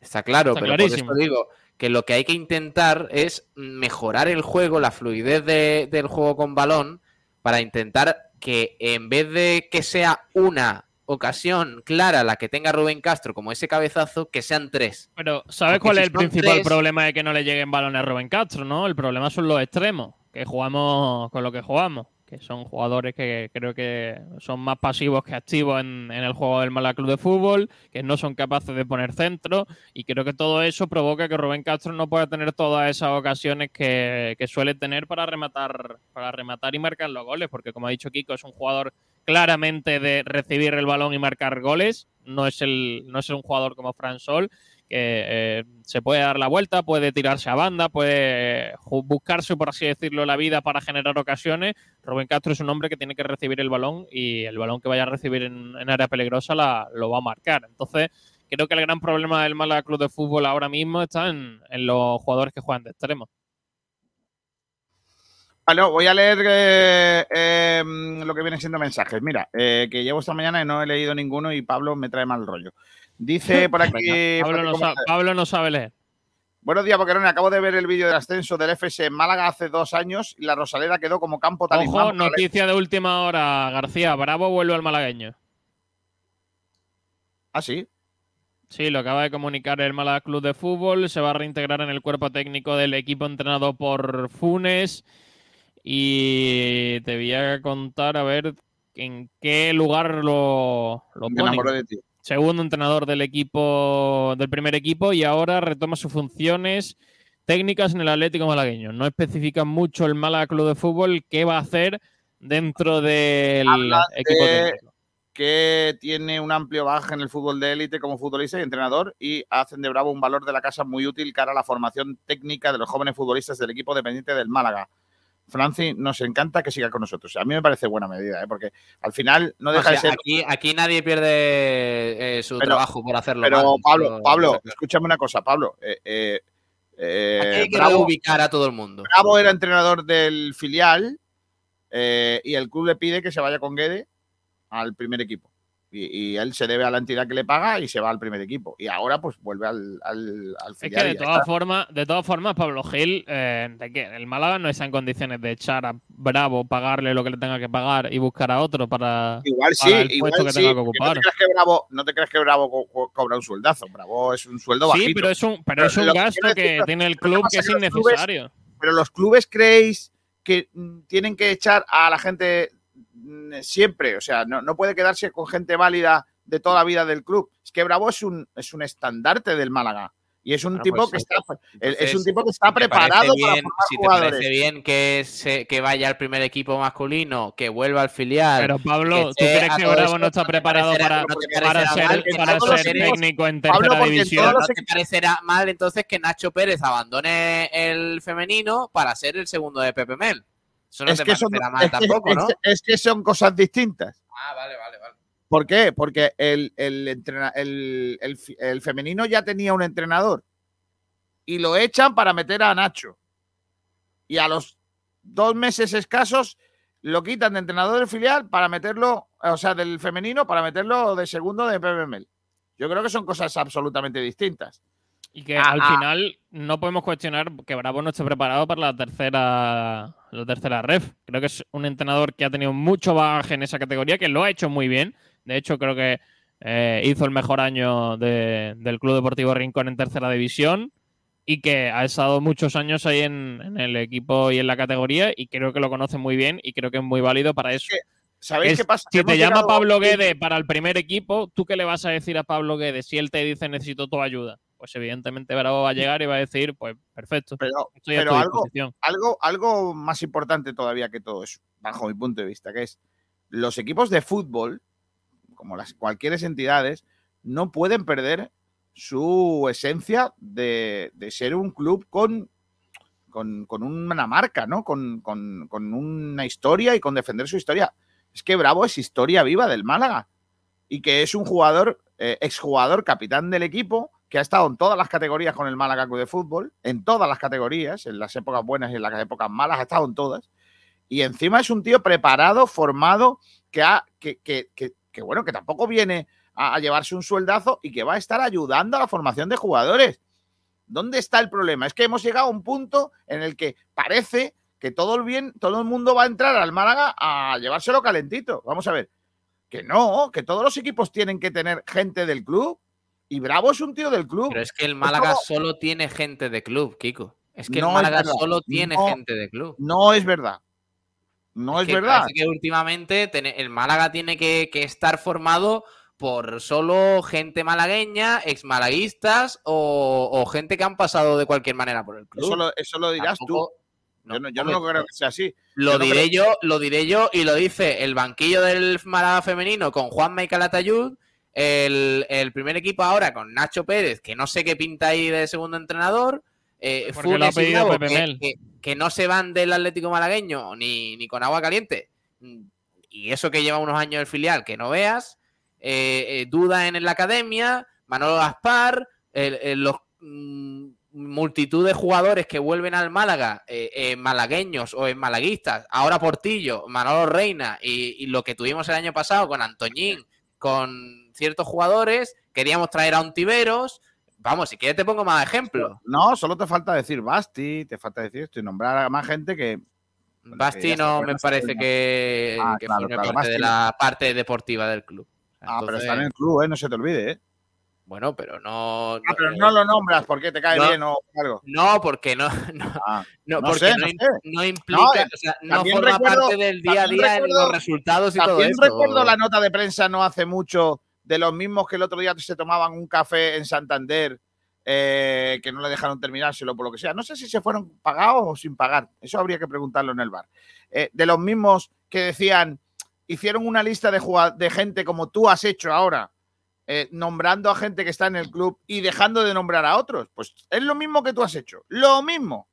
Está claro, Está pero clarísimo. por eso digo que lo que hay que intentar es mejorar el juego, la fluidez de- del juego con balón, para intentar que en vez de que sea una ocasión clara la que tenga Rubén Castro como ese cabezazo, que sean tres. Pero, ¿sabes Porque cuál si es el principal tres- problema de que no le lleguen balones a Rubén Castro, no? El problema son los extremos, que jugamos con lo que jugamos, que son jugadores que creo que son más pasivos que activos en, el juego del Málaga Club de Fútbol, que no son capaces de poner centro, y creo que todo eso provoca que Rubén Castro no pueda tener todas esas ocasiones que, que suele tener para rematar, para rematar y marcar los goles, porque como ha dicho Kiko, es un jugador claramente de recibir el balón y marcar goles. No es, el, no es un jugador como Fran Sol, eh, se puede dar la vuelta, puede tirarse a banda, puede eh, buscarse, por así decirlo, la vida para generar ocasiones. Rubén Castro es un hombre que tiene que recibir el balón y el balón que vaya a recibir en, área peligrosa la, lo va a marcar. Entonces, creo que el gran problema del Málaga Club de Fútbol ahora mismo está en, en los jugadores que juegan de extremo. Vale, voy a leer eh, eh, lo que vienen siendo mensajes. Mira, eh, que llevo esta mañana y no he leído ninguno y Pablo me trae mal rollo. Dice por aquí. Venga, Pablo, no sabe, Pablo no sabe leer. Buenos días, Boquerón. Acabo de ver el vídeo del ascenso del FS en Málaga hace dos años y la Rosaleda quedó como campo talismán. Ojo, noticia de última hora, García. Bravo vuelve al malagueño. Ah, sí. Sí, lo acaba de comunicar el Málaga Club de Fútbol. Se va a reintegrar en el cuerpo técnico del equipo entrenado por Funes. Y te voy a contar a ver en qué lugar lo, lo Me enamoré de ti. Segundo entrenador del equipo, del primer equipo, y ahora retoma sus funciones técnicas en el Atlético Malagueño. No especifica mucho el Málaga Club de Fútbol qué va a hacer dentro del Habla equipo de- técnico. que tiene un amplio bagaje en el fútbol de élite como futbolista y entrenador y hacen de Bravo un valor de la casa muy útil cara a la formación técnica de los jóvenes futbolistas del equipo dependiente del Málaga. Franci, nos encanta que siga con nosotros. A mí me parece buena medida, ¿eh? porque al final no O deja sea, de ser... aquí, aquí nadie pierde eh, su Pero- trabajo por hacerlo Pero mal. Pablo, Pablo, escúchame una cosa, Pablo. eh, eh, eh, Aquí hay que Bravo, reubicar a todo el mundo. Bravo era entrenador del filial y el club le pide que se vaya con Guede al primer equipo. Y, y él se debe a la entidad que le paga y se va al primer equipo. Y ahora pues vuelve al, al, al Es que de todas formas, de todas formas, Pablo Gil, eh, de que el Málaga no está en condiciones de echar a Bravo, pagarle lo que le tenga que pagar y buscar a otro para, Igual sí, para el igual puesto que sí, tenga que ocupar. No te creas que Bravo, no te creas que Bravo co- co- cobra un sueldazo. Bravo es un sueldo bajito. Sí, pero es un, pero Pero es un gasto que decir- tiene el club que es clubes- innecesario. Pero los clubes creéis que mm, tienen que echar a la gente siempre. O sea, no, no puede quedarse con gente válida de toda la vida del club. Es que Bravo es un, es un estandarte del Málaga. Y es un Bueno, tipo pues que está, es un tipo que está ¿te parece preparado para formar si te jugadores. parece bien que, se, que vaya al primer equipo masculino, que vuelva al filial. Pero Pablo, ¿tú crees que Bravo no está ¿no te preparado para, ser, mal para ser técnico en tercera división? ¿No te parecerá mal entonces que Nacho Pérez abandone el femenino para ser el segundo de Pepe Mel? Eso no es, te que son, parecerá mal es que- tampoco, es ¿no? que- es que son cosas distintas. Ah, vale, vale, vale. ¿Por qué? Porque el, el, entrena- el- el femenino ya tenía un entrenador y lo echan para meter a Nacho. Y a los dos meses escasos lo quitan de entrenador del filial para meterlo, o sea, del femenino para meterlo de segundo de PBML. Yo creo que son cosas absolutamente distintas. Y que Ah, al ah. final no podemos cuestionar que Bravo no esté preparado para la tercera, la tercera ref. Creo que es un entrenador que ha tenido mucho bagaje en esa categoría, que lo ha hecho muy bien. De hecho, creo que eh, hizo el mejor año de- del Club Deportivo Rincón en tercera división y que ha estado muchos años ahí en, en el equipo y en la categoría y creo que lo conoce muy bien y creo que es muy válido para eso. ¿Sabéis Es- qué pasa? Si te llama Pablo Guede para el primer equipo, ¿tú qué le vas a decir a Pablo Guede si él te dice necesito tu ayuda? Pues evidentemente Bravo va a llegar y va a decir, pues perfecto, Pero, estoy a pero tu algo, algo, algo más importante todavía que todo eso, bajo mi punto de vista, que es los equipos de fútbol, como las cualquier entidades, no pueden perder su esencia de, de ser un club con, con, con una marca, ¿no? Con, con- con una historia y con defender su historia. Es que Bravo es historia viva del Málaga y que es un jugador, eh, exjugador, capitán del equipo, que ha estado en todas las categorías con el Málaga Club de Fútbol, en todas las categorías, en las épocas buenas y en las épocas malas, ha estado en todas. Y encima es un tío preparado, formado, que ha, que, que, que- bueno, que tampoco viene a, a llevarse un sueldazo y que va a estar ayudando a la formación de jugadores. ¿Dónde está el problema? Es que hemos llegado a un punto en el que parece que todo el bien, todo el mundo va a entrar al Málaga a llevárselo calentito. Vamos a ver. Que no, que todos los equipos tienen que tener gente del club. Y Bravo es un tío del club. Pero es que el Es Málaga solo tiene gente de club, Kiko. Es que No el es Málaga solo tiene No. gente de club. No es verdad. No es que verdad. que últimamente el Málaga tiene que, que estar formado por solo gente malagueña, exmalaguistas o, o gente que han pasado de cualquier manera por el club. Eso lo, eso lo dirás Tampoco- tú. Yo no, yo no creo que sea así. Lo Yo no diré creo- yo, lo diré yo y lo dice el banquillo del Málaga femenino con Juan y Calatayud, el, el primer equipo ahora con Nacho Pérez, que no sé qué pinta ahí de segundo entrenador, eh, lo ha pedido Bravo, Pepe que, Mel. que- que no se van del Atlético malagueño ni, ni con agua caliente. Y eso que lleva unos años el filial, que no veas. eh, eh, duda en la academia, Manolo Gaspar, los mm, multitud de jugadores que vuelven al Málaga, eh, eh, malagueños o en malaguistas, ahora Portillo, Manolo Reina y, y lo que tuvimos el año pasado con Antoñín, con ciertos jugadores, queríamos traer a Ontiveros. Vamos, si quieres te pongo más ejemplos. No, solo te falta decir Basti, te falta decir esto y nombrar a más gente que. bueno, Basti no me parece que, Ah, que claro, forme claro, parte de la parte deportiva del club. Ah, pero está en el club, ¿eh? No se te olvide, ¿eh? Bueno, pero no. Ah, pero no lo nombras porque te cae No. bien o algo. No, porque no, no, Ah, no, no porque sé, no, sé. no implica, eh, o sea, no también forma recuerdo- parte del día a también día en los resultados y todo También eso. recuerdo la nota de prensa no hace mucho de los mismos que el otro día se tomaban un café en Santander eh, que no le dejaron terminárselo por lo que sea. No sé si se fueron pagados o sin pagar. Eso habría que preguntarlo en el bar. Eh, de los mismos que decían, hicieron una lista de, de gente como tú has hecho ahora, eh, nombrando a gente que está en el club y dejando de nombrar a otros. Pues es lo mismo que tú has hecho. Lo mismo.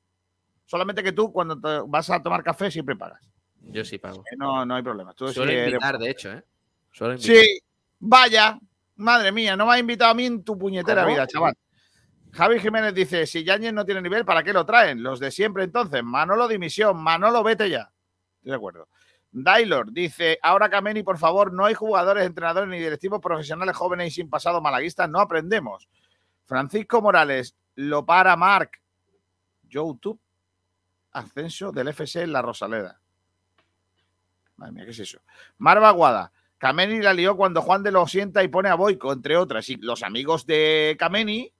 Solamente que tú cuando te vas a tomar café siempre pagas. Yo sí pago. No, no hay problema. Tú sí Suelo eres- invitar, de hecho, ¿eh? Suelo invitar. Sí, vaya, madre mía, no me has invitado a mí en tu puñetera ¿Cómo? vida, chaval. Javi Jiménez dice: Si Yañez no tiene nivel, ¿para qué lo traen? Los de siempre entonces. Manolo dimisión, Manolo vete ya. Estoy de acuerdo. Dailor dice: Ahora Kameni, por favor, no hay jugadores, entrenadores ni directivos profesionales jóvenes y sin pasado malaguistas, no aprendemos. Francisco Morales, lo para Marc. YouTube, ascenso del FC en la Rosaleda. Madre mía, ¿qué es eso? Marva Guada. Kameni la lió cuando Juan de lo sienta y pone a Boico, entre otras. Y los amigos de Kameni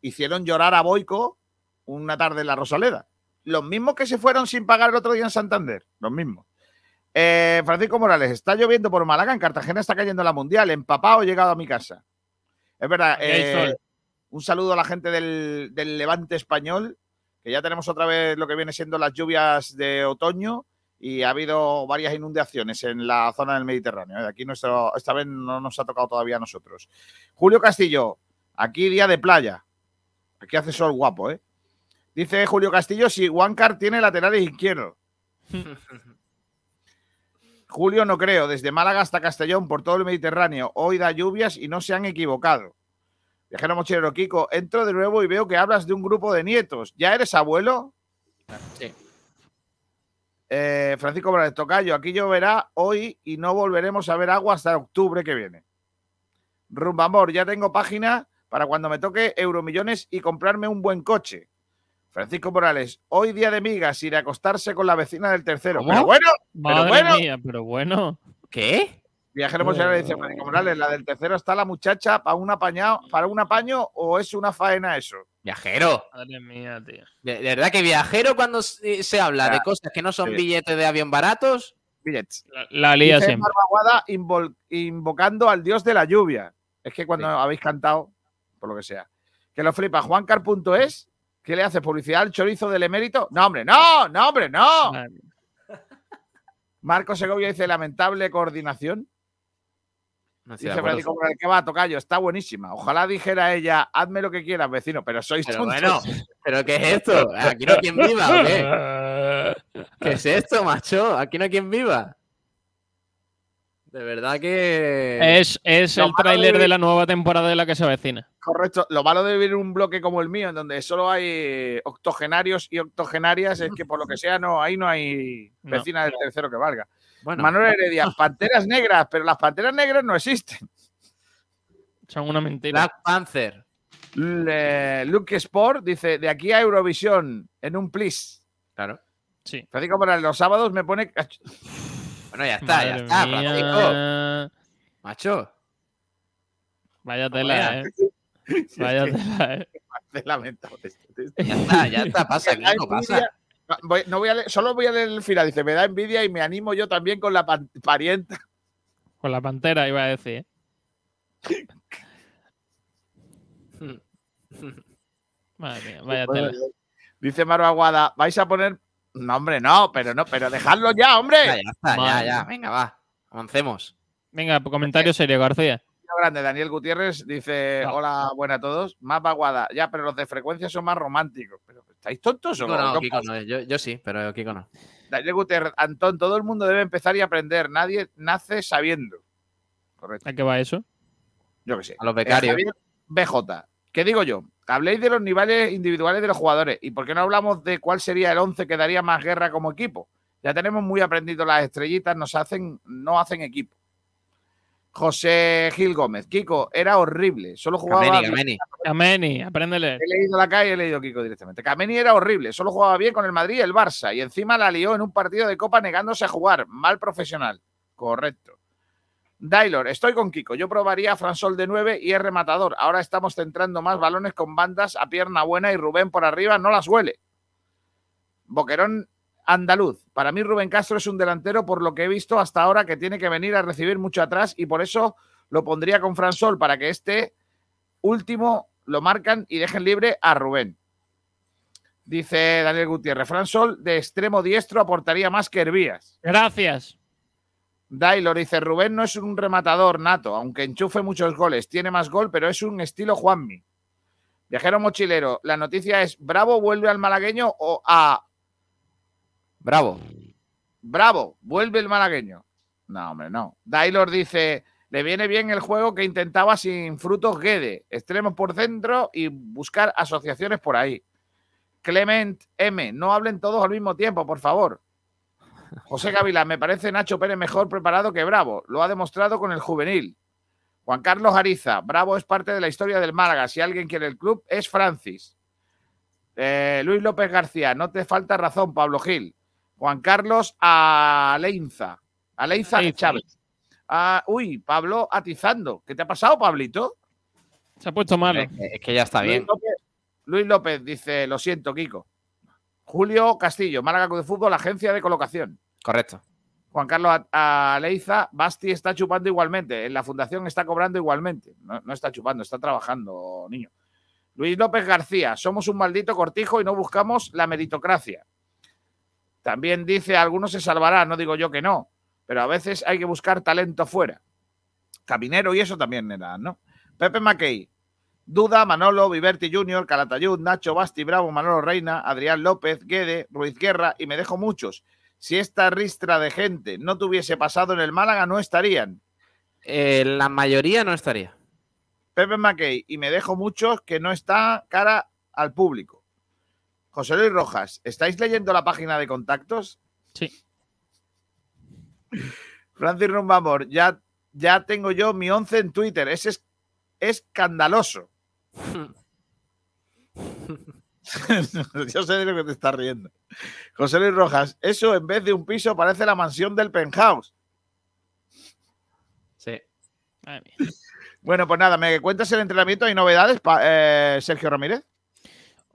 hicieron llorar a Boico una tarde en la Rosaleda. Los mismos que se fueron sin pagar el otro día en Santander. Los mismos. Eh, Francisco Morales, está lloviendo por Málaga, en Cartagena está cayendo la mundial, empapado he llegado a mi casa. Es verdad, eh, un saludo a la gente del, del Levante español, que ya tenemos otra vez lo que viene siendo las lluvias de otoño y ha habido varias inundaciones en la zona del Mediterráneo. ¿eh? Aquí nuestro, esta vez no nos ha tocado todavía a nosotros. Julio Castillo, aquí día de playa. Aquí hace sol guapo, ¿eh? Dice Julio Castillo si Huáncar tiene laterales izquierdos. Julio no creo, desde Málaga hasta Castellón, por todo el Mediterráneo. Hoy da lluvias y no se han equivocado. Viajero mochilero Kiko, entro de nuevo y veo que hablas de un grupo de nietos. ¿Ya eres abuelo? Sí. Eh, Francisco Morales Tocayo, aquí lloverá hoy y no volveremos a ver agua hasta octubre que viene. Rumbamor, ya tengo página para cuando me toque Euromillones y comprarme un buen coche. Francisco Morales, hoy día de migas, ir a acostarse con la vecina del tercero. ¿Cómo? Pero bueno, pero Madre bueno. mía, pero bueno. ¿Qué? Viajero mochilero dice Francisco Morales, la del tercero está la muchacha para un apañado, para un apaño o es una faena eso. Viajero. Madre mía, tío. De, de verdad que viajero cuando se se habla de Ya. cosas que no son Sí. billetes de avión baratos. Billets. La, la lía Dice siempre. Barbaguada invocando al dios de la lluvia. Es que cuando Sí. habéis cantado, por lo que sea, que lo flipa, juancar.es, ¿qué le hace? ¿Publicidad al chorizo del emérito? No, hombre, no, no, hombre, no. Marco Segovia dice lamentable coordinación. No Dice. Francisco que va, tocayo, está buenísima. Ojalá dijera ella, hazme lo que quieras, vecino, pero sois Pero tontos. bueno, ¿pero qué es esto? ¿Aquí no hay quien viva o qué? ¿Qué es esto, macho? ¿Aquí no hay quien viva? De verdad que... Es, es el tráiler de- de la nueva temporada de la que se avecina. Correcto. Lo malo de vivir en un bloque como el mío, en donde solo hay octogenarios y octogenarias, es que por lo que sea, no, ahí no hay No. vecina del tercero que valga. Bueno, Manuel Heredia, panteras negras, pero las panteras negras no existen. Son una mentira. Black Panther. Le- Luke Sport dice, de aquí a Eurovisión, en un plis. Claro. Sí. Francisco Morales, los sábados me pone... Bueno, ya está, ya está, mía. Francisco. Macho. Vaya No tela, eh. Vaya tela, eh. lamentable. Ya está, ya está, pasa, Kiko, pasa. No, voy- no voy a leer- solo voy a leer el final. Dice, me da envidia y me animo yo también con la pan- parienta. Con la pantera iba a decir. ¿eh? Madre mía, vaya tela. Dice Maro Aguada, vais a poner... No, hombre, no, pero no, pero dejadlo ya, hombre. Ya, ya está, ya, ya. Venga, va. Avancemos. Venga, comentario serio, García. Grande, Daniel Gutiérrez dice, No. hola, buena a todos. Más vaguada. Ya, pero los de frecuencia son más románticos. Pero, ¿Estáis tontos o Kiko no? no, ¿Qué Kiko no. Yo, yo sí, pero Kiko no. Daniel Gutiérrez, Antón, todo el mundo debe empezar y aprender. Nadie nace sabiendo. Correcto. ¿A qué va eso? Yo que sé. A los becarios. Eh, Javier BJ. ¿Qué digo yo? Habléis de los niveles individuales de los jugadores. ¿Y por qué no hablamos de cuál sería el 11 que daría más guerra como equipo? Ya tenemos muy aprendido las estrellitas, nos hacen, no hacen equipo. José Gil Gómez. Kiko, era horrible. Solo jugaba. Kameni, bien. Kameni. Ameni, apréndele. He leído la calle y he leído Kiko directamente. Kameni era horrible. Solo jugaba bien con el Madrid y el Barça. Y encima la lió en un partido de Copa negándose a jugar. Mal profesional. Correcto. Dailor, estoy con Kiko. Yo probaría a Fransol de 9 y es rematador. Ahora estamos centrando más balones con bandas a pierna buena y Rubén por arriba no las huele. Boquerón andaluz. Para mí Rubén Castro es un delantero por lo que he visto hasta ahora que tiene que venir a recibir mucho atrás y por eso lo pondría con Fransol para que este último lo marcan y dejen libre a Rubén. Dice Daniel Gutiérrez, Fransol de extremo diestro aportaría más que Hervías. Gracias. Dailor dice, Rubén no es un rematador nato, aunque enchufe muchos goles, tiene más gol, pero es un estilo Juanmi. Viajero mochilero, la noticia es, ¿Bravo vuelve al malagueño o a Bravo. Bravo, vuelve el malagueño? No, hombre, no. Dailor dice, le viene bien el juego que intentaba sin frutos Guede, extremos por centro y buscar asociaciones por ahí. Clement M, no hablen todos al mismo tiempo, por favor. José Gavila, me parece Nacho Pérez mejor preparado que Bravo. Lo ha demostrado con el juvenil. Juan Carlos Ariza, Bravo es parte de la historia del Málaga. Si alguien quiere el club, es Francis. Eh, Luis López García, no te falta razón, Pablo Gil. Juan Carlos Aleinza. Aleinza Aleinza. Chávez. Ah, uy, Pablo atizando. ¿Qué te ha pasado, Pablito? Se ha puesto malo. Es que, es que ya está bien. Luis López, Luis López dice, lo siento, Kiko. Julio Castillo, Málaga de Fútbol, agencia de colocación. Correcto. Juan Carlos Aleiza, Basti está chupando igualmente. En la fundación está cobrando igualmente. No, no está chupando, está trabajando, niño. Luis López García, somos un maldito cortijo y no buscamos la meritocracia. También dice, algunos se salvará, no digo yo que no, pero a veces hay que buscar talento fuera. Caminero y eso también era, ¿no? Pepe Mackey, Duda, Manolo, Viverti Junior, Calatayud, Nacho, Basti, Bravo, Manolo Reina, Adrián López, Guede, Ruiz Guerra y me dejo muchos. Si esta ristra de gente no tuviese pasado en el Málaga, no estarían. Eh, la mayoría no estaría. Pepe Mackey y me dejo muchos que no está cara al público. José Luis Rojas, ¿estáis leyendo la página de contactos? Sí. Francis Rumbamor, ya, ya tengo yo mi 11 en Twitter. Ese es escandaloso. yo sé de lo que te estás riendo. José Luis Rojas, eso en vez de un piso parece la mansión del penthouse. Sí. Bueno, pues nada, ¿me cuentas el entrenamiento? ¿Hay novedades, eh, Sergio Ramírez?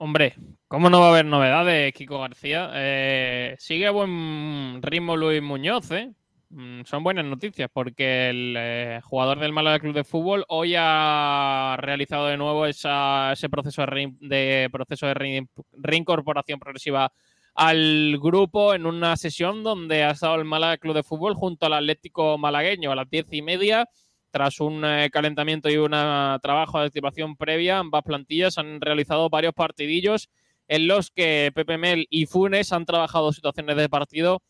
Hombre, ¿cómo no va a haber novedades, Kiko García? Eh, sigue a buen ritmo Luis Muñoz, ¿eh? Mm, Son buenas noticias porque el eh, jugador del Málaga Club de Fútbol hoy ha realizado de nuevo esa- ese proceso de, de proceso de rein- reincorporación progresiva al grupo en una sesión donde ha estado el Málaga Club de Fútbol junto al Atlético Malagueño a las diez y media tras un eh, calentamiento y un trabajo de activación previa, ambas plantillas han realizado varios partidillos en los que Pepe Mel y Funes han trabajado situaciones de partido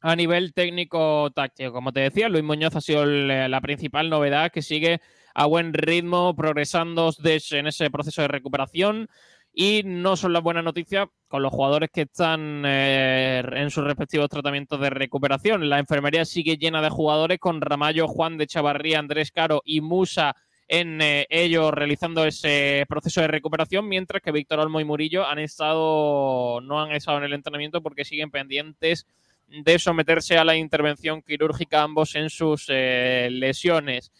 a nivel técnico-táctico. Como te decía, Luis Muñoz ha sido el- la principal novedad que sigue a buen ritmo, progresando en ese proceso de recuperación. Y no son las buenas noticias con los jugadores que están eh, en sus respectivos tratamientos de recuperación. La enfermería sigue llena de jugadores con Ramallo, Juan de Chavarría, Andrés Caro y Musa en eh, ello realizando ese proceso de recuperación, mientras que Víctor Olmo y Murillo han estado, no han estado en el entrenamiento porque siguen pendientes de someterse a la intervención quirúrgica ambos en sus eh, lesiones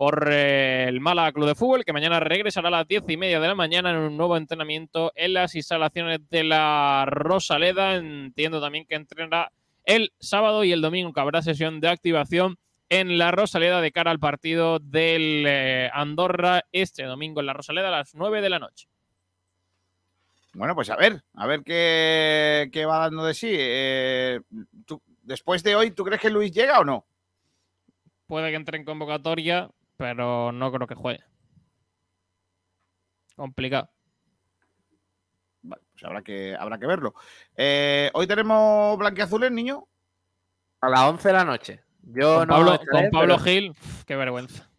por eh, el Málaga Club de Fútbol, que mañana regresará a las diez y media de la mañana en un nuevo entrenamiento en las instalaciones de la Rosaleda. Entiendo también que entrenará el sábado y el domingo, que habrá sesión de activación en la Rosaleda de cara al partido del eh, Andorra este domingo en la Rosaleda a las 9 de la noche. Bueno, pues a ver, a ver qué, qué va dando de sí. Eh, tú- después de hoy, ¿tú crees que Luis llega o no? Puede que entre en convocatoria, pero no creo que juegue. Complicado. Vale, pues habrá que, habrá que verlo. Eh, hoy tenemos blanqueazules, niño. A las 11 de la noche. Yo Con no Pablo, estaré, con Pablo pero- Gil, qué vergüenza.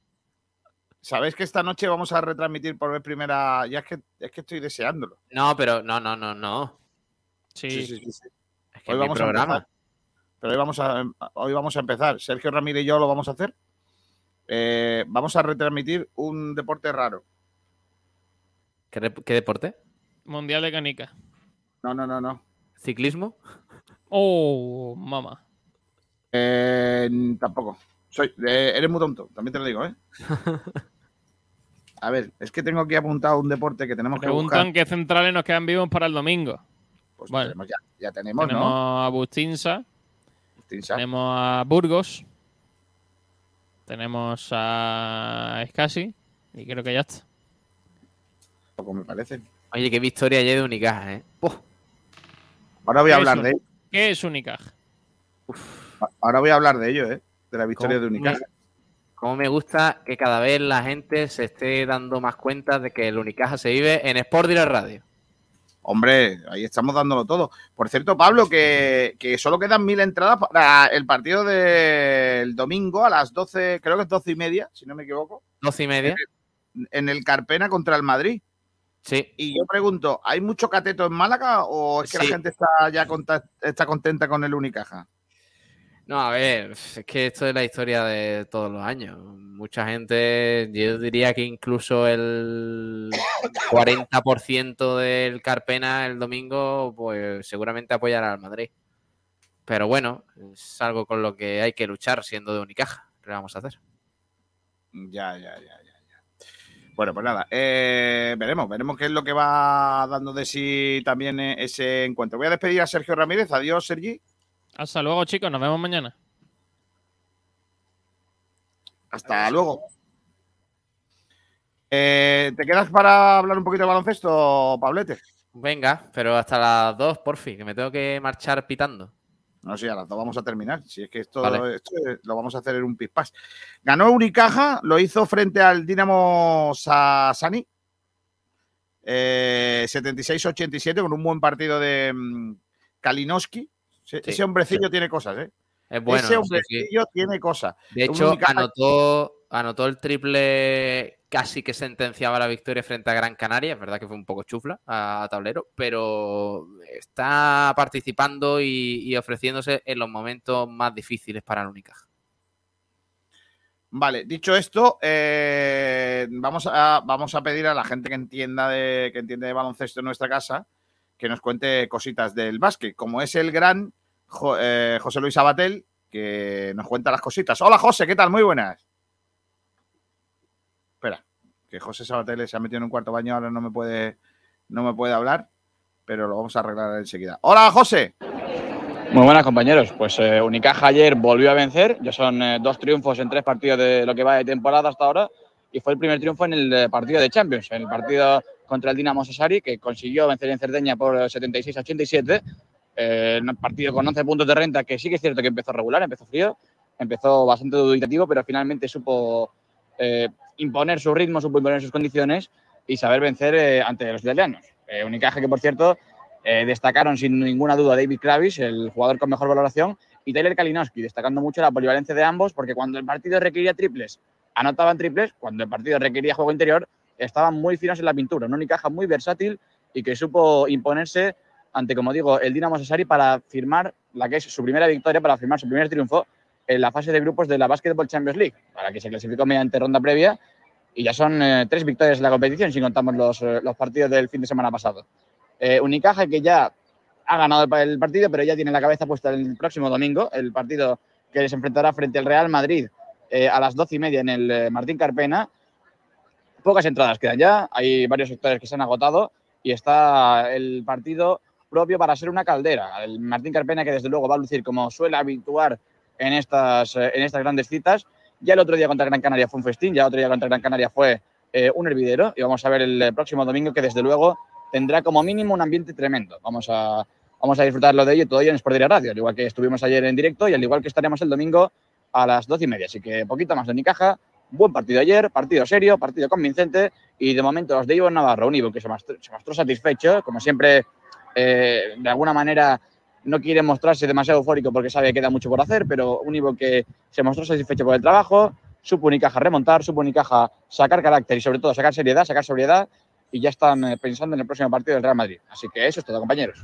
Sabéis que esta noche vamos a retransmitir por vez primera. Ya es que, es que estoy deseándolo. No, pero no, no, no, no. Sí, Sí, sí, sí, sí. Es que Hoy vamos a programa. empezar. Pero hoy vamos a, hoy vamos a empezar. Sergio Ramírez y yo lo vamos a hacer. Eh, vamos a retransmitir un deporte raro. ¿Qué, deporte? Mundial de canica. No, no, no, no. ¿Ciclismo? Oh, mamá. Eh, tampoco. Soy, eh, eres muy tonto, también te lo digo, ¿eh? A ver, es que tengo aquí apuntado un deporte que tenemos que Preguntan buscar. qué centrales nos quedan vivos para el domingo. Pues bueno. tenemos ya, ya tenemos, tenemos ¿no? a Bustinsa, Tinsa. tenemos a Burgos, tenemos a Escasi y creo que ya está. Poco me parece. Oye, qué victoria ayer de Unicaja, ¿eh? Uf, Ahora voy a ¿Qué hablar de ello. ¿Qué es Unicaja? Ahora voy a hablar de ello, ¿eh? De la victoria ¿Cómo de Unicaja. Cómo me gusta que cada vez la gente se esté dando más cuenta de que el Unicaja se vive en Sport Direct Radio. Hombre, ahí estamos dándolo todo. Por cierto, Pablo, que, que solo quedan mil entradas para el partido del domingo a las 12, creo que es 12 y media, si no me equivoco, 12 y media. en el Carpena contra el Madrid. Sí. Y yo pregunto, ¿hay mucho cateto en Málaga o es que Sí. la gente está ya está contenta con el Unicaja? No, a ver, es que esto es la historia de todos los años. Mucha gente, yo diría que incluso el 40% del Carpena el domingo, pues seguramente apoyará al Madrid. Pero bueno, es algo con lo que hay que luchar siendo de Unicaja. ¿Qué vamos a hacer? Ya, ya, ya, ya. ya. Bueno, pues nada, eh, veremos, veremos qué es lo que va dando de sí también eh, ese encuentro. Voy a despedir a Sergio Ramírez. Adiós, Sergi. Hasta luego, chicos. Nos vemos mañana. Hasta luego. Eh, ¿Te quedas para hablar un poquito de baloncesto, Pablete? Venga, pero hasta las 2, por fin, que me tengo que marchar pitando. No sé, a las dos vamos a terminar. Si es que esto, Vale. esto, lo vamos a hacer en un pispás. Ganó Unicaja, lo hizo frente al Dinamo Sassani. Eh, 76-87 con un buen partido de mm, Kalinowski. Ese, Sí, ese hombrecillo tiene cosas, ¿eh? Es bueno. ese hombrecillo tiene cosas. De hecho, anotó, anotó el triple casi que sentenciaba la victoria frente a Gran Canaria. Es verdad que fue un poco chufla a, a tablero, pero está participando y, y ofreciéndose en los momentos más difíciles para el Unicaja. Vale, dicho esto, eh, vamos, a, vamos a pedir a la gente que entienda de, que entiende de baloncesto en nuestra casa que nos cuente cositas del básquet, como es el gran Eh, José Luis Abatel, que nos cuenta las cositas. Hola José, ¿qué tal? Muy buenas. Espera, que José Sabatel se ha metido en un cuarto baño, ahora no me puede, no me puede hablar, pero lo vamos a arreglar enseguida. Hola José. Muy buenas compañeros, pues eh, Unicaja ayer volvió a vencer, ya son eh, dos triunfos en tres partidos de lo que va de temporada hasta ahora y fue el primer triunfo en el partido de Champions, en el partido contra el Dinamo Sassari que consiguió vencer en Cerdeña por eh, 76 a 87, eh, un partido con 11 puntos de renta que sí que es cierto que empezó regular, empezó frío, empezó bastante dubitativo, pero finalmente supo eh, imponer su ritmo, supo imponer sus condiciones y saber vencer eh, ante los italianos. Unicaja que por cierto destacaron sin ninguna duda David Kravis, el jugador con mejor valoración, y Tyler Kalinowski, destacando mucho la polivalencia de ambos, porque cuando el partido requería triples, anotaban triples, cuando el partido requería juego interior, estaban muy finos en la pintura. Un Unicaja muy versátil y que supo imponerse ante, como digo, el Dinamo Sassari para firmar la que es su primera victoria, para firmar su primer triunfo en la fase de grupos de la Basketball Champions League, para que se clasificó mediante ronda previa Y ya son eh, tres victorias en la competición, si contamos los, eh, los partidos del fin de semana pasado. Eh, Unicaja que ya ha ganado el, el partido, pero ya tiene la cabeza puesta el próximo domingo, el partido que se enfrentará frente al Real Madrid eh, a las doce y media en el eh, Martín Carpena. Pocas entradas quedan ya, hay varios sectores que se han agotado y está el partido propio para ser una caldera. El Martín Carpena que desde luego va a lucir como suele habituar en estas, eh, en estas grandes citas. Ya el otro día contra Gran Canaria fue un festín, ya el otro día contra Gran Canaria fue eh, un hervidero y vamos a ver el eh, próximo domingo que desde luego tendrá como mínimo un ambiente tremendo. Vamos a, vamos a disfrutarlo de ello todo ello en Sport Radio, al igual que estuvimos ayer en directo y al igual que estaremos el domingo a las doce y media. Así que poquito más de Unicaja, buen partido ayer, partido serio, partido convincente y de momento los de Ivo Navarro, un Ivo que se mostró, se mostró satisfecho, como siempre, eh, de alguna manera no quiere mostrarse demasiado eufórico porque sabe que queda mucho por hacer, pero un Ivo que se mostró satisfecho por el trabajo, supo Unicaja remontar, supo Unicaja sacar carácter y sobre todo sacar seriedad, sacar sobriedad y ya están eh, pensando en el próximo partido del Real Madrid. Así que eso es todo, compañeros.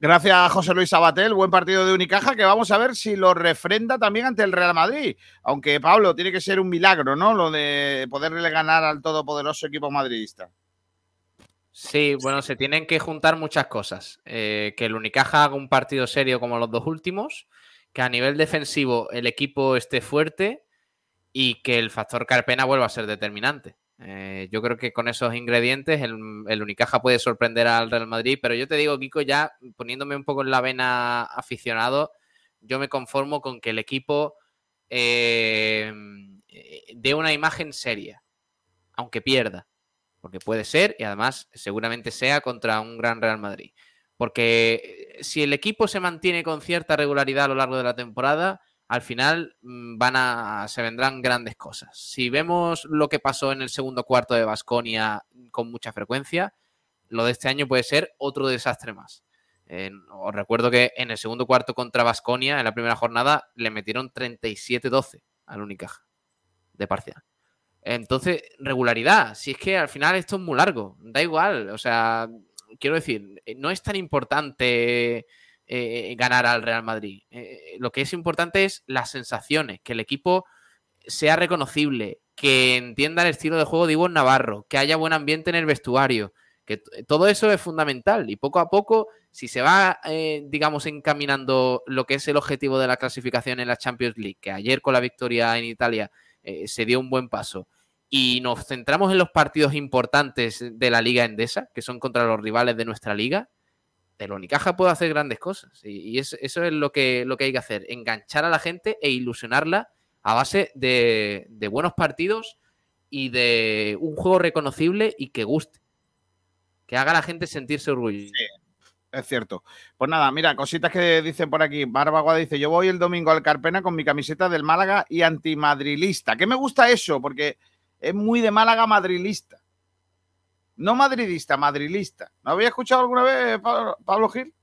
Gracias, José Luis Sabatel. Buen partido de Unicaja que vamos a ver si lo refrenda también ante el Real Madrid. Aunque, Pablo, tiene que ser un milagro, ¿no? Lo de poderle ganar al todopoderoso equipo madridista. Sí, bueno, se tienen que juntar muchas cosas. Eh, que el Unicaja haga un partido serio como los dos últimos, que a nivel defensivo el equipo esté fuerte y que el factor Carpena vuelva a ser determinante. Eh, yo creo que con esos ingredientes el, el, Unicaja puede sorprender al Real Madrid, pero yo te digo, Kiko, ya poniéndome un poco en la vena aficionado, yo me conformo con que el equipo eh, dé una imagen seria, aunque pierda, porque puede ser y además seguramente sea contra un gran Real Madrid. Porque si el equipo se mantiene con cierta regularidad a lo largo de la temporada, al final van a se vendrán grandes cosas. Si vemos lo que pasó en el segundo cuarto de Basconia con mucha frecuencia, lo de este año puede ser otro desastre más. Eh, os recuerdo que en el segundo cuarto contra Basconia, en la primera jornada, le metieron 37-12 al Unicaja de parcial. Entonces, regularidad. Si es que al final esto es muy largo, da igual. O sea, quiero decir, no es tan importante eh, ganar al Real Madrid. Eh, lo que es importante es las sensaciones, que el equipo sea reconocible, que entienda el estilo de juego de Ivonne Navarro, que haya buen ambiente en el vestuario, que todo eso es fundamental y poco a poco, si se va, eh, digamos, encaminando lo que es el objetivo de la clasificación en la Champions League, que ayer con la victoria en Italia eh, se dio un buen paso, y nos centramos en los partidos importantes de la Liga Endesa, que son contra los rivales de nuestra liga, el Unicaja puede hacer grandes cosas. Y, y es, eso es lo que, lo que hay que hacer, enganchar a la gente e ilusionarla a base de, buenos partidos y de un juego reconocible y que guste. Que haga a la gente sentirse orgullosa. Sí, es cierto. Pues nada, mira, cositas que dicen por aquí. Barbagua dice: Yo voy el domingo al Carpena con mi camiseta del Málaga y antimadrilista. Que me gusta eso, porque es muy de Málaga madrilista. No madridista, madrilista. ¿No había escuchado alguna vez Pablo, Pablo Gil?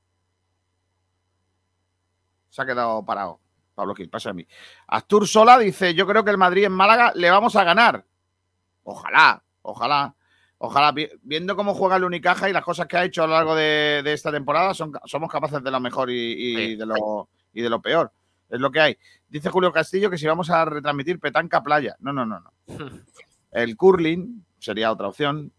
Se ha quedado parado. Pablo Gil, pasa a mí. Astur Sola dice: Yo creo que el Madrid en Málaga le vamos a ganar. Ojalá, ojalá. Ojalá, viendo cómo juega el Unicaja y las cosas que ha hecho a lo largo de, de esta temporada, son, somos capaces de lo mejor y, y, sí. de lo, y, de lo, peor. Es lo que hay. Dice Julio Castillo que si vamos a retransmitir Petanca Playa. No, no, no, no. El curling sería otra opción.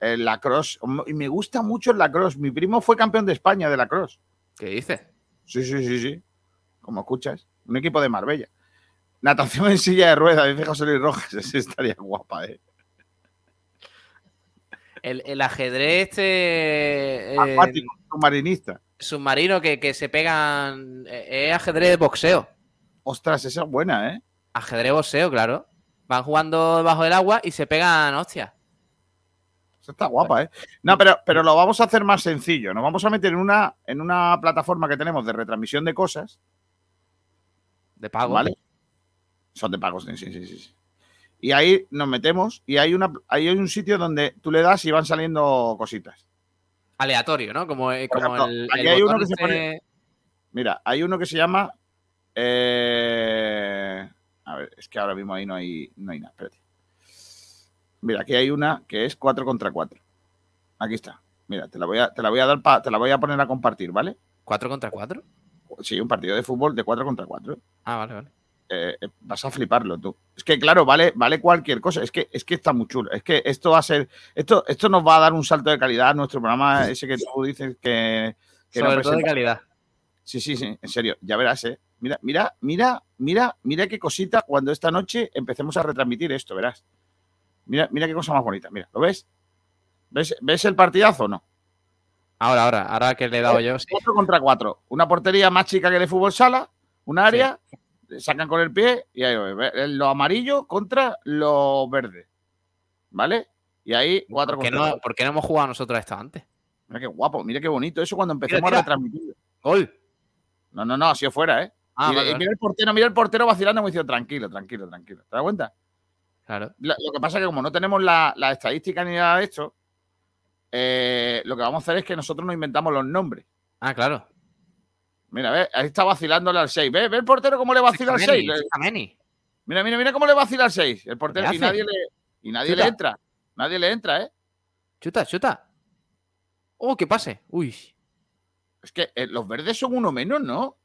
El lacrosse. Y me gusta mucho el lacrosse. Mi primo fue campeón de España de lacrosse. ¿Qué dice? Sí, sí, sí, sí. Como escuchas. Un equipo de Marbella. Natación en silla de ruedas, dice José Luis Rojas. Ese estaría guapa, ¿eh? El, el, ajedrez este. Acuático, eh, submarinista. Submarino que, que se pegan. Eh, es ajedrez de boxeo. Ostras, esa es buena, ¿eh? Ajedrez boxeo, claro. Van jugando debajo del agua y se pegan, hostia. Eso está guapa, ¿eh? No, pero, pero lo vamos a hacer más sencillo. Nos vamos a meter en una, en una plataforma que tenemos de retransmisión de cosas. De pago. ¿Vale? Son de pagos, sí, sí, sí. sí y ahí nos metemos y hay, una, ahí hay un sitio donde tú le das y van saliendo cositas. Aleatorio, ¿no? Como, como ejemplo, el, aquí el hay uno que este... se pone... Mira, hay uno que se llama... Eh... A ver, es que ahora mismo ahí no hay, no hay nada, espérate. Mira, aquí hay una que es 4 contra 4. Aquí está. Mira, te la voy a, te la voy a dar pa, te la voy a poner a compartir, ¿vale? ¿4 contra 4? Sí, un partido de fútbol de 4 contra 4. Ah, vale, vale. eh, eh, vas a fliparlo tú. Es que, claro, vale, vale cualquier cosa. Es que, es que está muy chulo. Es que esto va a ser. Esto, esto nos va a dar un salto de calidad a nuestro programa, ese que tú dices que. que Sobre todo de calidad. Sí, sí, sí, en serio, ya verás, ¿eh? Mira, mira, mira, mira, mira qué cosita cuando esta noche empecemos a retransmitir esto, verás. Mira, mira qué cosa más bonita, mira, ¿lo ves? ¿Ves, ¿ves el partidazo o no? Ahora, ahora, ahora que le he dado yo, sí. 4 contra 4. Una portería más chica que de fútbol sala, un área, sacan con el pie y ahí lo ves, lo amarillo contra lo verde. ¿Vale? Y ahí 4 ¿Por qué, contra no, ¿Por qué no hemos jugado nosotros esto antes? Mira qué guapo, mira qué bonito eso cuando empecemos Mira, a tira. retransmitir. Gol. No, no, no, ha sido fuera, ¿eh? Ah, y, vale, y vale. mira el portero, mira el portero vacilando como diciendo, tranquilo, tranquilo, tranquilo. ¿Te das cuenta? Claro. Lo, lo que pasa es que como no tenemos la, la estadística ni nada de esto, eh, lo que vamos a hacer es que nosotros nos inventamos los nombres. Ah, claro. Mira, ve, ahí está vacilándole al 6. ¿Ve, ve el portero cómo le vacila al 6? Kameni, Kameni. Mira, mira, mira cómo le vacila al 6. El portero ¿Qué y nadie le, y nadie Chuta. le entra. Nadie le entra, ¿eh? Chuta, chuta. Oh, que pase. Uy. Es que eh, los verdes son uno menos, ¿no?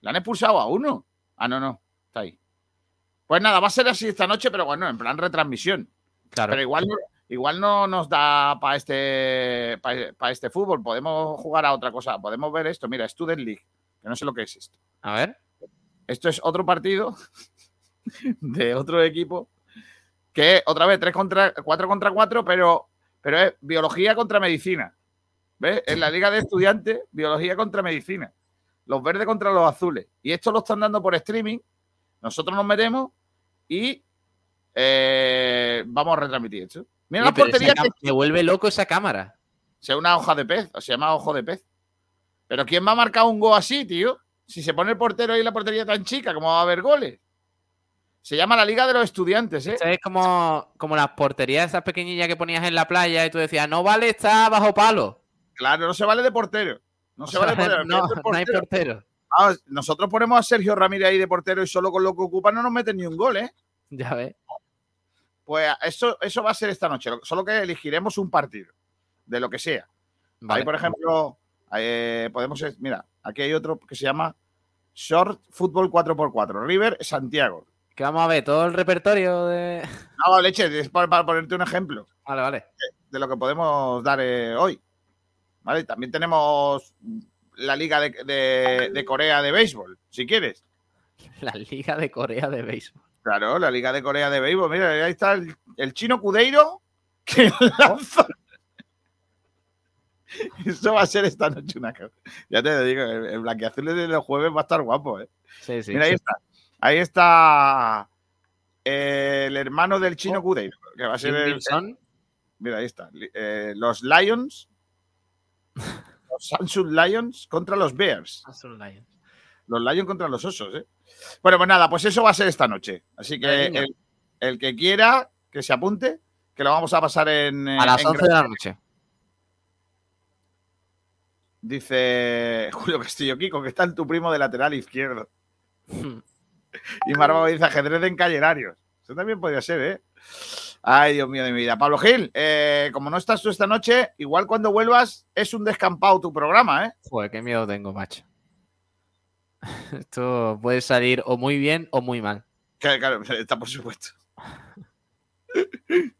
Le han expulsado a uno. Ah, no, no. Está ahí. Pues nada, va a ser así esta noche, pero bueno, en plan retransmisión. Claro. Pero igual, no- igual no nos da para este, para este fútbol. Podemos jugar a otra cosa. Podemos ver esto. Mira, Student League. Que no sé lo que es esto. A ver. Esto es otro partido de otro equipo que otra vez 3 contra 4 contra 4, pero, pero es biología contra medicina. ¿Ves? En la liga de estudiantes, biología contra medicina. Los verdes contra los azules. Y esto lo están dando por streaming. Nosotros nos metemos y eh, vamos a retransmitir esto. Mira porterías cam- que Me vuelve loco esa cámara. sea una hoja de pez, o se llama ojo de pez. Pero ¿quién va a marcar un gol así, tío? Si se pone el portero ahí en la portería tan chica, ¿cómo va a haber goles? Se llama la Liga de los Estudiantes, ¿eh? Es como, como las porterías esas pequeñillas que ponías en la playa y tú decías, no vale, está bajo palo. Claro, no se vale de portero. No se vale de portero. no, no hay portero. Ah, nosotros ponemos a Sergio Ramírez ahí de portero y solo con lo que ocupa no nos meten ni un gol, ¿eh? Ya ves. Pues eso, eso va a ser esta noche. Solo que elegiremos un partido, de lo que sea. Vale. Ahí, por ejemplo, eh, podemos. Mira, aquí hay otro que se llama Short Fútbol 4x4. River Santiago. Que vamos a ver todo el repertorio de. No, leche, es para, para ponerte un ejemplo Vale, vale. de lo que podemos dar eh, hoy. ¿Vale? También tenemos la Liga de, de- de Corea de Béisbol, si quieres. La Liga de Corea de Béisbol. Claro, la Liga de Corea de Béisbol. Mira, ahí está el, el chino Cudeiro que lanza. Eso va a ser esta noche una cosa. Ya te digo, el, el blanqueazul de los jueves va a estar guapo, ¿eh? Sí, sí. Mira, ahí sí. está. Ahí está el hermano del chino Cudeiro, que va a ser el. Mira, ahí está. Eh, los Lions. Los Samsung Lions contra los Bears. Samsung Lions. Los Lions contra los osos, ¿eh? Bueno, pues nada, pues eso va a ser esta noche. Así que el, el que quiera que se apunte, que lo vamos a pasar en. A las en 11 de la noche. Dice Julio Castillo Kiko, que está en tu primo de lateral izquierdo. Y Marvao dice ajedrez de encallerarios. Eso también podría ser, ¿eh? Ay, Dios mío de mi vida. Pablo Gil, eh, como no estás tú esta noche, igual cuando vuelvas es un descampado tu programa, ¿eh? Joder, qué miedo tengo, macho. Esto puede salir o muy bien o muy mal. Claro, claro, está por supuesto.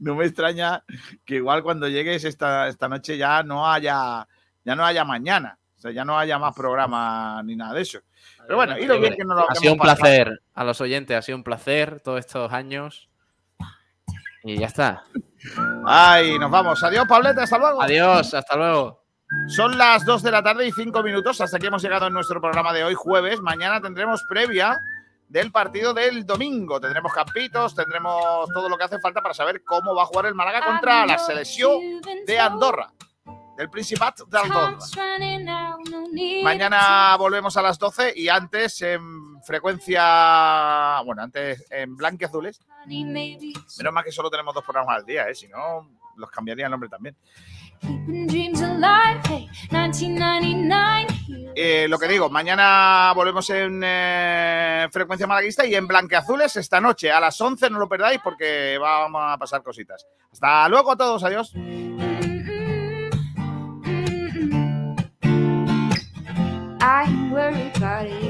No me extraña que igual cuando llegues esta, esta noche ya no haya ya no haya mañana. O sea, ya no haya más programa ni nada de eso. Pero bueno, y lo bien que nos lo Ha sido un placer a los oyentes, ha sido un placer todos estos años. Y ya está. Ay, nos vamos. Adiós, Pableta, hasta luego. Adiós, hasta luego. Son las 2 de la tarde y 5 minutos. Hasta aquí hemos llegado en nuestro programa de hoy, jueves. Mañana tendremos previa del partido del domingo. Tendremos campitos, tendremos todo lo que hace falta para saber cómo va a jugar el Málaga contra la selección de Andorra, del Principat de Andorra. Mañana volvemos a las 12 y antes en frecuencia, bueno, antes en blanqueazules. Menos mal que solo tenemos dos programas al día, ¿eh? si no, los cambiaría el nombre también. Eh, lo que digo, mañana volvemos en eh, frecuencia malaguista y en blanqueazules esta noche a las 11, no lo perdáis porque vamos a pasar cositas. Hasta luego a todos, adiós. I worry about it.